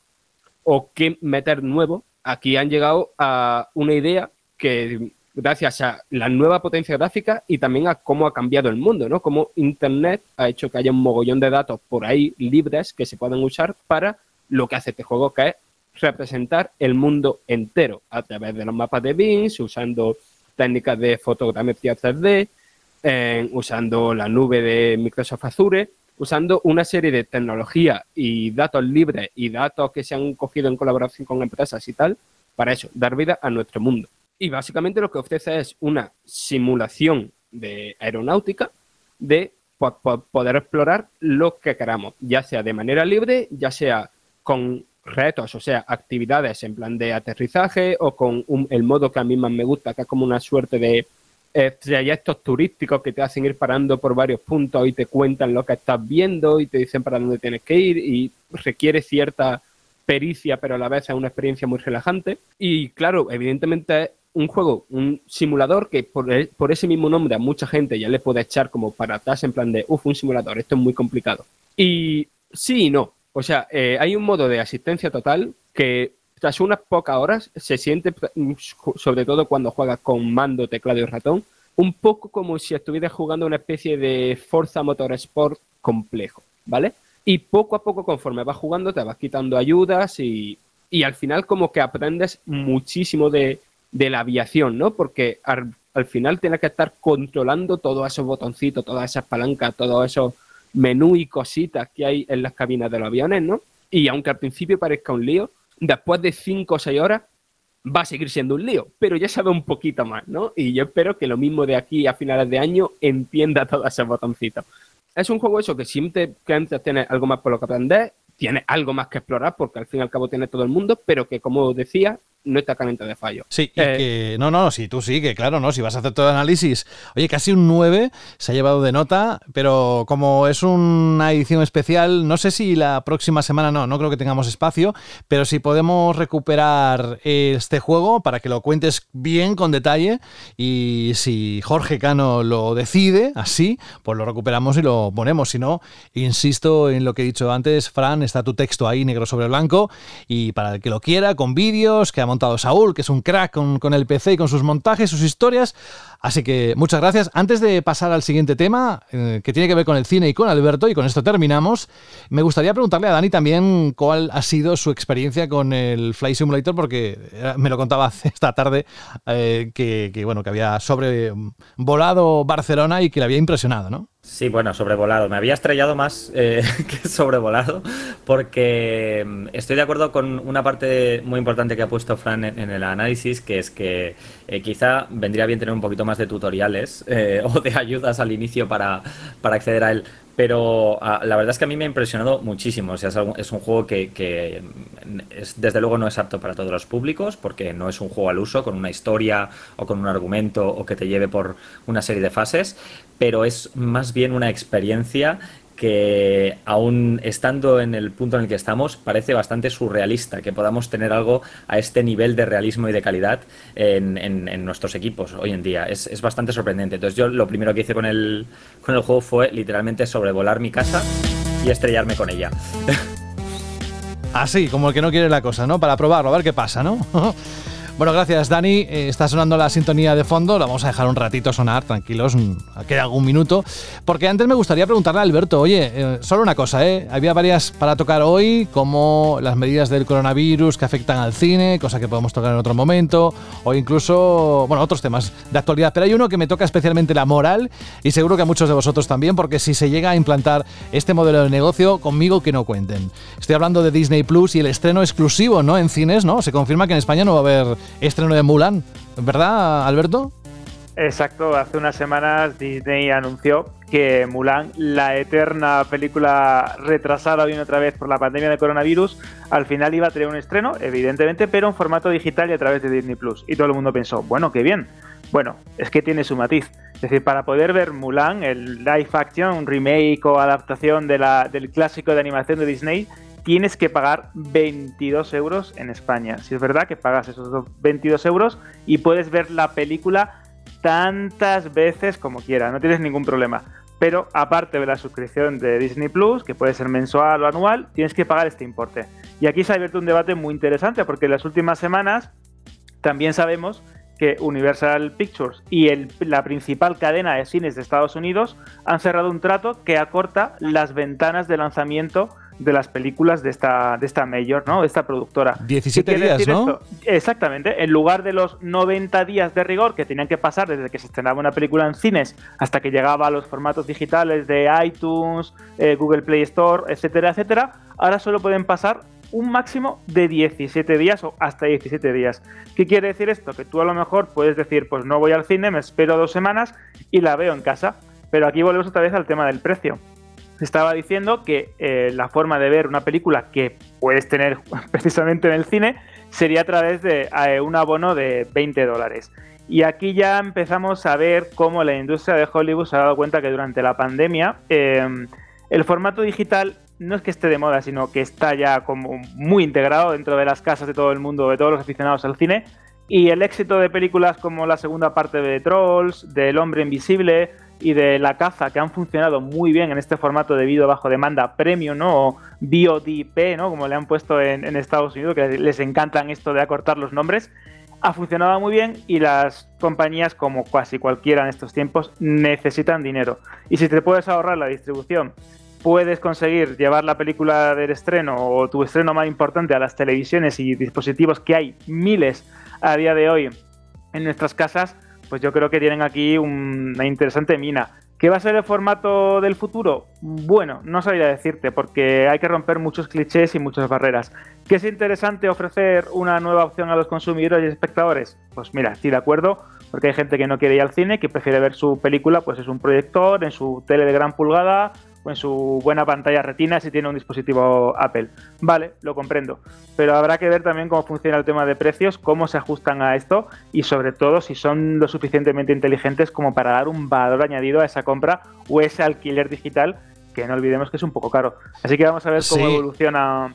Speaker 6: o qué meter nuevo, aquí han llegado a una idea que gracias a la nueva potencia gráfica y también a cómo ha cambiado el mundo, ¿no? Cómo Internet ha hecho que haya un mogollón de datos por ahí libres que se pueden usar para lo que hace este juego, que es representar el mundo entero a través de los mapas de Bings, usando técnicas de fotografía 3D, usando la nube de Microsoft Azure, usando una serie de tecnología y datos libres y datos que se han cogido en colaboración con empresas y tal, para eso, dar vida a nuestro mundo. Y básicamente lo que ofrece es una simulación de aeronáutica de poder explorar lo que queramos, ya sea de manera libre, ya sea con retos, o sea, actividades en plan de aterrizaje o con el modo que a mí más me gusta, que es como una suerte de eh, trayectos turísticos que te hacen ir parando por varios puntos y te cuentan lo que estás viendo y te dicen para dónde tienes que ir y requiere cierta pericia, pero a la vez es una experiencia muy relajante. Y claro, evidentemente es un juego, un simulador que por, e, ese mismo nombre a mucha gente ya le puede echar como para atrás en plan de, uff, un simulador, esto es muy complicado. Y sí y no. O sea, eh, hay un modo de asistencia total que tras unas pocas horas se siente, sobre todo cuando juegas con mando, teclado y ratón, un poco como si estuvieras jugando una especie de Forza Motorsport complejo, ¿vale? Y poco a poco, conforme vas jugando, te vas quitando ayudas y, al final como que aprendes muchísimo de, la aviación, ¿no? Porque al, al, final tienes que estar controlando todos esos botoncitos, todas esas palancas, todos esos menús y cositas que hay en las cabinas de los aviones, ¿no? Y aunque al principio parezca un lío, después de 5 o 6 horas va a seguir siendo un lío, pero ya sabe un poquito más, ¿no? Y yo espero que lo mismo de aquí a finales de año entienda [laughs] todos esos botoncitos. Es un juego eso que siempre que antes tiene algo más por lo que aprender, tiene algo más que explorar, porque al fin y al cabo tiene todo el mundo, pero que como decía, no está caliente de fallo.
Speaker 3: Sí, y eh, que, no, no, sí, tú sí, que claro, ¿no? Si vas a hacer todo el análisis, oye, casi un 9 se ha llevado de nota, pero como es una edición especial, no sé si la próxima semana no, no creo que tengamos espacio, pero si podemos recuperar este juego para que lo cuentes bien con detalle y si Jorge Cano lo decide así, pues lo recuperamos y lo ponemos. Si no, insisto en lo que he dicho antes, Fran, está tu texto ahí negro sobre blanco y para el que lo quiera, con vídeos, que montado Saúl, que es un crack con, el PC y con sus montajes, sus historias. Así que muchas gracias. Antes de pasar al siguiente tema, eh, que tiene que ver con el cine y con Alberto, y con esto terminamos, me gustaría preguntarle a Dani también cuál ha sido su experiencia con el Fly Simulator, porque me lo contaba [laughs] esta tarde eh, que, que, bueno, que había sobrevolado Barcelona y que le había impresionado, ¿no?
Speaker 7: Sí, bueno, sobrevolado. Me había estrellado más eh, [laughs] que sobrevolado porque mm, estoy de acuerdo con una parte muy importante que ha puesto Fran en, el análisis, que es que eh, quizá vendría bien tener un poquito más de tutoriales eh, [laughs] o de ayudas al inicio para, para acceder a él. Pero ah, la verdad es que a mí me ha impresionado muchísimo. O sea, es, un juego que, desde luego no es apto para todos los públicos, porque no es un juego al uso con una historia o con un argumento o que te lleve por una serie de fases, pero es más bien una experiencia que aún estando en el punto en el que estamos, parece bastante surrealista que podamos tener algo a este nivel de realismo y de calidad en, nuestros equipos hoy en día. Es, bastante sorprendente. Entonces yo lo primero que hice con el, con el juego fue literalmente sobrevolar mi casa y estrellarme con ella. [laughs]
Speaker 3: Así, como el que no quiere la cosa, ¿no? Para probarlo, a ver qué pasa, ¿no? [laughs] Bueno, gracias Dani. Eh, está sonando la sintonía de fondo. La vamos a dejar un ratito sonar, tranquilos. Mm, queda algún minuto. Porque antes me gustaría preguntarle a Alberto, oye, eh, solo una cosa, ¿eh? Había varias para tocar hoy, como las medidas del coronavirus que afectan al cine, cosa que podemos tocar en otro momento, o incluso, bueno, otros temas de actualidad. Pero hay uno que me toca especialmente la moral y seguro que a muchos de vosotros también, porque si se llega a implantar este modelo de negocio, conmigo que no cuenten. Estoy hablando de Disney Plus y el estreno exclusivo, ¿no? En cines, ¿no? Se confirma que en España no va a haber estreno de Mulan, ¿verdad, Alberto?
Speaker 4: Exacto, hace unas semanas Disney anunció que Mulan, la eterna película retrasada una otra vez por la pandemia de coronavirus, al final iba a tener un estreno, evidentemente, pero en formato digital y a través de Disney Plus. Y todo el mundo pensó, bueno, qué bien. Bueno, es que tiene su matiz. Es decir, para poder ver Mulan, el live action, un remake o adaptación de la, del clásico de animación de Disney, tienes que pagar 22 euros en España. Si es verdad que pagas esos 22 euros y puedes ver la película tantas veces como quieras, no tienes ningún problema. Pero aparte de la suscripción de Disney Plus, que puede ser mensual o anual, tienes que pagar este importe. Y aquí se ha abierto un debate muy interesante porque en las últimas semanas también sabemos que Universal Pictures y la principal cadena de cines de Estados Unidos han cerrado un trato que acorta las ventanas de lanzamiento de las películas de esta, de esta mayor, ¿no? De esta productora.
Speaker 3: 17 días, ¿no?
Speaker 4: Exactamente. En lugar de los 90 días de rigor que tenían que pasar desde que se estrenaba una película en cines hasta que llegaba a los formatos digitales de iTunes, eh, Google Play Store, etcétera, etcétera, ahora solo pueden pasar un máximo de 17 días o hasta 17 días. ¿Qué quiere decir esto? Que tú a lo mejor puedes decir, pues no voy al cine, me espero dos semanas y la veo en casa. Pero aquí volvemos otra vez al tema del precio. Estaba diciendo que eh, la forma de ver una película que puedes tener [laughs] precisamente en el cine sería a través de eh, un abono de 20 dólares. Y aquí ya empezamos a ver cómo la industria de Hollywood se ha dado cuenta que durante la pandemia eh, el formato digital no es que esté de moda, sino que está ya como muy integrado dentro de las casas de todo el mundo, de todos los aficionados al cine. Y el éxito de películas como la segunda parte de Trolls, del Hombre Invisible y de La Caza, que han funcionado muy bien en este formato de vídeo bajo demanda premium, ¿no? O VODP, ¿no? Como le han puesto en Estados Unidos, que les encantan esto de acortar los nombres ha funcionado muy bien y las compañías, como casi cualquiera en estos tiempos, necesitan dinero. Y si te puedes ahorrar la distribución puedes conseguir llevar la película del estreno o tu estreno más importante a las televisiones y dispositivos que hay miles a día de hoy en nuestras casas, pues yo creo que tienen aquí una interesante mina. ¿Qué va a ser el formato del futuro? Bueno, no sabría decirte, porque hay que romper muchos clichés y muchas barreras. ¿Qué es interesante ofrecer una nueva opción a los consumidores y espectadores? Pues mira, estoy de acuerdo, porque hay gente que no quiere ir al cine, que prefiere ver su película, pues es un proyector, en su tele de gran pulgada, en su buena pantalla retina si tiene un dispositivo Apple. Vale, lo comprendo. Pero habrá que ver también cómo funciona el tema de precios, cómo se ajustan a esto y sobre todo si son lo suficientemente inteligentes como para dar un valor añadido a esa compra o ese alquiler digital que no olvidemos que es un poco caro. Así que vamos a ver cómo evoluciona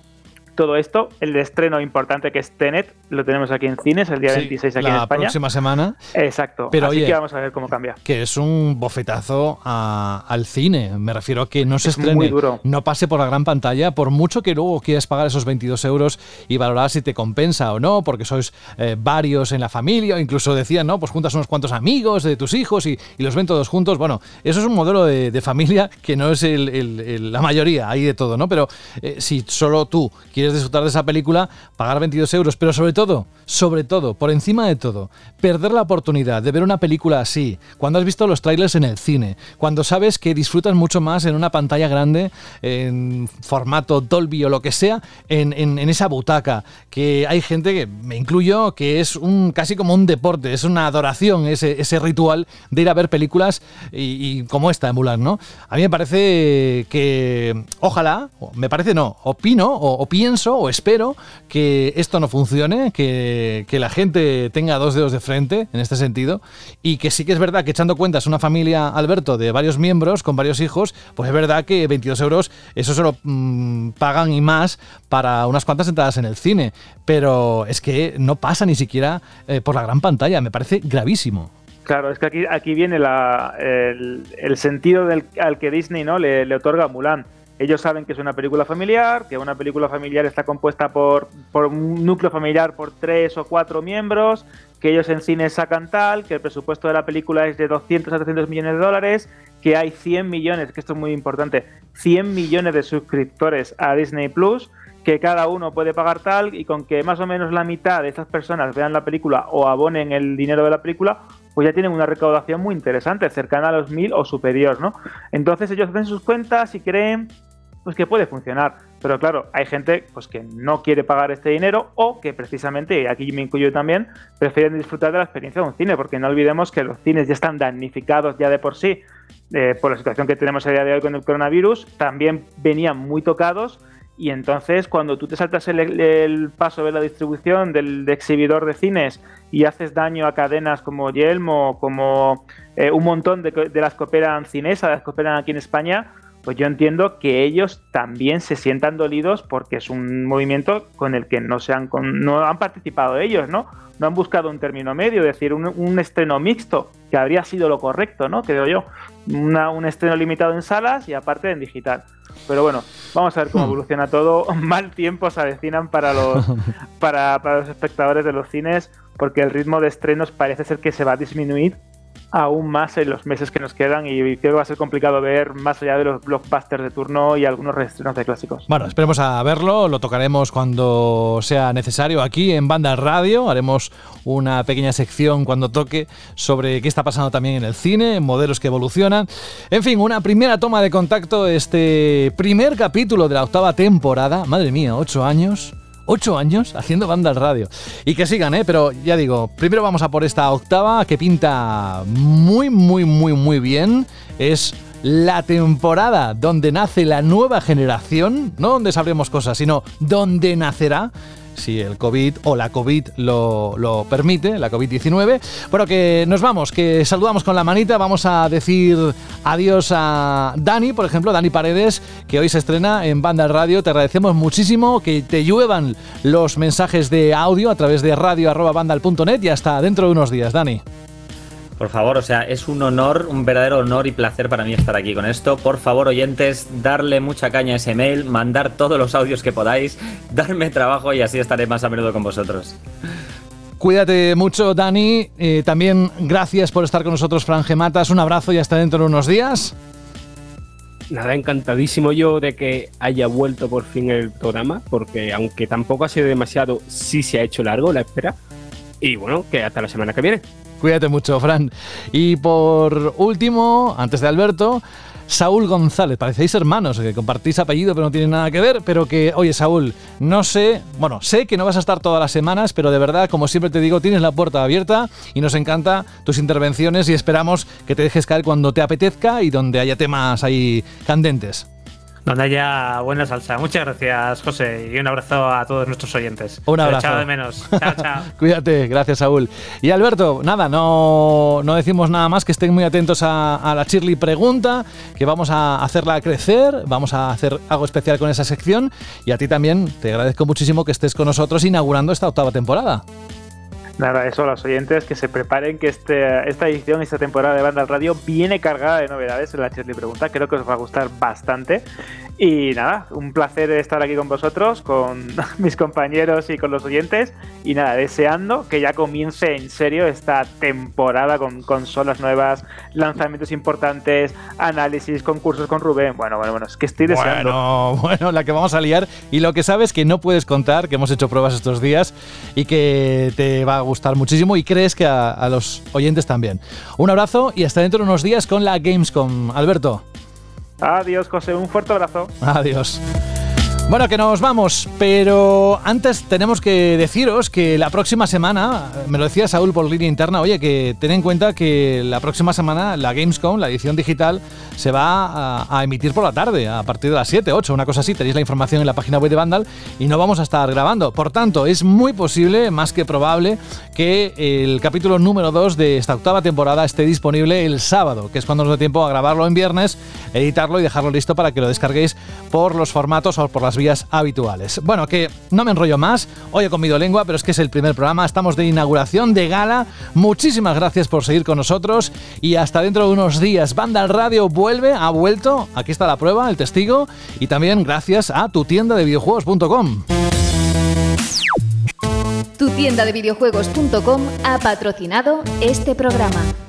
Speaker 4: todo esto, el estreno importante que es Tenet, lo tenemos aquí en cines el día 26 aquí en España.
Speaker 3: La próxima semana.
Speaker 4: Exacto. Pero Así que vamos a ver cómo cambia.
Speaker 3: Que es un bofetazo al cine. Me refiero a que no se estrene, no pase por la gran pantalla, por mucho que luego quieras pagar esos 22 euros y valorar si te compensa o no, porque sois eh, varios en la familia, o incluso decían, no, pues juntas unos cuantos amigos de tus hijos y, los ven todos juntos. Bueno, eso es un modelo de, familia que no es la mayoría, hay de todo, ¿no? Pero eh, si solo tú quieres disfrutar de esa película, pagar 22 euros, pero sobre todo, sobre todo, por encima de todo, perder la oportunidad de ver una película así, cuando has visto los trailers en el cine, cuando sabes que disfrutas mucho más en una pantalla grande, en formato Dolby o lo que sea, en, esa butaca, que hay gente, que me incluyo, que es un casi como un deporte, es una adoración ese, ese ritual de ir a ver películas y, como esta, en Mulan, ¿no? A mí me parece que, ojalá, me parece no, opino o, o pienso o espero que esto no funcione, que, la gente tenga dos dedos de frente en este sentido y que sí que es verdad que echando cuentas una familia, Alberto, de varios miembros, con varios hijos, pues es verdad que 22 euros, eso se lo mm, pagan y más para unas cuantas entradas en el cine, pero es que no pasa ni siquiera eh, por la gran pantalla, me parece gravísimo.
Speaker 4: Claro, es que aquí, aquí viene el, sentido del, al que Disney no le, le otorga a Mulan ellos saben que es una película familiar, que una película familiar está compuesta por, un núcleo familiar por tres o cuatro miembros, que ellos en cine sacan tal, que el presupuesto de la película es de 200 a 300 millones de dólares, que hay 100 millones, que esto es muy importante, 100 millones de suscriptores a Disney Plus, que cada uno puede pagar tal y con que más o menos la mitad de estas personas vean la película o abonen el dinero de la película, pues ya tienen una recaudación muy interesante, cercana a los mil o superior, ¿no? Entonces ellos hacen sus cuentas y creen pues que puede funcionar. Pero claro, hay gente pues que no quiere pagar este dinero o que precisamente, y aquí me incluyo también, prefieren disfrutar de la experiencia de un cine, porque no olvidemos que los cines ya están damnificados ya de por sí eh, por la situación que tenemos a día de hoy con el coronavirus, también venían muy tocados y entonces cuando tú te saltas el, paso de la distribución del exhibidor de cines y haces daño a cadenas como Yelmo, como eh, un montón de, de las que operan Cinesa, las que operan aquí en España, pues yo entiendo que ellos también se sientan dolidos porque es un movimiento con el que no se han, no han participado ellos, ¿no? No han buscado un término medio, es decir, un, estreno mixto, que habría sido lo correcto, ¿no? Creo yo. un estreno limitado en salas y aparte en digital. Pero bueno, vamos a ver cómo [laughs] evoluciona todo. [laughs] Mal tiempo se avecinan para los, [laughs] para, para los espectadores de los cines, porque el ritmo de estrenos parece ser que se va a disminuir aún más en los meses que nos quedan y creo que va a ser complicado ver más allá de los blockbusters de turno y algunos reestrenos de clásicos.
Speaker 3: Bueno, esperemos a verlo, lo tocaremos cuando sea necesario aquí en Banda Radio, haremos una pequeña sección cuando toque sobre qué está pasando también en el cine, modelos que evolucionan. En fin, una primera toma de contacto, este primer capítulo de la octava temporada, madre mía, ocho años ocho años haciendo banda al radio. Y que sigan, ¿eh? Pero ya digo, primero vamos a por esta octava que pinta muy, muy, muy, muy bien. Es la temporada donde nace la nueva generación, no donde sabremos cosas, sino donde nacerá si el COVID o la COVID lo, permite, la COVID-19. Bueno, que nos vamos, que saludamos con la manita, vamos a decir adiós a Dani, por ejemplo, Dani Paredes, que hoy se estrena en Banda Radio. Te agradecemos muchísimo que te lluevan los mensajes de audio a través de radio.bandal.net y hasta dentro de unos días, Dani.
Speaker 7: Por favor, o sea, es un honor, un verdadero honor y placer para mí estar aquí con esto. Por favor, oyentes, darle mucha caña a ese mail, mandar todos los audios que podáis, darme trabajo y así estaré más a menudo con vosotros.
Speaker 3: Cuídate mucho, Dani. Eh, también gracias por estar con nosotros, Fran Gematas. Un abrazo y hasta dentro de unos días.
Speaker 6: Nada, encantadísimo yo de que haya vuelto por fin el programa, porque aunque tampoco ha sido demasiado, sí se ha hecho largo la espera. Y bueno, que hasta la semana que viene.
Speaker 3: Cuídate mucho, Fran. Y por último, antes de Alberto, Saúl González. Parecéis hermanos, que compartís apellido, pero no tiene nada que ver. Pero que, oye, Saúl, no sé, bueno, sé que no vas a estar todas las semanas, pero de verdad, como siempre te digo, tienes la puerta abierta y nos encanta tus intervenciones y esperamos que te dejes caer cuando te apetezca y donde haya temas ahí candentes
Speaker 5: donde haya buena salsa. Muchas gracias, José, y un abrazo a todos nuestros oyentes.
Speaker 3: Un abrazo.
Speaker 5: Chao de menos. Chao, [laughs] chao.
Speaker 3: Cuídate, gracias, Saúl. Y Alberto, nada, no, no decimos nada más, que estén muy atentos a, la Shirley Pregunta, que vamos a hacerla crecer, vamos a hacer algo especial con esa sección, y a ti también te agradezco muchísimo que estés con nosotros inaugurando esta octava temporada.
Speaker 4: Nada, eso a los oyentes que se preparen que este, esta edición, esta temporada de Banda al Radio viene cargada de novedades en la Chesley Pregunta. Creo que os va a gustar bastante. Y nada, un placer estar aquí con vosotros, con [laughs] mis compañeros y con los oyentes. Y nada, deseando que ya comience en serio esta temporada con consolas nuevas, lanzamientos importantes, análisis, concursos con Rubén. Bueno, bueno, bueno, es que estoy deseando.
Speaker 3: Bueno, [laughs] bueno, la que vamos a liar. Y lo que sabes que no puedes contar, que hemos hecho pruebas estos días y que te va a gustar muchísimo y crees que a, los oyentes también. Un abrazo y hasta dentro de unos días con la Gamescom. Alberto.
Speaker 4: Adiós, José. Un fuerte abrazo.
Speaker 3: Adiós. Bueno, que nos vamos, pero antes tenemos que deciros que la próxima semana, me lo decía Saúl por línea interna, oye, que ten en cuenta que la próxima semana la Gamescom, la edición digital, se va a, emitir por la tarde, a partir de las 7, 8, una cosa así. Tenéis la información en la página web de Vandal y no vamos a estar grabando. Por tanto, es muy posible, más que probable, que el capítulo número 2 de esta octava temporada esté disponible el sábado, que es cuando nos dé tiempo a grabarlo en viernes, editarlo y dejarlo listo para que lo descarguéis por los formatos o por vías habituales. Bueno, que no me enrollo más, hoy he comido lengua, pero es que es el primer programa, estamos de inauguración, de gala. Muchísimas gracias por seguir con nosotros y hasta dentro de unos días. Banda Radio vuelve, ha vuelto, aquí está la prueba, el testigo, y también gracias a tu tienda de videojuegos.com.
Speaker 1: Tu tienda de videojuegos.com ha patrocinado este programa.